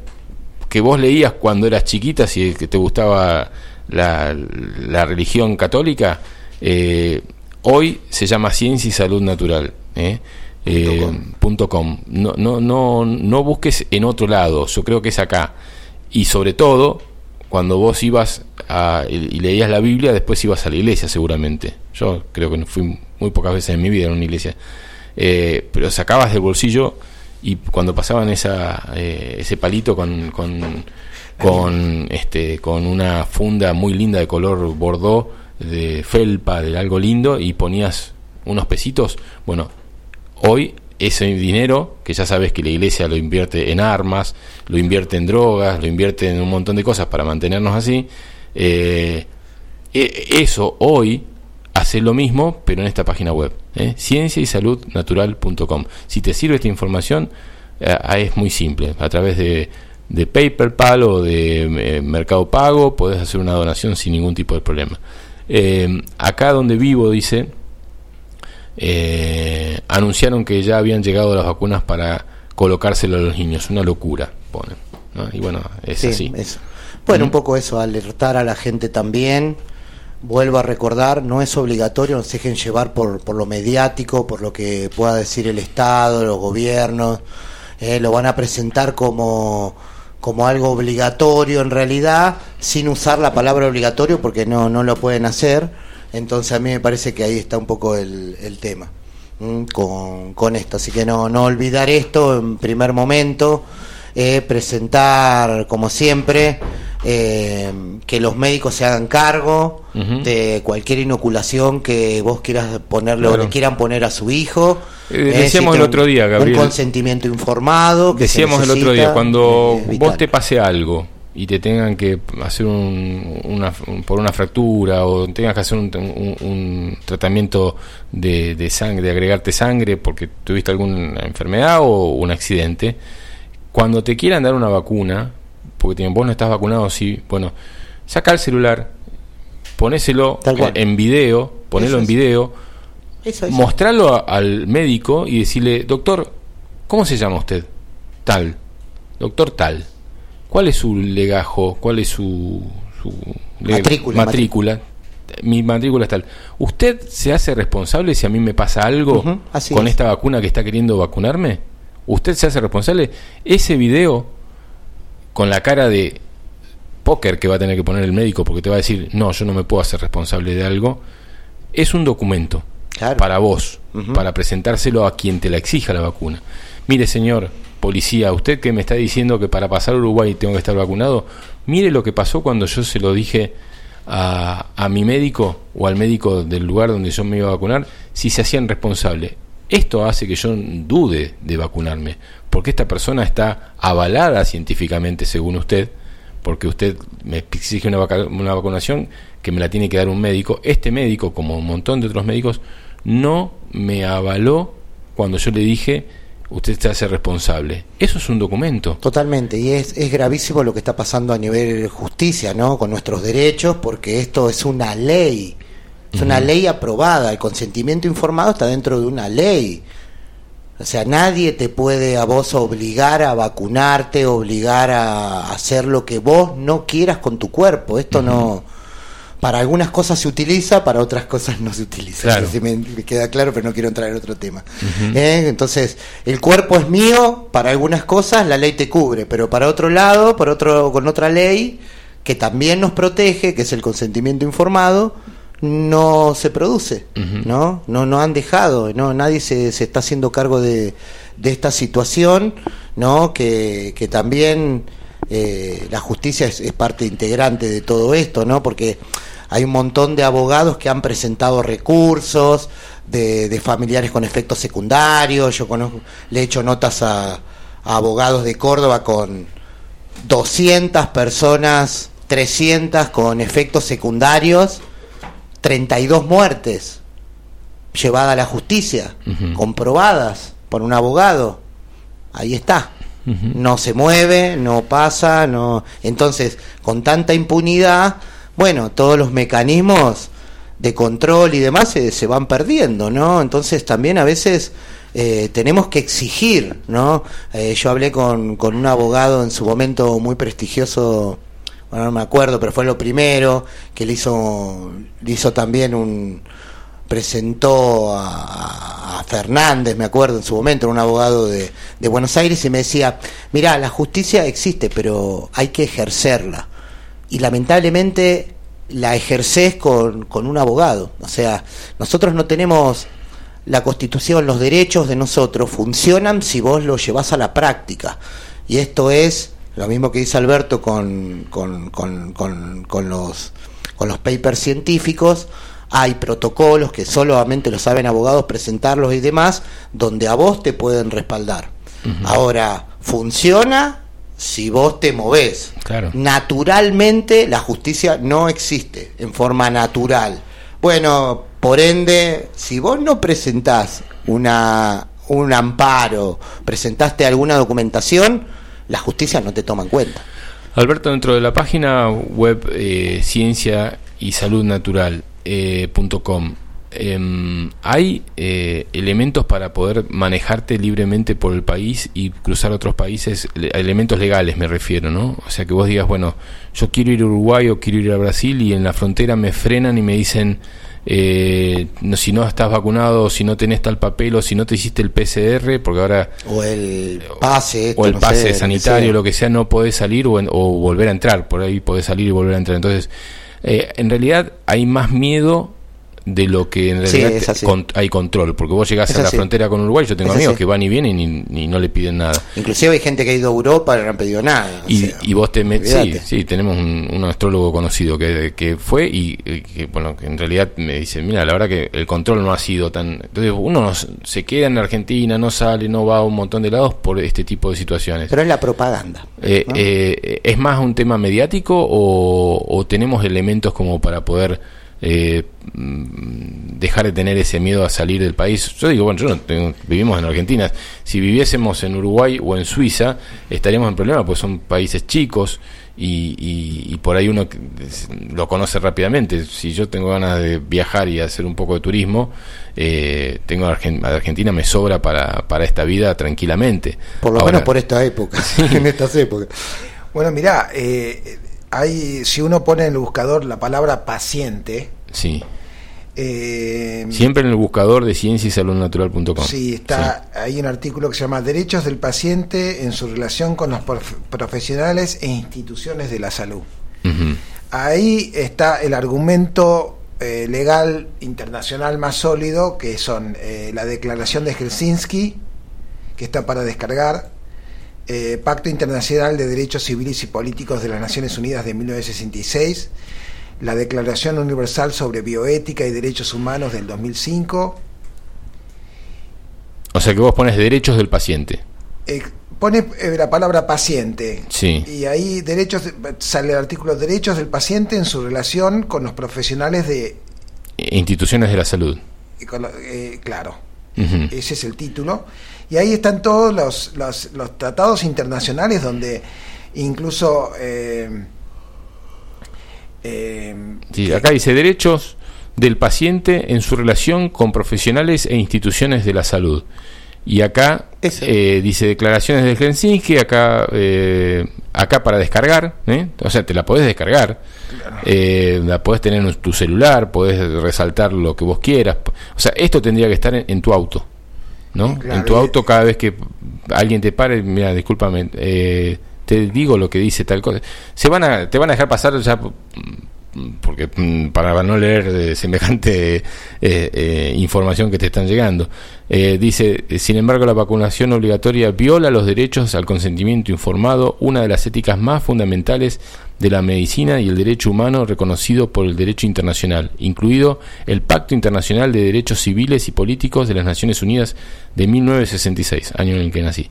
que vos leías cuando eras chiquita, si que te gustaba la, la religión católica, eh, hoy se llama Ciencia y Salud Natural. ¿eh? Eh, punto com. No, no, no, no busques en otro lado, yo creo que es acá. Y sobre todo, cuando vos ibas a, y leías la Biblia, después ibas a la iglesia seguramente. Yo creo que fui muy pocas veces en mi vida a una iglesia. Eh, pero sacabas del bolsillo y cuando pasaban esa, eh, ese palito con, con, con, este, con una funda muy linda de color bordó, de felpa, de algo lindo, y ponías unos pesitos, bueno, hoy ese dinero, que ya sabes que la iglesia lo invierte en armas, lo invierte en drogas, lo invierte en un montón de cosas para mantenernos así, eh, e- eso hoy hace lo mismo, pero en esta página web, ¿eh? Si te sirve esta información, eh, es muy simple. A través de, de PayPal o de eh, Mercado Pago, podés hacer una donación sin ningún tipo de problema. Acá donde vivo, dice, eh, anunciaron que ya habían llegado las vacunas para colocárselo a los niños. Una locura, ponen. ¿no? Y bueno, es Sí, así. eso. Bueno, Mm. un poco eso, alertar a la gente también. Vuelvo a recordar, no es obligatorio, no se dejen llevar por, por lo mediático, por lo que pueda decir el Estado, los gobiernos. eh, lo van a presentar como, como algo obligatorio en realidad, sin usar la palabra obligatorio porque no, no lo pueden hacer. Entonces a mí me parece que ahí está un poco el, el tema ¿m? con, con esto. Así que no, no olvidar esto en primer momento, eh, presentar como siempre, eh, que los médicos se hagan cargo de cualquier inoculación que vos quieras ponerle o le quieran poner a su hijo. Eh, decíamos el otro día, Gabriel. Un consentimiento informado. que Decíamos el otro día, cuando vos te pase algo y te tengan que hacer un, una, por una fractura o tengas que hacer un, un, tratamiento de, de, sangre, de agregarte sangre porque tuviste alguna enfermedad o un accidente, cuando te quieran dar una vacuna, porque vos no estás vacunado, sí, bueno, saca el celular, ponéselo en video, ponelo en video, mostrarlo al médico y decirle, doctor, ¿cómo se llama usted? Tal, doctor tal ¿Cuál es su legajo? ¿Cuál es su, matrícula, Mi matrícula es tal. ¿Usted se hace responsable si a mí me pasa algo con esta vacuna que está queriendo vacunarme? ¿Usted se hace responsable? Ese video con la cara de póker que va a tener que poner el médico porque te va a decir, no, yo no me puedo hacer responsable de algo, es un documento para vos, para presentárselo a quien te la exija la vacuna. Mire, señor, policía, usted que me está diciendo que para pasar Uruguay tengo que estar vacunado, mire lo que pasó cuando yo se lo dije a, a mi médico o al médico del lugar donde yo me iba a vacunar, si se hacían responsable. Esto hace que yo dude de vacunarme, porque esta persona está avalada científicamente, según usted, porque usted me exige una, una vacunación que me la tiene que dar un médico. Este médico, como un montón de otros médicos, no me avaló cuando yo le dije usted se hace responsable. Eso es un documento. Totalmente, y es, es gravísimo lo que está pasando a nivel justicia, ¿no? Con nuestros derechos, porque esto es una ley, es una ley aprobada, el consentimiento informado está dentro de una ley. O sea, nadie te puede a vos obligar a vacunarte, obligar a hacer lo que vos no quieras con tu cuerpo. Esto no para algunas cosas se utiliza, para otras cosas no se utiliza. me, queda claro, pero no quiero entrar en otro tema. ¿Eh? Entonces, el cuerpo es mío, para algunas cosas la ley te cubre, pero para otro lado, por otro, con otra ley que también nos protege, que es el consentimiento informado, no se produce, ¿no? No, no han dejado, no, nadie se, se está haciendo cargo de, de esta situación, ¿no? Que, que también eh, la justicia es, es, parte integrante de todo esto, ¿no? Porque hay un montón de abogados que han presentado recursos de, familiares con efectos secundarios. Yo conozco, le he hecho notas a, abogados de Córdoba con 200 personas, 300 con efectos secundarios, 32 muertes llevadas a la justicia, comprobadas por un abogado. Ahí está. No se mueve, no pasa, no. Entonces, con tanta impunidad, bueno, todos los mecanismos de control y demás se, van perdiendo, ¿no? Entonces también a veces eh, tenemos que exigir, ¿no? Eh, yo hablé con, con un abogado en su momento muy prestigioso, bueno, no me acuerdo, pero fue lo primero, que le hizo, le hizo también un, presentó a, a, Fernández, me acuerdo en su momento, un abogado de, de Buenos Aires, y me decía, mira, la justicia existe, pero hay que ejercerla y lamentablemente la ejerces con, con un abogado. O sea, nosotros no tenemos la constitución, los derechos de nosotros funcionan si vos los llevas a la práctica. Y esto es lo mismo que dice Alberto con, con, con, con, los, con los papers científicos. Hay protocolos que solamente lo saben abogados presentarlos y demás, donde a vos te pueden respaldar. Ahora, ¿funciona? Si vos te movés. Naturalmente la justicia no existe en forma natural. Bueno, por ende, si vos no presentás una, un amparo, presentaste alguna documentación, la justicia no te toma en cuenta. Alberto, dentro de la página web eh, ciencia y salud natural eh, eh, hay eh, elementos para poder manejarte libremente por el país y cruzar otros países, elementos legales me refiero, ¿no? O sea, que vos digas, bueno, yo quiero ir a Uruguay o quiero ir a Brasil y en la frontera me frenan y me dicen, eh, no, si no estás vacunado, si no tenés tal papel o si no te hiciste el PCR, porque ahora... O el pase. O el pase sanitario, lo que sea, no podés salir o, o, volver a entrar, por ahí podés salir y volver a entrar. Entonces, eh, en realidad hay más miedo de lo que en realidad con- hay control. Porque vos llegás Es a la así. frontera con Uruguay, yo tengo Es amigos así. que van y vienen y, y no le piden nada. Inclusive hay gente que ha ido a Europa y no han pedido nada. o Y, sea, y vos te metes, sí, sí, tenemos un, un astrólogo conocido que, que fue y, y que, bueno, que en realidad me dice, mira, la verdad que el control no ha sido tan... Entonces uno no se queda en Argentina, no sale, no va a un montón de lados por este tipo de situaciones. Pero es la propaganda. Eh, ¿no? eh, ¿Es más un tema mediático o, o tenemos elementos como para poder eh, mm, dejar de tener ese miedo a salir del país? Yo digo, bueno, yo no tengo- vivimos en Argentina. Si viviésemos en Uruguay o en Suiza, estaríamos en problema, pues son países chicos y, y- y por ahí uno lo conoce rápidamente. Si yo tengo ganas de viajar y hacer un poco de turismo, eh, tengo Argen- Argentina me sobra para, para esta vida tranquilamente. Por lo Ahora- menos por esta época. en estas épocas. Bueno, mirá, eh, hay, si uno pone en el buscador la palabra paciente, Sí. eh, Siempre en el buscador de cienciasaludnatural.com. Sí, está hay un artículo que se llama Derechos del paciente en su relación con los prof- profesionales e instituciones de la salud. Ahí está el argumento eh, legal internacional más sólido, que son eh, la Declaración de Helsinki, que está para descargar, eh, Pacto Internacional de Derechos Civiles y Políticos de las Naciones Unidas de 1966, la Declaración Universal sobre Bioética y Derechos Humanos del 2005, O sea que vos pones derechos del paciente. eh, pone eh, la palabra paciente Sí. y ahí derechos de- sale el artículo derechos del paciente en su relación con los profesionales de Instituciones de la salud. y con lo- eh, claro ese es el título y ahí están todos los, los, los tratados internacionales donde incluso eh, eh, Sí, que- acá dice derechos del paciente en su relación con profesionales e instituciones de la salud. Y acá eh, dice declaraciones de Helsinki, acá eh, acá para descargar, ¿eh? o sea, te la podés descargar, eh, la podés tener en tu celular, podés resaltar lo que vos quieras. O sea, esto tendría que estar en, en tu auto, ¿no? Claro, en tu auto cada vez que alguien te pare, mira, discúlpame, eh, te digo lo que dice tal cosa. Se van a, te van a dejar pasar ya porque mm, para no leer eh, semejante eh, eh, información que te están llegando. Eh, dice, sin embargo, la vacunación obligatoria viola los derechos al consentimiento informado, una de las éticas más fundamentales de la medicina y el derecho humano reconocido por el derecho internacional, incluido el Pacto Internacional de Derechos Civiles y Políticos de las Naciones Unidas de 1966, año en el que nací,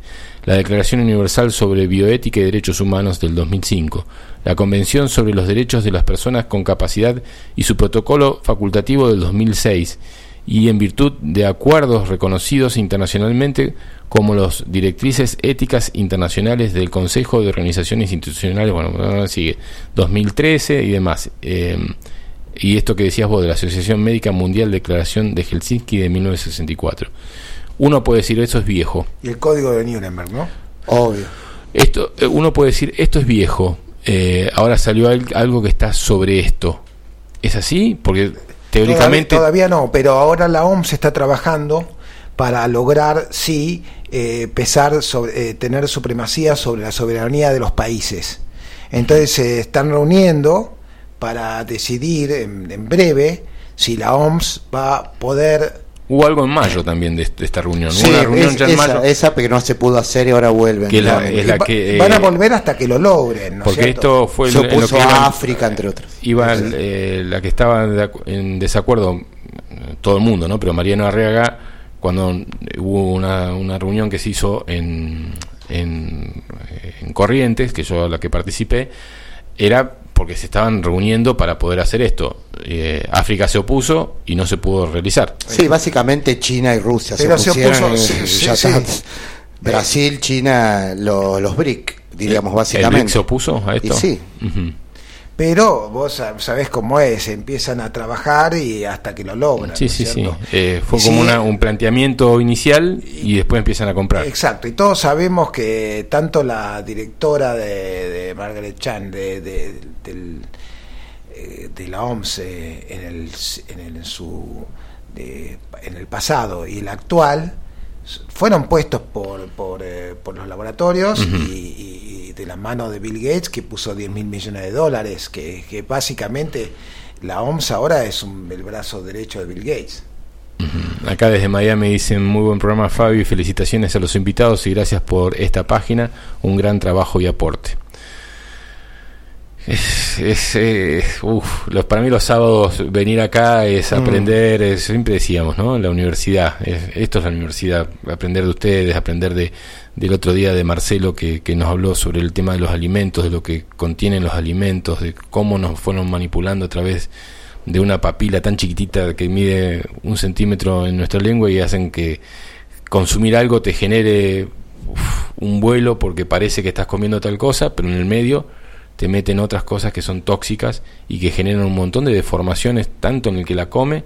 la Declaración Universal sobre Bioética y Derechos Humanos del 2005, la Convención sobre los Derechos de las Personas con Capacidad y su protocolo facultativo del 2006, y en virtud de acuerdos reconocidos internacionalmente como los directrices éticas internacionales del Consejo de Organizaciones Institucionales, bueno, sigue, 2013 y demás. Eh, y esto que decías vos de la Asociación Médica Mundial Declaración de Helsinki de 1964. Uno puede decir, eso es viejo. y el código de Nuremberg no Obvio. Esto, eh, uno puede decir, esto es viejo. eh, ahora salió al- algo que está sobre esto. ¿Es así? Porque teóricamente... Todavía, todavía no, pero ahora la OMS está trabajando para lograr, sí, eh, pesar sobre, eh, tener supremacía sobre la soberanía de los países. Entonces se están reuniendo para decidir en, en breve si la OMS va a poder... Hubo algo en mayo también de, de esta reunión. Sí, Hubo una reunión es- ya en esa, mayo. esa que no se pudo hacer y ahora vuelven. Que la- nuevamente. es la Va- que, van a eh, volver hasta que lo logren, ¿no Porque cierto? esto fue se en lo opuso que a iban- África, entre otros. iba el, eh, la que estaba en desacuerdo eh, todo el mundo, ¿no? Pero Mariano Arriaga cuando hubo una, una reunión que se hizo en, en, eh, en Corrientes, que yo a la que participé, era porque se estaban reuniendo para poder hacer esto. Eh, África se opuso y no se pudo realizar. Sí, básicamente China y Rusia Pero se se opusieron. opuso, y sí, ya sí, está. sí. Brasil, China, lo- los BRIC, diríamos ¿El básicamente. BRIC se opuso a esto? Y sí. Pero vos sab- sabés cómo es, empiezan a trabajar y hasta que lo logran. Sí, ¿no sí, sí. Eh, fue Y como sí, una- un planteamiento inicial y después empiezan a comprar. Exacto, y todos sabemos que tanto la directora de, de Margaret Chan, de, de- del, eh, de la OMS en, el, en, el, en su, de- en el pasado y el actual, fueron puestos por, por, eh, por los laboratorios y, y- y de la mano de Bill Gates que puso 10 mil millones de dólares, que, que básicamente la OMS ahora es un, el brazo derecho de Bill Gates. Acá desde Miami dicen muy buen programa Fabi, felicitaciones a los invitados y gracias por esta página, un gran trabajo y aporte. Es, es, eh, uf, los, para mí los sábados venir acá es aprender, es, siempre decíamos, ¿no? La universidad, es- esto es la universidad, aprender de ustedes, aprender de, del otro día de Marcelo que, que nos habló sobre el tema de los alimentos, de lo que contienen los alimentos, de cómo nos fueron manipulando a través de una papila tan chiquitita que mide un centímetro en nuestra lengua y hacen que consumir algo te genere uf, un vuelo porque parece que estás comiendo tal cosa, pero en el medio te meten otras cosas que son tóxicas y que generan un montón de deformaciones tanto en el que la come,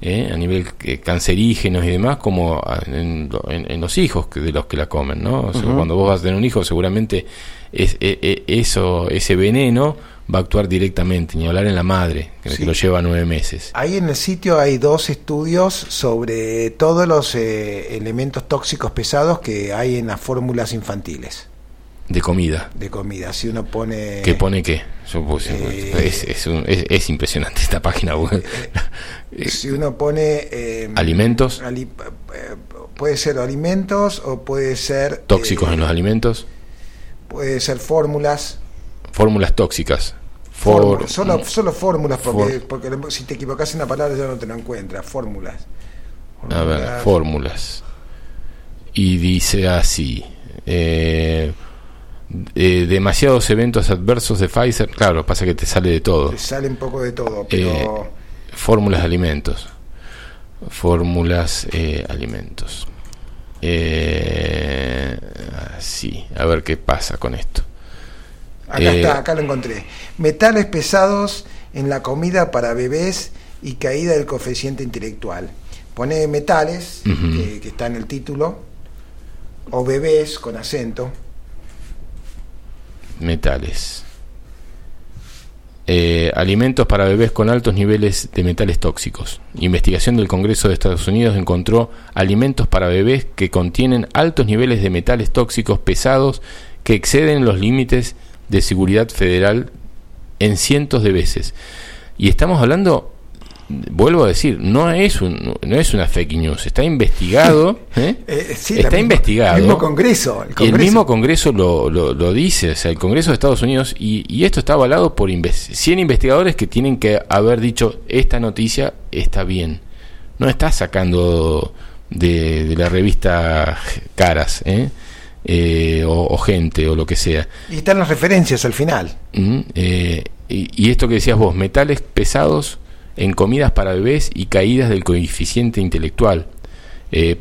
eh, a nivel eh, cancerígenos y demás, como en, en- en los hijos que- de los que la comen, ¿no? O sea, Cuando vos vas a tener un hijo, seguramente es, eh, eh, eso, ese veneno va a actuar directamente, ni hablar en la madre, que, Sí. que lo lleva nueve meses. Ahí en el sitio hay dos estudios sobre todos los eh, elementos tóxicos pesados que hay en las fórmulas infantiles De comida. de comida. Si uno pone... ¿Qué pone qué? Yo puse- Eh, es, es un- es- es impresionante esta página web. Si uno pone... eh, Alimentos ali- eh, puede ser alimentos o puede ser... tóxicos eh, en los alimentos, Puede ser fórmulas. fórmulas tóxicas. fórmulas, For- solo, solo fórmulas, porque, For- porque si te equivocas en una palabra ya no te lo encuentras. Fórmulas. A ver, Fórmulas. fórmulas. Y dice así. eh, eh, demasiados eventos adversos de Pfizer. Claro, pasa que te sale de todo. Te sale un poco de todo, pero... Fórmulas de alimentos. Fórmulas eh, alimentos. Eh, sí, a ver qué pasa con esto. Acá Eh, está, acá lo encontré. Metales pesados en la comida para bebés y caída del coeficiente intelectual. Pone metales, que está en el título, o bebés con acento. Metales. Eh, alimentos para bebés con altos niveles de metales tóxicos. Investigación del Congreso de Estados Unidos encontró alimentos para bebés que contienen altos niveles de metales tóxicos pesados que exceden los límites de seguridad federal en cientos de veces. Y estamos hablando, vuelvo a decir, no es un, no es una fake news, está investigado, ¿eh? Eh, sí, está misma- investigado. el mismo Congreso, el Y el mismo Congreso lo, lo, lo dice, o sea, el Congreso de Estados Unidos, y, y esto está avalado por inves- 100 investigadores que tienen que haber dicho, esta noticia está bien. No está sacando de, de la revista Caras, ¿eh? Eh, o, o gente, o lo que sea. Y están las referencias al final. Mm, eh, y, y esto que decías vos, metales pesados en comidas para bebés y caídas del coeficiente intelectual. Eh,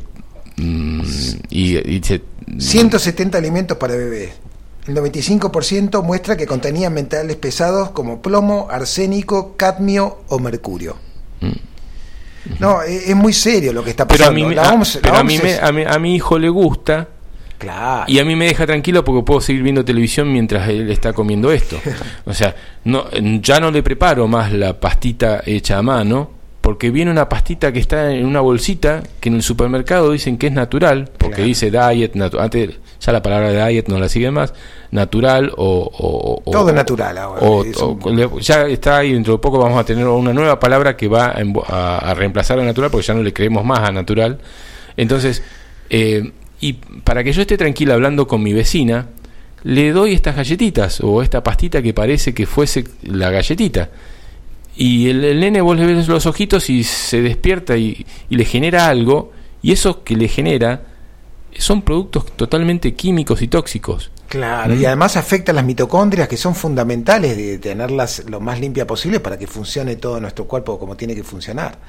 mm, y, y se- 170 alimentos para bebés. El 95% muestra que contenían metales pesados como plomo, arsénico, cadmio o mercurio. No, es, es muy serio lo que está Mm. pero a pasando. mí, a- la pero a OMS mí, me- es- a, mi, a mi hijo le gusta Claro. y a mí me deja tranquilo porque puedo seguir viendo televisión mientras él está comiendo esto. O sea, no, ya no le preparo más la pastita hecha a mano porque viene una pastita que está en una bolsita que en el supermercado dicen que es natural porque Claro. dice diet, antes ya la palabra diet no la sigue más, natural o... Todo o- natural ahora, o- es un- ya está ahí, dentro de poco vamos a tener una nueva palabra que va a- a reemplazar a natural porque ya no le creemos más a natural. Entonces, eh, y para que yo esté tranquila hablando con mi vecina, le doy estas galletitas o esta pastita que parece que fuese la galletita. Y el, el nene vos le ves los ojitos y se despierta y, y le genera algo, y eso que le genera son productos totalmente químicos y tóxicos. Claro, y además afecta a las mitocondrias que son fundamentales de tenerlas lo más limpia posible para que funcione todo nuestro cuerpo como tiene que funcionar.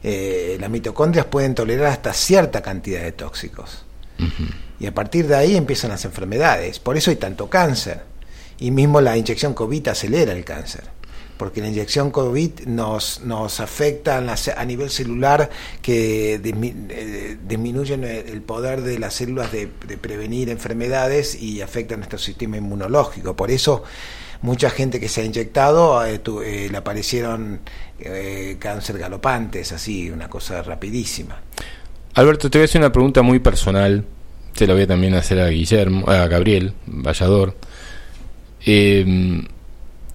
Eh, las mitocondrias pueden tolerar hasta cierta cantidad de tóxicos. Y a partir de ahí empiezan las enfermedades. Por eso hay tanto cáncer. Y mismo la inyección COVID acelera el cáncer. Porque la inyección COVID nos, nos afecta a nivel celular que eh, disminuyen el poder de las células de, prevenir enfermedades y afecta nuestro sistema inmunológico. Por eso mucha gente que se ha inyectado eh, eh, le aparecieron eh, cáncer galopantes, así, una cosa rapidísima. Alberto, te voy a hacer una pregunta muy personal, se lo voy a también hacer a Guillermo, a Gabriel Vallador. Eh,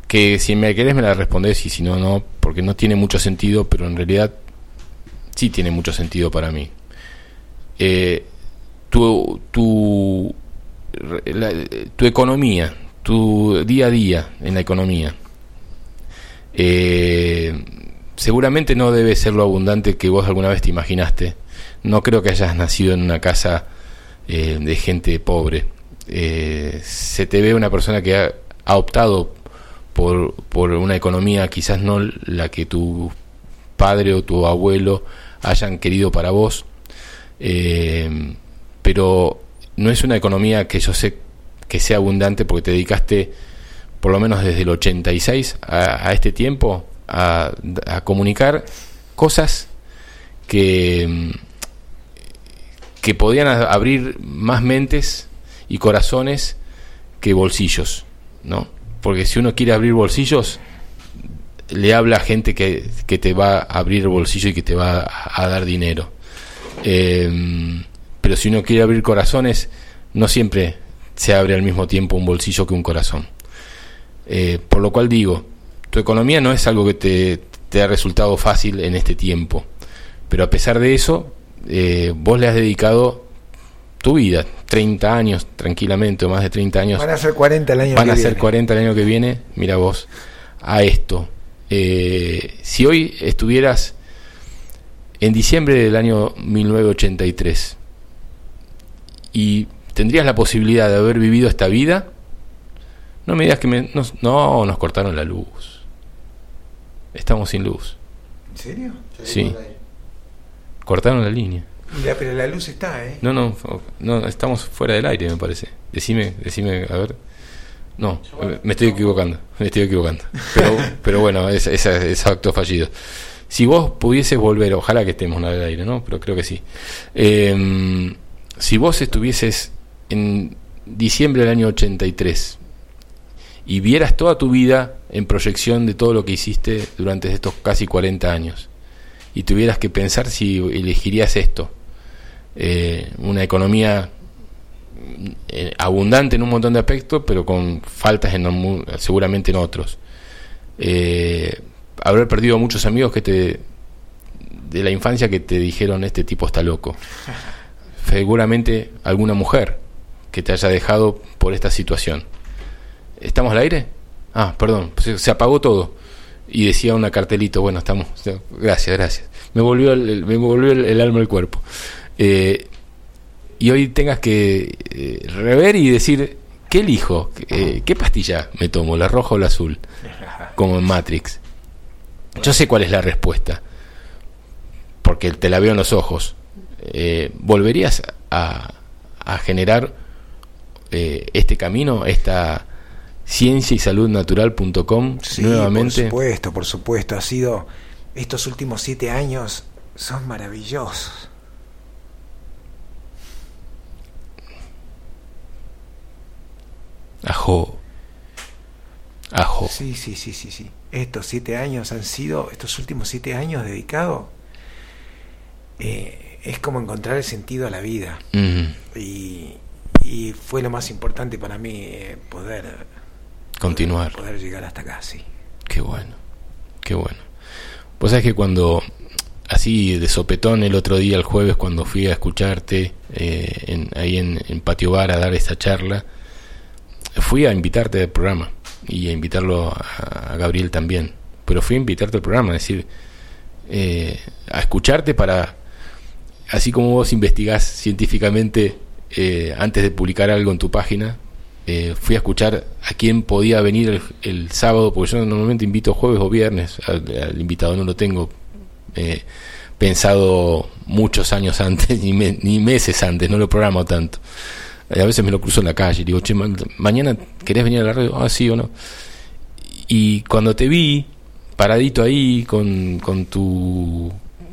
que si me querés me la respondés y si no, no, porque no tiene mucho sentido, pero en realidad sí tiene mucho sentido para mí. Eh, la- tu economía, tu día a día en la economía, eh, seguramente no debe ser lo abundante que vos alguna vez te imaginaste. No creo que hayas nacido en una casa eh, de gente pobre. Eh, se te ve una persona que ha, ha optado por, por una economía quizás no la que tu padre o tu abuelo hayan querido para vos, eh, pero no es una economía que yo sé que sea abundante porque te dedicaste por lo menos desde el 86 a, a este tiempo a, a comunicar cosas que, mm, que podían abrir más mentes y corazones que bolsillos, ¿no? Porque si uno quiere abrir bolsillos, le habla a gente que, que te va a abrir el bolsillo y que te va a, dar dinero. Eh, pero si uno quiere abrir corazones, no siempre se abre al mismo tiempo un bolsillo que un corazón. Eh, por lo cual digo, tu economía no es algo que te, te ha resultado fácil en este tiempo, pero a pesar de eso, eh, vos le has dedicado tu vida, 30 años tranquilamente, o más de 30 años, Van a ser 40 el año van que a ser viene. 40 el año que viene, mira vos, a esto. Eh, si hoy estuvieras en diciembre del año 1983 y tendrías la posibilidad de haber vivido esta vida, no me digas que me, nos, no, nos cortaron la luz. Estamos sin luz. ¿En serio? Sí. Cortaron la línea. Mira, pero la luz está, ¿eh? No, no, no, estamos fuera del aire, me parece. Decime, decime, a ver. No, me- me estoy equivocando, me estoy equivocando. Pero, pero bueno, es, es, es acto fallido. Si vos pudieses volver, ojalá que estemos en el aire, ¿no? Pero creo que sí. Eh, si vos estuvieses en diciembre del año 83 y vieras toda tu vida en proyección de todo lo que hiciste durante estos casi 40 años y tuvieras que pensar si elegirías esto, eh, una economía eh, abundante en un montón de aspectos, pero con faltas en, seguramente en otros. Eh, haber perdido a muchos amigos que te de la infancia que te dijeron este tipo está loco. Seguramente alguna mujer que te haya dejado por esta situación. ¿Estamos al aire? Ah, perdón, se, se apagó todo. Y decía una cartelito, bueno, estamos, gracias, gracias. Me volvió el, me volvió el, el alma al cuerpo. Eh, y hoy tengas que eh, rever y decir, ¿qué elijo? Eh, ¿Qué pastilla me tomo? ¿La roja o la azul? Como en Matrix. Yo sé cuál es la respuesta, porque te la veo en los ojos. ¿Volverías a, a generar este camino, esta ciencia y salud natural.com Sí, nuevamente? por supuesto, por supuesto. Ha sido. Estos últimos siete años son maravillosos. Ajo. Ajo. Sí, sí, sí, sí, sí. Estos siete años han sido, estos últimos siete años dedicados, eh, es como encontrar el sentido a la vida. Mm, Y, y fue lo más importante para mí eh, poder, continuar. poder llegar hasta acá, sí. Qué bueno, qué bueno. Vos sabés que cuando, así de sopetón el otro día, el jueves, cuando fui a escucharte eh, en, ahí en, en Patio Bar a dar esta charla, fui a invitarte al programa y a invitarlo a, a Gabriel también. Pero fui a invitarte al programa, es decir, eh, a escucharte para, así como vos investigás científicamente eh, antes de publicar algo en tu página, eh, fui a escuchar a quién podía venir el, sábado, porque yo normalmente invito jueves o viernes, al, invitado no lo tengo eh, pensado muchos años antes, ni, me- ni meses antes, no lo programo tanto. Eh, a veces me lo cruzo en la calle y digo, che, ma- mañana querés venir a la radio, ah, sí o no. Y cuando te vi paradito ahí con, con tu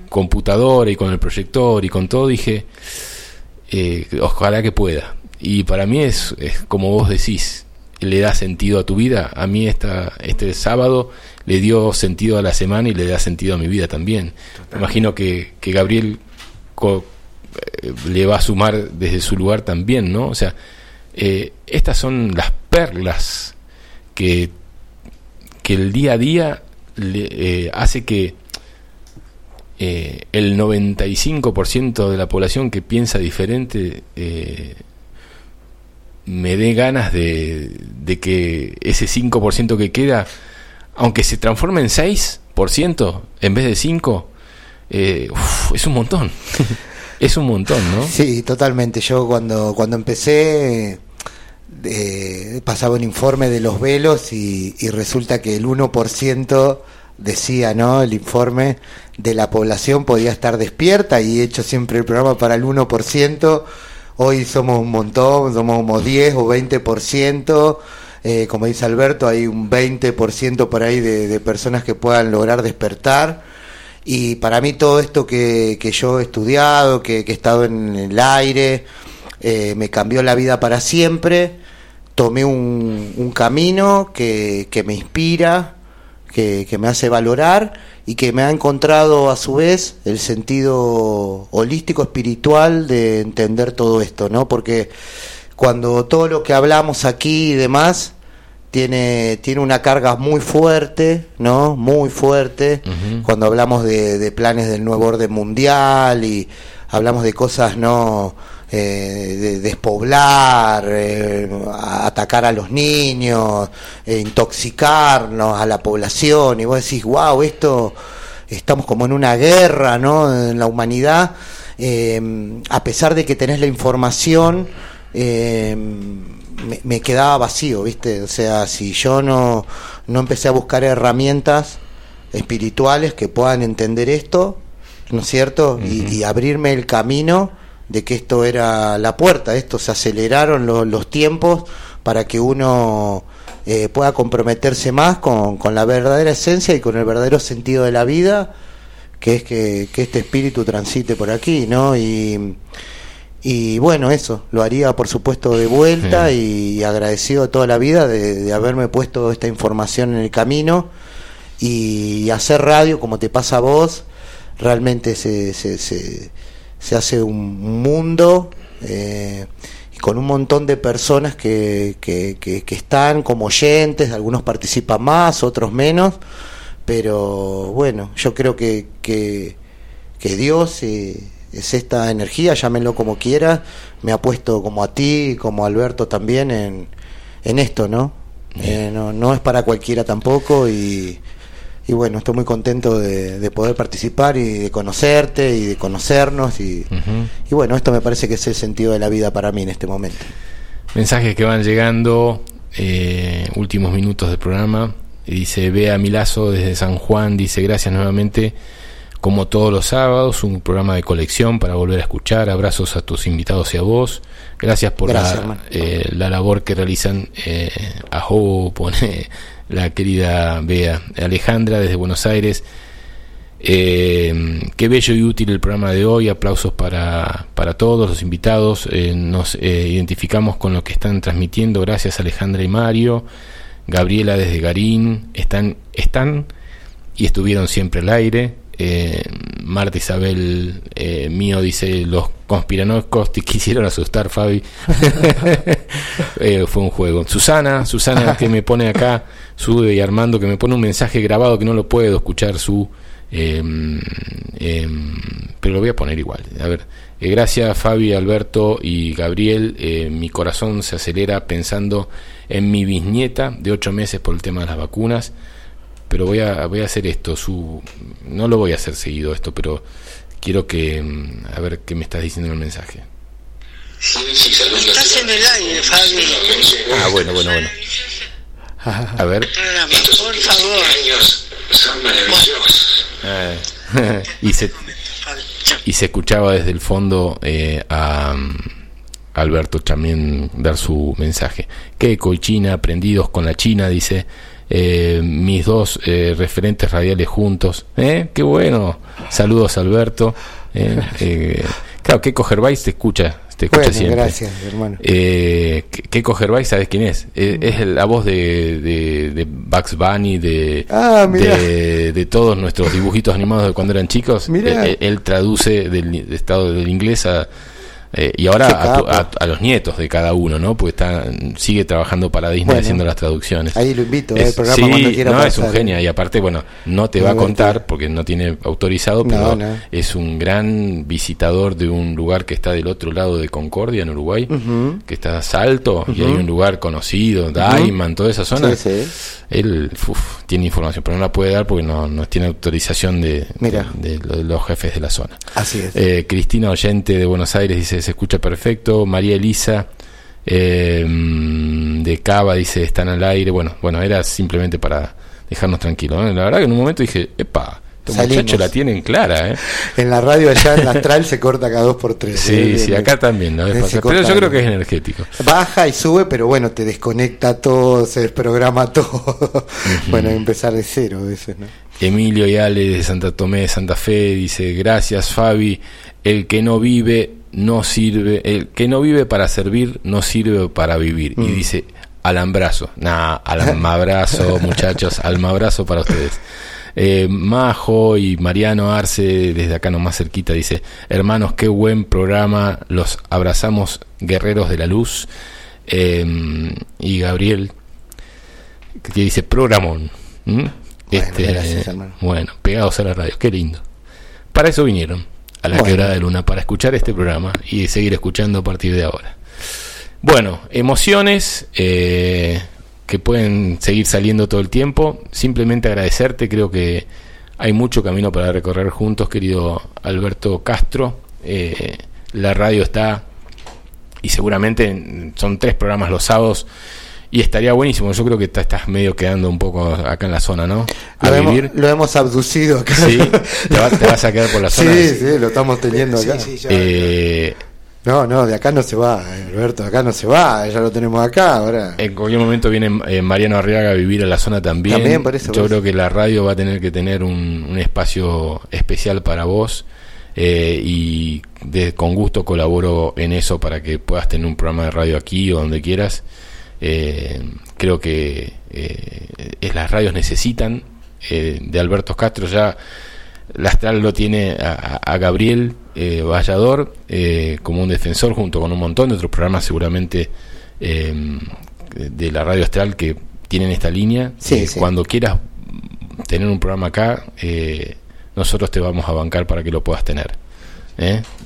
computadora y con el proyector y con todo, dije, eh, ojalá que pueda. Y para mí es, es como vos decís, le da sentido a tu vida. A mí esta, este sábado le dio sentido a la semana y le da sentido a mi vida también. Imagino que, que Gabriel co- eh, le va a sumar desde su lugar también, ¿no? O sea, eh, estas son las perlas que, que el día a día le, eh, hace que eh, el 95% de la población que piensa diferente eh, me dé ganas de, de que ese 5% que queda, aunque se transforme en 6% en vez de 5%, eh, uf, es un montón. es un montón, ¿no? Sí, totalmente. Yo cuando, cuando empecé eh, pasaba un informe de los velos y, y resulta que el 1% decía, ¿no? El informe de la población podía estar despierta y he hecho siempre el programa para el 1%. Hoy somos un montón, somos como 10 o 20%. Eh, como dice Alberto, hay un 20% por ahí de, de personas que puedan lograr despertar. Y para mí todo esto que, que yo he estudiado, que, que he estado en el aire, eh, me cambió la vida para siempre. Tomé un, un camino que, que me inspira, que, que me hace valorar y que me ha encontrado a su vez el sentido holístico espiritual de entender todo esto, ¿no? Porque cuando todo lo que hablamos aquí y demás tiene, tiene una carga muy fuerte, ¿no? Muy fuerte. Cuando hablamos de, de planes del nuevo orden mundial y hablamos de cosas, ¿no? Eh, de despoblar, eh, atacar a los niños, eh, intoxicarnos a la población, y vos decís, wow, esto estamos como en una guerra, ¿no? En la humanidad, a pesar de que tenés la información, eh, me, me quedaba vacío, ¿viste? O sea, si yo no, no empecé a buscar herramientas espirituales que puedan entender esto, ¿no es cierto? y, y abrirme el camino de que esto era la puerta, esto se aceleraron lo- los tiempos para que uno eh, pueda comprometerse más con, con la verdadera esencia y con el verdadero sentido de la vida, que es que, que este espíritu transite por aquí, ¿no? Y, y bueno, eso, lo haría por supuesto de vuelta y agradecido toda la vida de, de haberme puesto esta información en el camino y hacer radio como te pasa a vos, realmente se, se, se, se hace un mundo eh, con un montón de personas que, que, que, que están como oyentes, algunos participan más, otros menos, pero bueno, yo creo que, que, que Dios eh, es esta energía, llámenlo como quiera, me ha puesto como a ti, como a Alberto también en, en esto, ¿no? Eh, no, no es para cualquiera tampoco y, y bueno, estoy muy contento de, de poder participar y de conocerte y de conocernos y, bueno, esto me parece que es el sentido de la vida para mí en este momento. Mensajes que van llegando, eh, últimos minutos del programa. Dice Bea Milazo desde San Juan, dice gracias nuevamente, como todos los sábados, un programa de colección para volver a escuchar. Abrazos a tus invitados y a vos. Gracias por Gracias, la, hermano. eh, la labor que realizan. Eh, ajo, pone la querida Bea. Alejandra desde Buenos Aires. Eh, qué bello y útil el programa de hoy. Aplausos para, para todos los invitados. Eh, nos eh, identificamos con lo que están transmitiendo. Gracias Alejandra y Mario. Gabriela desde Garín. Están, están y estuvieron siempre al aire. Eh, Marta Isabel eh, mío dice los conspiranoicos te quisieron asustar Fabi Eh, fue un juego. Susana Susana que me pone acá Sube y Armando que me pone un mensaje grabado que no lo puedo escuchar su eh, eh, pero lo voy a poner igual. A ver eh, gracias Fabi Alberto y Gabriel. Eh, mi corazón se acelera pensando en mi bisnieta de ocho meses por el tema de las vacunas pero voy a, voy a hacer esto, su, no lo voy a hacer seguido esto, pero quiero que, mm, a ver qué me estás diciendo en el mensaje. Estás en el aire, Fabi. Ah, bueno, bueno, bueno. A ver. Por favor. Son maravillosos. eh, y, se, y se escuchaba desde el fondo eh, a mm, Alberto también dar su mensaje. Keiko y China, aprendidos con la China, dice. Eh, mis dos eh, referentes radiales juntos. ¿Eh? ¡Qué bueno! Saludos, Alberto. Eh, eh, claro, Keiko Gervais te escucha te escucha Bueno, siempre. gracias, hermano. Eh, Keiko Gervais, ¿sabes quién es? Eh, es la voz de, de, de Bugs Bunny, de, Ah, de, de todos nuestros dibujitos animados de cuando eran chicos. Eh, él traduce del del estado del inglés a, eh, y ahora a, tu- a- a los nietos de cada uno, ¿no? Porque está, sigue trabajando para Disney Bueno. haciendo las traducciones. Ahí lo invito, Es- al programa sí, cuando quiera no, es un genio y aparte, bueno, no te va a contar porque no tiene autorizado, No, pero no. es un gran visitador de un lugar que está del otro lado de Concordia, en Uruguay, que está Salto y hay un lugar conocido, Daiman, toda esa zona. Sí, sí. Él uf, tiene información, pero no la puede dar porque no, no tiene autorización de, Mira. de- de los jefes de la zona. Así es. Eh, Cristina Oyente de Buenos Aires dice, se escucha perfecto. María Elisa eh, mm, de Cava dice, están al aire. Bueno, bueno, era simplemente para dejarnos tranquilos. ¿no? La verdad que en un momento dije, epa, estos Salimos. muchachos la tienen clara. ¿eh? En la radio allá en la Astral se corta cada dos por tres. Sí, ¿eh? sí, acá también. Pero yo creo que es energético. Baja y sube, pero bueno, te desconecta todo, se desprograma todo. bueno, empezar de cero a veces, ¿no? Emilio y Ale de Santa Tomé de Santa Fe dice, gracias Fabi, el que no vive no sirve, el que no vive para servir no sirve para vivir. Y dice, alambrazo, nah, almabrazo muchachos, almabrazo para ustedes. Eh, Majo y Mariano Arce, desde acá nomás cerquita, dice, hermanos, qué buen programa, los abrazamos guerreros de la luz. Eh, y Gabriel, que dice, programón. ¿Mm? Este, gracias, bueno, pegados a la radio, qué lindo. Para eso vinieron a la Bueno. quebrada de luna, para escuchar este programa y seguir escuchando a partir de ahora. Bueno, emociones eh, que pueden seguir saliendo todo el tiempo. Simplemente agradecerte, creo que hay mucho camino para recorrer juntos, querido Alberto Castro. Eh, la radio está y seguramente en- son tres programas los sábados y estaría buenísimo. Yo creo que te estás medio quedando un poco acá en la zona, ¿no? A Lo hemos, vivir. lo hemos abducido acá. Sí, te, va- te vas a quedar por la zona. Sí, sí, lo estamos teniendo acá. sí, ya- Eh, No, no, de acá no se va, eh, Alberto, de acá no se va, ya lo tenemos acá ahora. En cualquier momento viene eh, Mariano Arriaga a vivir a la zona también. También, por eso, Yo por creo eso. que la radio va a tener que tener un, un espacio especial para vos eh, y de, con gusto colaboro en eso para que puedas tener un programa de radio aquí o donde quieras. Eh, creo que eh, es, las radios necesitan eh, de Alberto Castro ya la Astral lo tiene a, a- Gabriel eh, Vallador eh, como un defensor junto con un montón de otros programas seguramente eh, de la radio Astral que tienen esta línea. Sí, sí. Cuando quieras tener un programa acá, eh, nosotros te vamos a bancar para que lo puedas tener.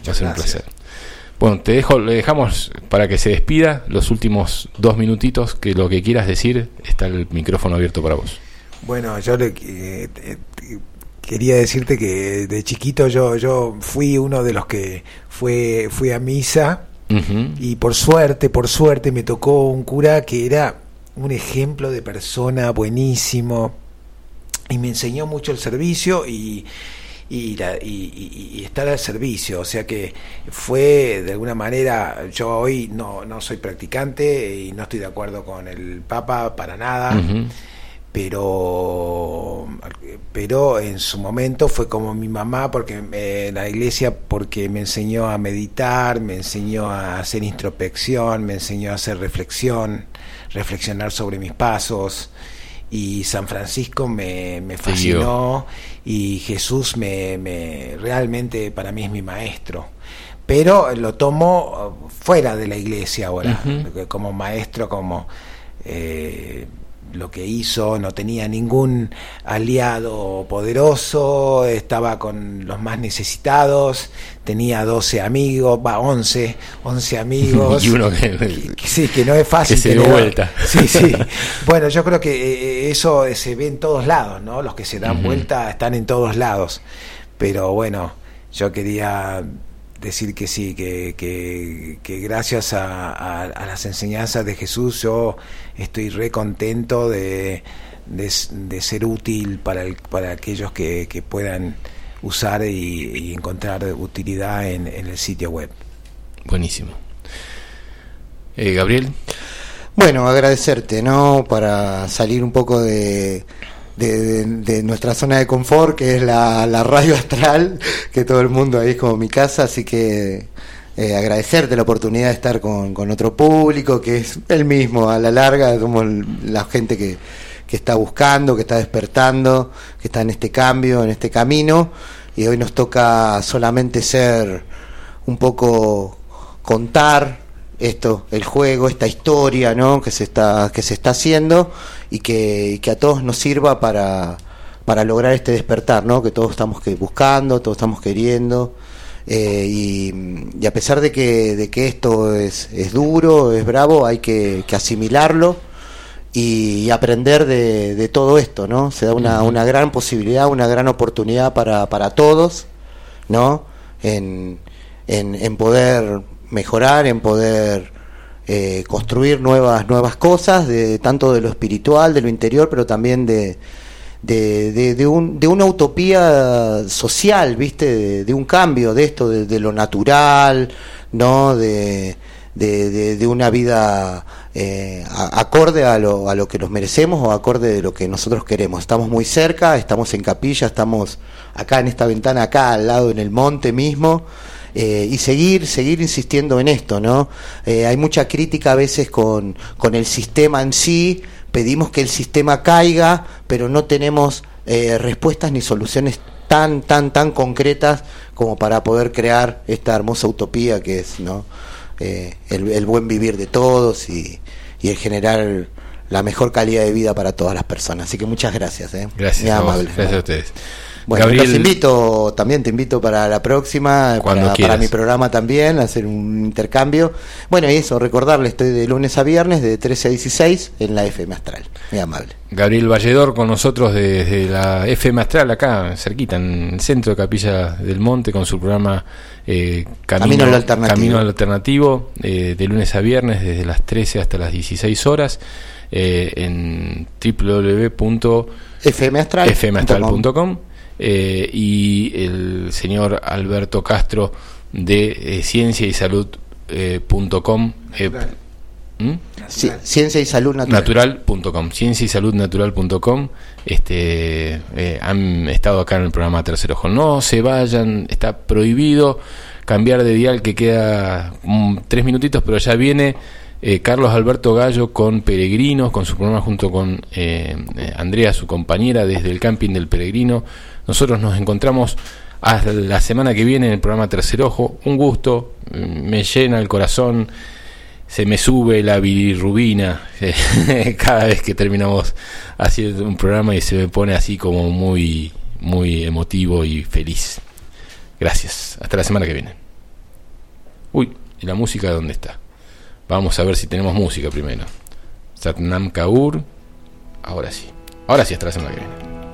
Va a ser un placer. Bueno, te dejo, le dejamos para que se despida los últimos dos minutitos, que lo que quieras decir, está el micrófono abierto para vos. Bueno, yo le, eh, eh, quería decirte que de chiquito yo yo fui uno de los que fue fui a misa. Y por suerte, por suerte me tocó un cura que era un ejemplo de persona buenísimo. Y me enseñó mucho el servicio y y, la- y- y- y estar al servicio, o sea que fue de alguna manera, yo hoy no, no soy practicante y no estoy de acuerdo con el Papa para nada, pero pero en su momento fue como mi mamá porque eh, la iglesia porque me enseñó a meditar me enseñó a hacer introspección me enseñó a hacer reflexión reflexionar sobre mis pasos y San Francisco me, me fascinó y Jesús me, me realmente para mí es mi maestro. Pero lo tomo uh, fuera de la iglesia ahora como maestro como eh, lo que hizo, no tenía ningún aliado poderoso, estaba con los más necesitados, tenía 12 amigos, va, 11, 11 amigos. Y uno que- que- sí, que no es fácil. que se dio vuelta. Sí, sí. Bueno, yo creo que eh, eso se ve en todos lados, ¿no? Los que se dan vuelta están en todos lados. Pero bueno, yo quería decir que sí, que, que, que gracias a, a- a las enseñanzas de Jesús yo estoy re contento de, de ser útil para, el- para aquellos que, que puedan usar y, y encontrar utilidad en, en el sitio web. Buenísimo. Eh, Gabriel, Bueno, agradecerte, ¿no? Para salir un poco de, de, de- de nuestra zona de confort, que es la, radio astral, que todo el mundo ahí es como mi casa, así que eh, agradecerte la oportunidad de estar con, otro público, que es el mismo, a la larga, somos la gente que, que está buscando, que está despertando, que está en este cambio, en este camino, y hoy nos toca solamente ser un poco contar esto, el juego, esta historia, ¿no? que se está que se está haciendo y que, y que a todos nos sirva para, para lograr este despertar, ¿no? que todos estamos que buscando, todos estamos queriendo. eh, y, y a pesar de que, de que esto es, es duro, es bravo, hay que, que asimilarlo y, y aprender de, de todo esto, ¿no? Se da una, una gran posibilidad, una gran oportunidad para, para todos, ¿no? En, en, en poder mejorar, en poder eh, construir nuevas, nuevas cosas, de, tanto de lo espiritual, de lo interior, pero también de, de, de, un, de una utopía social, ¿viste? De, un cambio de esto, de, lo natural, ¿no? De, una vida eh, acorde a lo, a lo que nos merecemos o acorde de lo que nosotros queremos. Estamos muy cerca, estamos en capilla, estamos acá en esta ventana, acá al lado en el monte mismo. Eh, y seguir, seguir insistiendo en esto, ¿no? Eh, hay mucha crítica a veces con, con el sistema en sí, pedimos que el sistema caiga, pero no tenemos eh, respuestas ni soluciones tan, tan, tan concretas como para poder crear esta hermosa utopía que es, ¿no? Eh, el, el buen vivir de todos y, y el generar la mejor calidad de vida para todas las personas. Así que muchas gracias. ¿eh? Gracias, Muy amable. gracias a ustedes. Bueno, Gabriel, los invito, también te invito para la próxima, para, mi programa también, a hacer un intercambio. Bueno, y eso, recordarle, estoy de lunes a viernes, de 13 a 16, en la FM Astral. Muy amable. Gabriel Valledor con nosotros desde la FM Astral, acá cerquita, en el centro de Capilla del Monte, con su programa eh, Camino al Alternativo. Camino al Alternativo, eh, de lunes a viernes, desde las 13 hasta las 16 horas, eh, en fmastral.com. www.fmastral.com eh, y el señor Alberto Castro de eh, ciencia y salud.com. Eh, ¿Mm? Sí, ciencia y salud natural. natural.com, ciencia y salud natural.com. Este, eh, han estado acá en el programa Tercer Ojo. No se vayan, está prohibido cambiar de dial que queda tres minutitos, pero ya viene eh, Carlos Alberto Gallo con Peregrinos, con su programa junto con eh, eh, Andrea, su compañera, desde el camping del Peregrino. Nosotros nos encontramos hasta la semana que viene en el programa Tercer Ojo. Un gusto, mm, me llena el corazón se me sube la bilirrubina cada vez que terminamos haciendo un programa y se me pone así como muy muy emotivo y feliz. Gracias. Hasta la semana que viene. Uy, ¿y la música dónde está? Vamos a ver si tenemos música primero. Satnam Kaur. Ahora sí. Ahora sí, hasta la semana que viene.